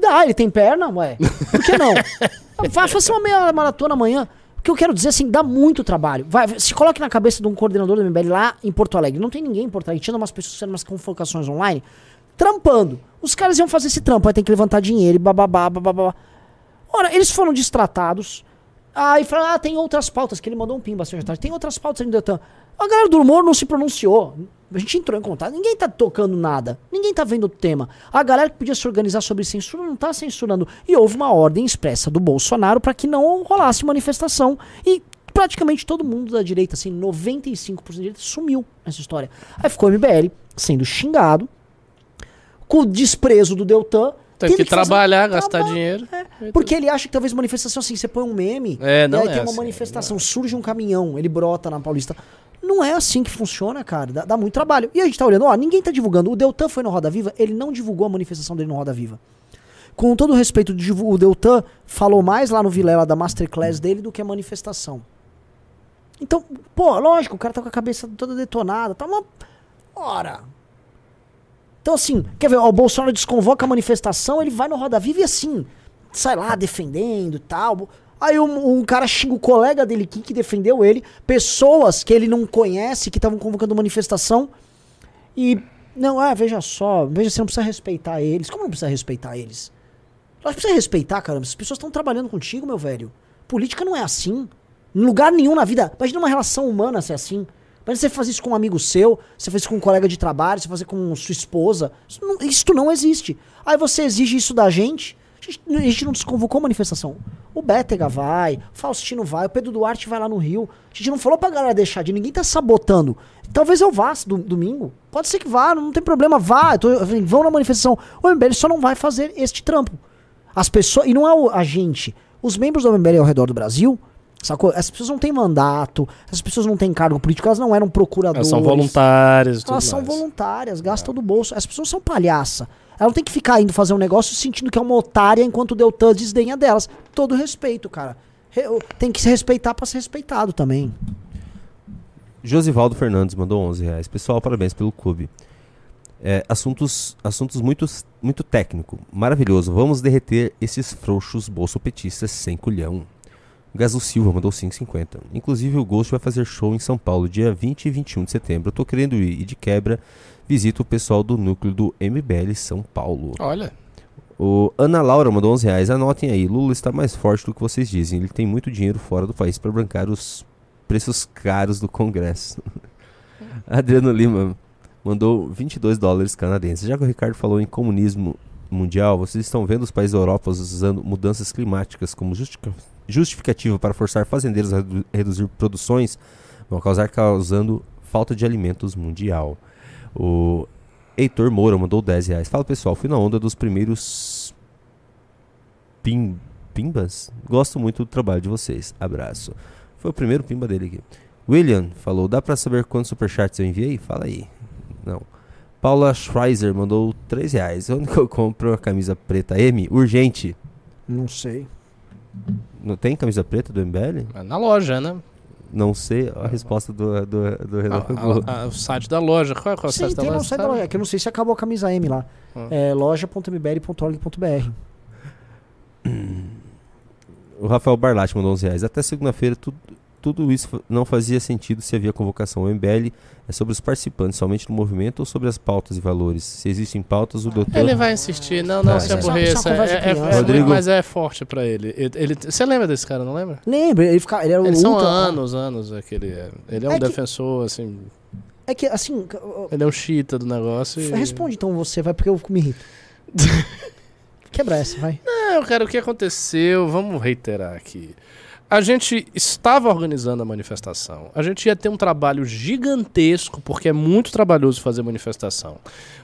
Dá, ele tem perna, ué. Por que não? *laughs* Vai fazer uma meia maratona amanhã. O que eu quero dizer, assim, dá muito trabalho. Vai, se coloque na cabeça de um coordenador do MBL lá em Porto Alegre. Não tem ninguém em Porto Alegre. Tinha umas pessoas fazendo umas convocações online, trampando. Os caras iam fazer esse trampo, aí tem que levantar dinheiro e bababá, bababá. Ora, eles foram distratados. Aí falaram, ah, tem outras pautas, que ele mandou um pimba assim, tarde. Tem outras pautas ainda. Deltan. A galera do humor não se pronunciou. A gente entrou em contato. Ninguém tá tocando nada. Ninguém tá vendo o tema. A galera que podia se organizar sobre censura não tá censurando. E houve uma ordem expressa do Bolsonaro para que não rolasse manifestação. E praticamente todo mundo da direita, assim, 95% da direita, sumiu nessa história. Aí ficou o MBL sendo xingado, com o desprezo do Deltan. Tem que fazer- trabalhar, gastar trabalho. dinheiro. É, porque ele acha que talvez manifestação assim, você põe um meme, É, não e aí é tem uma assim, manifestação, surge um caminhão, ele brota na Paulista. Não é assim que funciona, cara. Dá, dá muito trabalho. E a gente tá olhando, ó, ninguém tá divulgando. O Deltan foi no Roda Viva, ele não divulgou a manifestação dele no Roda Viva. Com todo o respeito, o Deltan falou mais lá no Vilela da Masterclass dele do que a manifestação. Então, pô, lógico, o cara tá com a cabeça toda detonada, tá uma. Ora. Então, assim, quer ver, ó, o Bolsonaro desconvoca a manifestação, ele vai no Roda Viva e assim, sai lá defendendo e tal. Aí um, um cara xinga o colega dele aqui que defendeu ele, pessoas que ele não conhece, que estavam convocando manifestação. E. Não, ah, veja só, veja, você não precisa respeitar eles. Como não precisa respeitar eles? Nós precisa respeitar, caramba. As pessoas estão trabalhando contigo, meu velho. Política não é assim. Em lugar nenhum na vida. Imagina uma relação humana ser assim. Imagina você fazer isso com um amigo seu, você faz isso com um colega de trabalho, você fazer com sua esposa. Isso não, isso não existe. Aí você exige isso da gente. A gente, a gente não desconvocou manifestação. O Bétega vai, Faustino vai, o Pedro Duarte vai lá no Rio. A gente não falou pra galera deixar de ninguém tá sabotando. Talvez eu vá do, domingo. Pode ser que vá, não tem problema, vá. Tô- vão na manifestação. O MBL só não vai fazer este trampo. As pessoas. E não é o- a gente. Os membros do MBL ao redor do Brasil, sacou? Essas pessoas não têm mandato, essas pessoas não têm cargo político, elas não eram Elas procuradoras. são voluntárias Elas são mais. voluntárias, gastam do bolso. As pessoas são palhaça. Ela não tem que ficar indo fazer um negócio sentindo que é uma otária enquanto o Deltan desdenha delas. Todo respeito, cara. Tem que se respeitar pra ser respeitado também. Josivaldo Fernandes mandou 11 reais. Pessoal, parabéns pelo clube. É, assuntos assuntos muito, muito técnico. Maravilhoso. Vamos derreter esses frouxos bolsopetistas sem culhão. Gazu Silva mandou 5,50. Inclusive o Ghost vai fazer show em São Paulo dia 20 e 21 de setembro. Eu tô querendo ir e de quebra visita o pessoal do núcleo do MBL São Paulo. Olha, O Ana Laura mandou 11 reais. Anotem aí, Lula está mais forte do que vocês dizem. Ele tem muito dinheiro fora do país para bancar os preços caros do Congresso. *laughs* Adriano Lima mandou 22 dólares canadenses. Já que o Ricardo falou em comunismo mundial, vocês estão vendo os países da Europa usando mudanças climáticas como justica- justificativa para forçar fazendeiros a redu- reduzir produções, vão causar causando falta de alimentos mundial. O Heitor Moura mandou 10 reais. Fala pessoal, fui na onda dos primeiros pim, Pimbas? Gosto muito do trabalho de vocês. Abraço. Foi o primeiro Pimba dele aqui. William falou: dá pra saber quantos superchats eu enviei? Fala aí. Não. Paula Schreiser mandou 3 reais. Onde que eu compro a camisa preta M? Urgente. Não sei. Não tem camisa preta do MBL? É Na loja, né? Não sei a resposta do, do, do Renan foi boa. A- a- o site da loja. Qual é, qual é o Sim, site da tem no loja? site da loja. É que eu não sei se acabou a camisa M lá. Ah. É loja.mbl.org.br. O Rafael Barlatti mandou 11 reais. Até segunda-feira, tudo, tudo isso não fazia sentido se havia convocação. O MBL é sobre os participantes, somente do movimento ou sobre as pautas e valores? Se existem pautas, o doutor... Ele vai insistir. Não, não, Tá, se é aborreça. é É, é- criança. é Rodrigo. mas é forte pra ele. Ele, ele- Você lembra desse cara, não lembra? Lembra, ele, fica, ele era o Eles são ultra- anos, anos aquele é. Ele é um É que- defensor, assim. É que, assim, Ele é um chita do negócio. E... responde então você, vai, porque eu me irrito. *laughs* Quebra essa, vai. Não, cara, o que aconteceu? Vamos reiterar aqui. A gente estava organizando a manifestação. A gente ia ter um trabalho gigantesco, porque é muito trabalhoso fazer manifestação.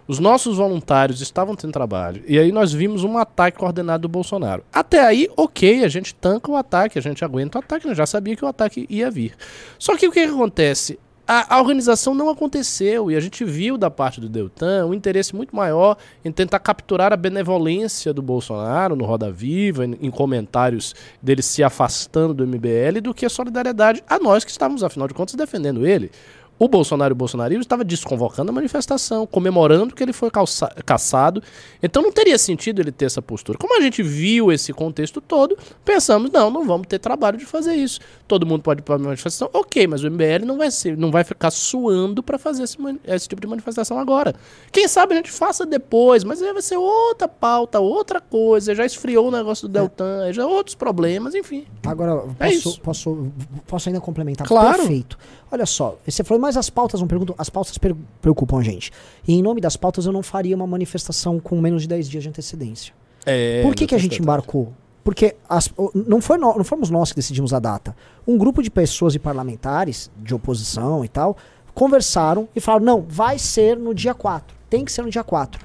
Os nossos voluntários estavam tendo trabalho. E aí nós vimos um ataque coordenado do Bolsonaro. Até aí, ok, a gente tanca o ataque, a gente aguenta o ataque, a gente já sabia que o ataque ia vir. Só que o que, que acontece? A, a organização não aconteceu e a gente viu da parte do Deltan um interesse muito maior em tentar capturar a benevolência do Bolsonaro no Roda Viva, em, em comentários dele se afastando do MBL, do que a solidariedade a nós que estávamos, afinal de contas, defendendo ele. O Bolsonaro e o bolsonarismo estava desconvocando a manifestação, comemorando que ele foi calça- caçado. Então não teria sentido ele ter essa postura. Como a gente viu esse contexto todo, pensamos, não, não vamos ter trabalho de fazer isso. Todo mundo pode ir para a manifestação, ok, mas o MBL não vai ser, não vai ficar suando para fazer esse, esse tipo de manifestação agora. Quem sabe a gente faça depois, mas aí vai ser outra pauta, outra coisa. Já esfriou o negócio do Deltan, já outros problemas, enfim. Agora, É posso, isso. posso, posso ainda complementar? Claro. Perfeito. Olha só, você falou, mas as pautas não perguntam. As pautas preocupam a gente. E em nome das pautas, eu não faria uma manifestação com menos de 10 dias de antecedência. É, Por que, que a gente embarcou? Porque as- não, foi nó- não fomos nós que decidimos a data. Um grupo de pessoas e parlamentares, de oposição e tal, conversaram e falaram: não, vai ser no dia 4. Tem que ser no dia 4.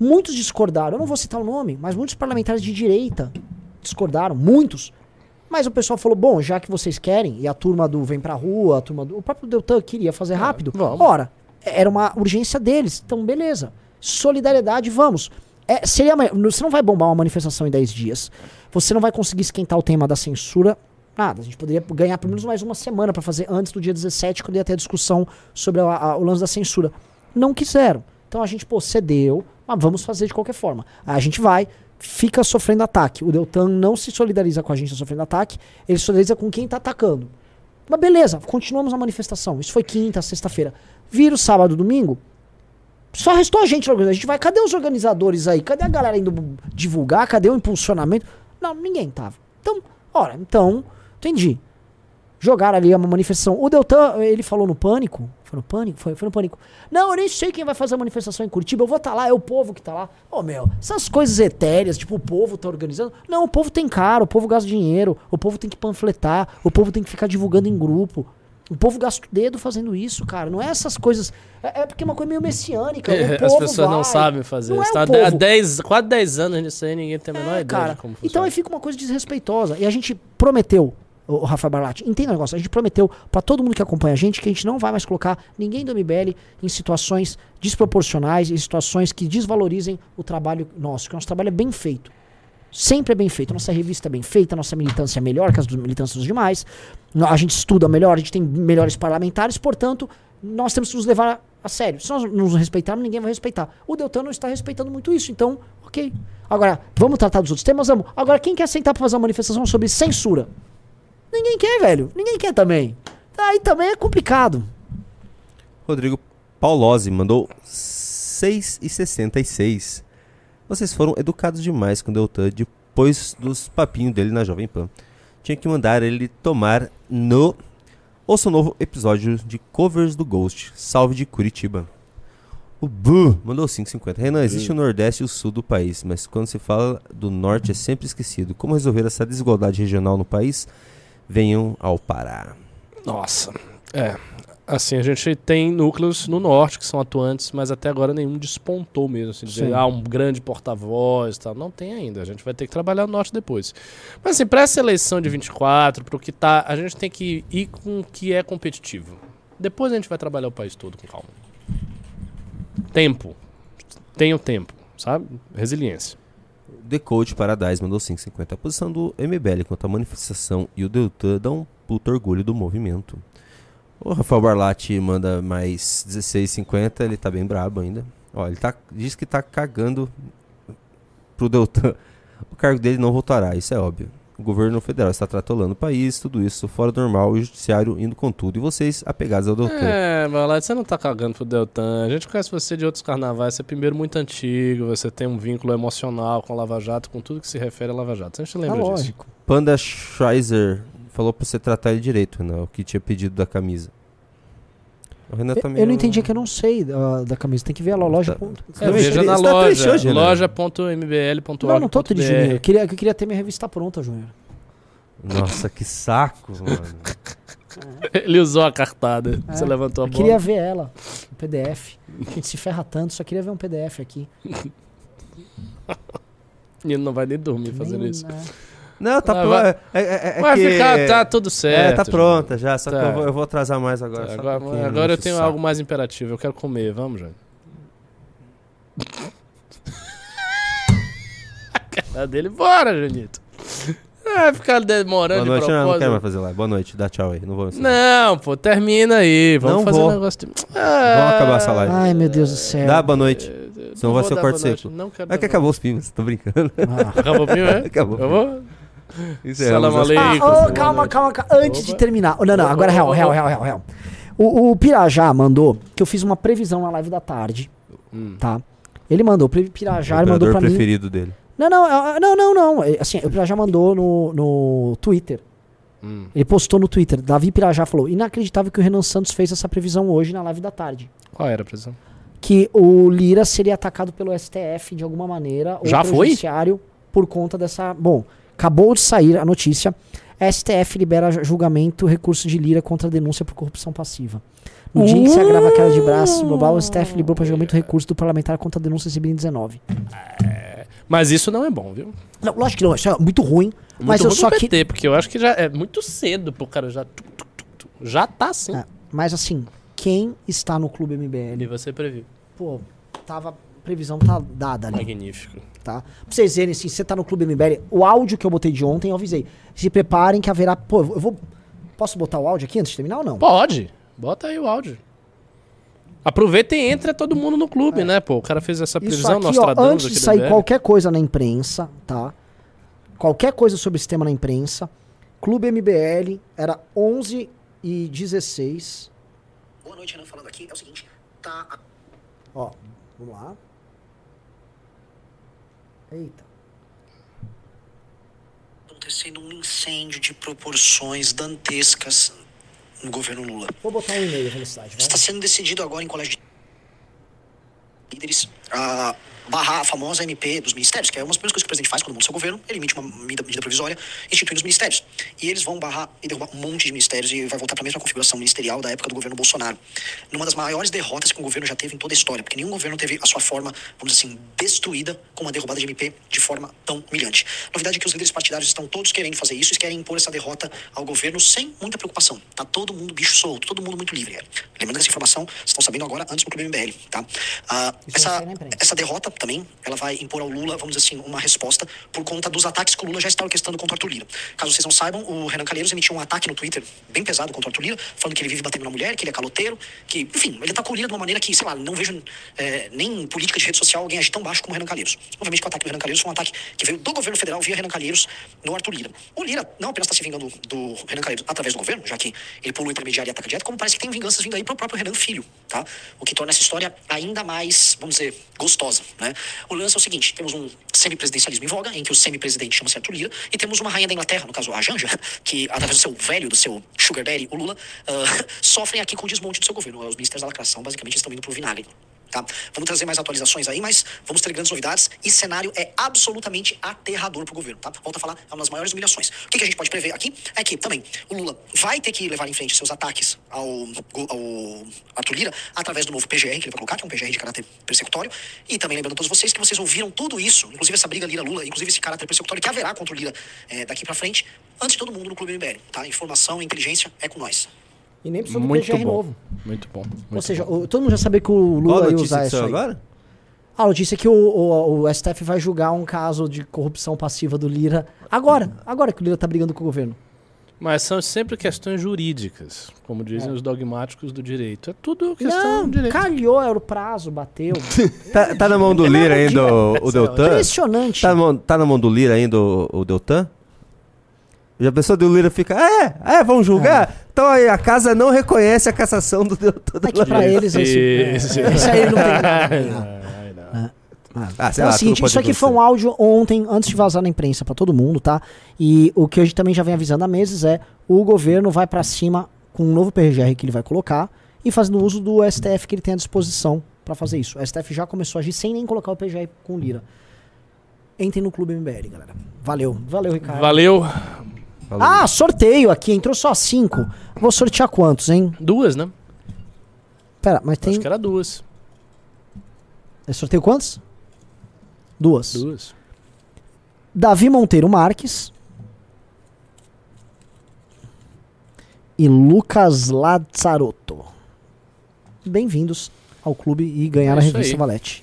Muitos discordaram. Eu não vou citar o nome, mas muitos parlamentares de direita discordaram. Muitos. Mas o pessoal falou: bom, já que vocês querem, e a turma do Vem Pra Rua, a turma do. O próprio Deltan queria fazer rápido. vamos. Ora, era uma urgência deles. Então, beleza. Solidariedade, vamos. É, seria, você não vai bombar uma manifestação em 10 dias. Você não vai conseguir esquentar o tema da censura. Nada. A gente poderia ganhar pelo menos mais uma semana para fazer antes do dia 17, quando ia ter a discussão sobre a- a- o lance da censura. Não quiseram. Então a gente, pô, cedeu, mas vamos fazer de qualquer forma. Aí a gente vai, fica sofrendo ataque. O Deltan não se solidariza com a gente sofrendo ataque, ele se solidariza com quem tá atacando. Mas beleza, continuamos a manifestação. Isso foi quinta, sexta-feira. Vira o sábado, domingo. Só restou a gente na organização. A gente vai, cadê os organizadores aí? Cadê a galera indo divulgar? Cadê o impulsionamento? Não, ninguém tava. Então, ora, então, entendi. Jogaram ali uma manifestação. O Deltan, ele falou no pânico. Foi no pânico? Foi, foi no pânico. Não, eu nem sei quem vai fazer a manifestação em Curitiba. Eu vou estar lá, é o povo que tá lá. Ô, meu, essas coisas etéreas, tipo, o povo tá organizando. Não, o povo tem cara, o povo gasta dinheiro, o povo tem que panfletar, o povo tem que ficar divulgando em grupo. O povo gasta o dedo fazendo isso, cara. Não é essas coisas. É, é porque é uma coisa meio messiânica. É, As pessoas não vai. sabem fazer Não isso. é Tá o povo. há 10, quase 10 anos nisso aí, ninguém tem a menor É, ideia cara. de como Então funciona. aí fica uma coisa desrespeitosa. E a gente prometeu, o, Rafael Barlatti, entenda o negócio, a gente prometeu pra todo mundo que acompanha a gente que a gente não vai mais colocar ninguém do MBL em situações desproporcionais, em situações que desvalorizem o trabalho nosso, que o nosso trabalho é bem feito. Sempre é bem feito. Nossa revista é bem feita, nossa militância é melhor que as militâncias dos demais. A gente estuda melhor, a gente tem melhores parlamentares, portanto, nós temos que nos levar a sério. Se nós nos respeitarmos, ninguém vai respeitar. O Deltan não está respeitando muito isso, então, ok. Agora, vamos tratar dos outros temas? Vamos. Agora, quem quer sentar para fazer uma manifestação sobre censura? Ninguém quer, velho. Ninguém quer também. Aí também é complicado. Rodrigo Paulose mandou 6,66. Vocês foram educados demais com o Deltan depois dos papinhos dele na Jovem Pan. Tinha que mandar ele tomar no. Ouça o novo episódio de covers do Ghost. Salve de Curitiba. O Bu mandou 5,50. Renan, existe o Nordeste e o Sul do país, mas quando se fala do Norte é sempre esquecido. Como resolver essa desigualdade regional no país? Venham ao Pará. Nossa. É. Assim, a gente tem núcleos no norte que são atuantes, mas até agora nenhum despontou mesmo. Assim, dizer, Sim. ah, um grande porta-voz e tal. Não tem ainda. A gente vai ter que trabalhar no norte depois. Mas assim, para essa eleição de 24, para o que tá, a gente tem que ir com o que é competitivo. Depois a gente vai trabalhar o país todo com calma. Tempo. Tenha o tempo, sabe? Resiliência. The Coach Paradise mandou 5,50. A posição do MBL quanto à manifestação e o Deltan dá um puto orgulho do movimento. O Rafael Barlatti manda mais 16,50. Ele tá bem brabo ainda. Ó, ele tá, diz que tá cagando pro Deltan. *laughs* O cargo dele não voltará, isso é óbvio. O governo federal está tratolando o país, tudo isso fora do normal, e o judiciário indo com tudo. E vocês apegados ao Deltan. É, Balade, você não tá cagando pro Deltan. A gente conhece você de outros carnavais. Você é primeiro muito antigo, você tem um vínculo emocional com a Lava Jato, com tudo que se refere a Lava Jato. A gente lembra disso. lógico. Panda Schreiser falou pra você tratar ele direito, Renan, o que tinha pedido da camisa. O Renan Eu, também eu não entendi é que eu não sei da, da camisa. Tem que ver a loja. Tá. ponto. É, Não, veja ele- na você tá loja, hoje, né? loja.mbl.org. Não, não tô triste, Júnior. Eu queria, eu queria ter minha revista pronta, Júnior. Nossa, que saco, mano. *laughs* Ele usou a cartada. Você É. levantou a Eu bola. queria ver ela, um PDF. A gente se ferra tanto, só queria ver um PDF aqui. *laughs* E ele não vai nem dormir fazendo Nem- isso. né? Não, tá Ah, pronto. vai- É, é- é Vai que- ficar, tá tudo certo. É, tá pronta já, só que Tá. eu vou, eu vou atrasar mais agora. Tá, só um agora agora eu tenho algo mais imperativo. Eu quero comer. Vamos, Jânio. *laughs* a cara dele, bora, Janito. Ah, ficar demorando Boa noite, de não, não quero mais fazer lá. Boa noite, dá tchau aí. Não vou Não, pô, termina aí. Vamos Não fazer vou. um negócio de. Vamos acabar essa live. Ai, meu Deus do céu. Dá boa noite. Eu Senão não vai ser o noite. seco. Não quero É que acabou os pingos, tô brincando. Ah. Acabou o pio, é? *laughs* Acabou. Encerramos Salam as- aleikum. Ah, boa calma, calma, calma. Antes de terminar. Não, não, agora é real, real, real, real, real. O, o Pirajá mandou que eu fiz uma previsão na live da tarde, Hum. tá? Ele mandou, o Pirajá ele mandou pra mim. preferido dele. Não, não, é- não, não, não. É, Assim, o Pirajá mandou no, no Twitter. Hum. Ele postou no Twitter. Davi Pirajá falou: inacreditável que o Renan Santos fez essa previsão hoje na live da tarde. Qual era a previsão? Que o Lira seria atacado pelo STF de alguma maneira. ou Já pelo foi? Judiciário por conta dessa. Bom, acabou de sair a notícia. STF libera julgamento recurso de Lira contra a denúncia por corrupção passiva. No dia em que se agrava a queda de braços global, o STF liberou para julgamento recurso do parlamentar contra a denúncia recebida em 19. Mas isso não é bom, viu? Não, lógico que não, isso é muito ruim. mas Muito eu ruim só pro que. PT, porque eu acho que já é muito cedo pro cara já. tu, tu, tu. Já tá assim. É, mas assim, quem está no Clube E MBL, você previu. pô, tava. Previsão tá dada ali, Magnífico. tá? Pra vocês verem, assim, você tá no Clube MBL, o áudio que eu botei de ontem, eu avisei. Se preparem que haverá. Pô, eu vou. Posso botar o áudio aqui antes de terminar ou não? Pode. Bota aí o áudio. Aproveita e entra todo mundo no clube, né, pô? O cara fez essa É. Previsão, nós tradamos antes de sair MBL. qualquer coisa na imprensa, tá? Qualquer coisa sobre esse tema na imprensa, Clube MBL era 11 e 16. Boa noite, Renan, falando aqui. É o seguinte, tá... Ó, vamos lá. Eita. acontecendo um incêndio de proporções dantescas no governo Lula. Vou botar um e-mail, vai. Está sendo decidido agora em colégio de líderes a barrar a famosa MP dos ministérios, que é uma das primeiras coisas que o presidente faz quando monta seu governo, ele emite uma medida, medida provisória instituindo os ministérios. E eles vão barrar e derrubar um monte de ministérios e vai voltar para a mesma configuração ministerial da época do governo Bolsonaro. Numa das maiores derrotas que um governo já teve em toda a história, porque nenhum governo teve a sua forma, vamos dizer assim, destruída com uma derrubada de MP de forma tão humilhante. Novidade é que os líderes partidários estão todos querendo fazer isso e querem impor essa derrota ao governo sem muita preocupação. Tá todo mundo bicho solto, todo mundo muito livre. Lembrando que essa informação vocês estão sabendo agora antes do Clube MBL, tá? Ah, vai essa, essa derrota também, ela vai impor ao Lula, vamos dizer assim, uma resposta por conta dos ataques que o Lula já está orquestrando contra o Arthur Lira. Caso vocês não saibam, o Renan Calheiros emitiu um ataque no Twitter bem pesado contra o Arthur Lira, falando que ele vive batendo na mulher, que ele é caloteiro, que, enfim, ele tá com o Lira de uma maneira que, sei lá, não vejo é, nem em política de rede social alguém agir tão baixo como o Renan Calheiros. Obviamente que o ataque do Renan Calheiros foi um ataque que veio do governo federal via Renan Calheiros no Arthur Lira. O Lira não apenas está se vingando do Renan Calheiros através do governo, já que ele pula o intermediário e ataca direto, como parece que tem vinganças vindo aí pro próprio Renan Filho, tá? O que torna essa história ainda mais, vamos dizer, gostosa, né? O lance é o seguinte, temos um semipresidencialismo em voga, em que o semipresidente chama-se Arthur Lira, e temos uma rainha da Inglaterra, no caso a Janja, que através do seu velho, do seu sugar daddy, o Lula, ah, sofrem aqui com o desmonte do seu governo. Os ministérios da lacração basicamente estão indo pro vinagre. Tá? Vamos trazer mais atualizações aí, mas vamos ter grandes novidades e cenário é absolutamente aterrador pro governo, tá? Volto a falar, é uma das maiores humilhações. O que, que a gente pode prever aqui é que também o Lula vai ter que levar em frente seus ataques ao, ao Arthur Lira através do novo PGR que ele vai colocar, que é um PGR de caráter persecutório. E também lembrando a todos vocês que vocês ouviram tudo isso, inclusive essa briga Lira-Lula, inclusive esse caráter persecutório que haverá contra o Lira eh, daqui pra frente, antes de todo mundo no Clube MBL, tá? Informação e inteligência é com nós. E nem precisou do Muito PGR bom. novo. Muito bom. Ou muito seja, bom. o- todo mundo já sabia que o Qual Lula a ia usar que isso aí. agora? A notícia é que o, o, o STF vai julgar um caso de corrupção passiva do Lira agora. Agora que o Lira tá brigando com o governo. Mas são sempre questões jurídicas, como dizem os dogmáticos do direito. É tudo questão Não, de direito. calhou, era o prazo, bateu. *laughs* Tá, tá na mão do Lira ainda o, o Deltan? Impressionante. Tá na, mão, tá na mão do Lira ainda o, o Deltan? Já pensou do Lira fica, ah, é, é, vamos julgar? Então aí a casa não reconhece a cassação do Deltan. É que pra eles esse, é, Esse- esse aí não tem nada. *laughs* Não. Ah, sei é o seguinte, isso aqui foi um acontecer. áudio ontem, antes de vazar na imprensa pra todo mundo, tá? E o que a gente também já vem avisando há meses é o governo vai pra cima com um novo PGR que ele vai colocar e fazendo uso do STF que ele tem à disposição pra fazer isso. O STF já começou a agir sem nem colocar o PGR com o Lira. Entrem no Clube MBL, galera. Valeu. Valeu, Ricardo. Valeu. Falou. Ah, sorteio aqui. Entrou só cinco. Vou sortear quantos, hein? Duas, né? Pera, mas tem... Acho que era duas. Eu sorteio quantos? Duas. Duas. Davi Monteiro Marques. E Lucas Lazzarotto. Bem-vindos ao clube e ganhar É a revista aí. Valete.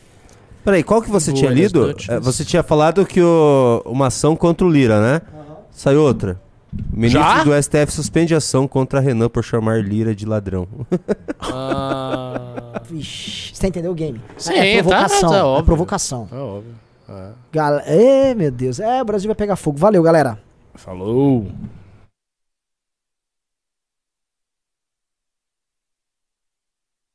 Peraí, qual que você Boa, tinha lido? É, Você tinha falado que o, uma ação contra o Lira, né? Saiu outra. Ministro Já? do STF suspende ação contra Renan por chamar Lira de ladrão. Ah, *laughs* Vixe, você entendeu o game? Sim, é provocação. tá, tá é óbvio. provocação. é óbvio. É. Gal Ê, meu Deus. É, o Brasil vai pegar fogo. Valeu, galera. Falou.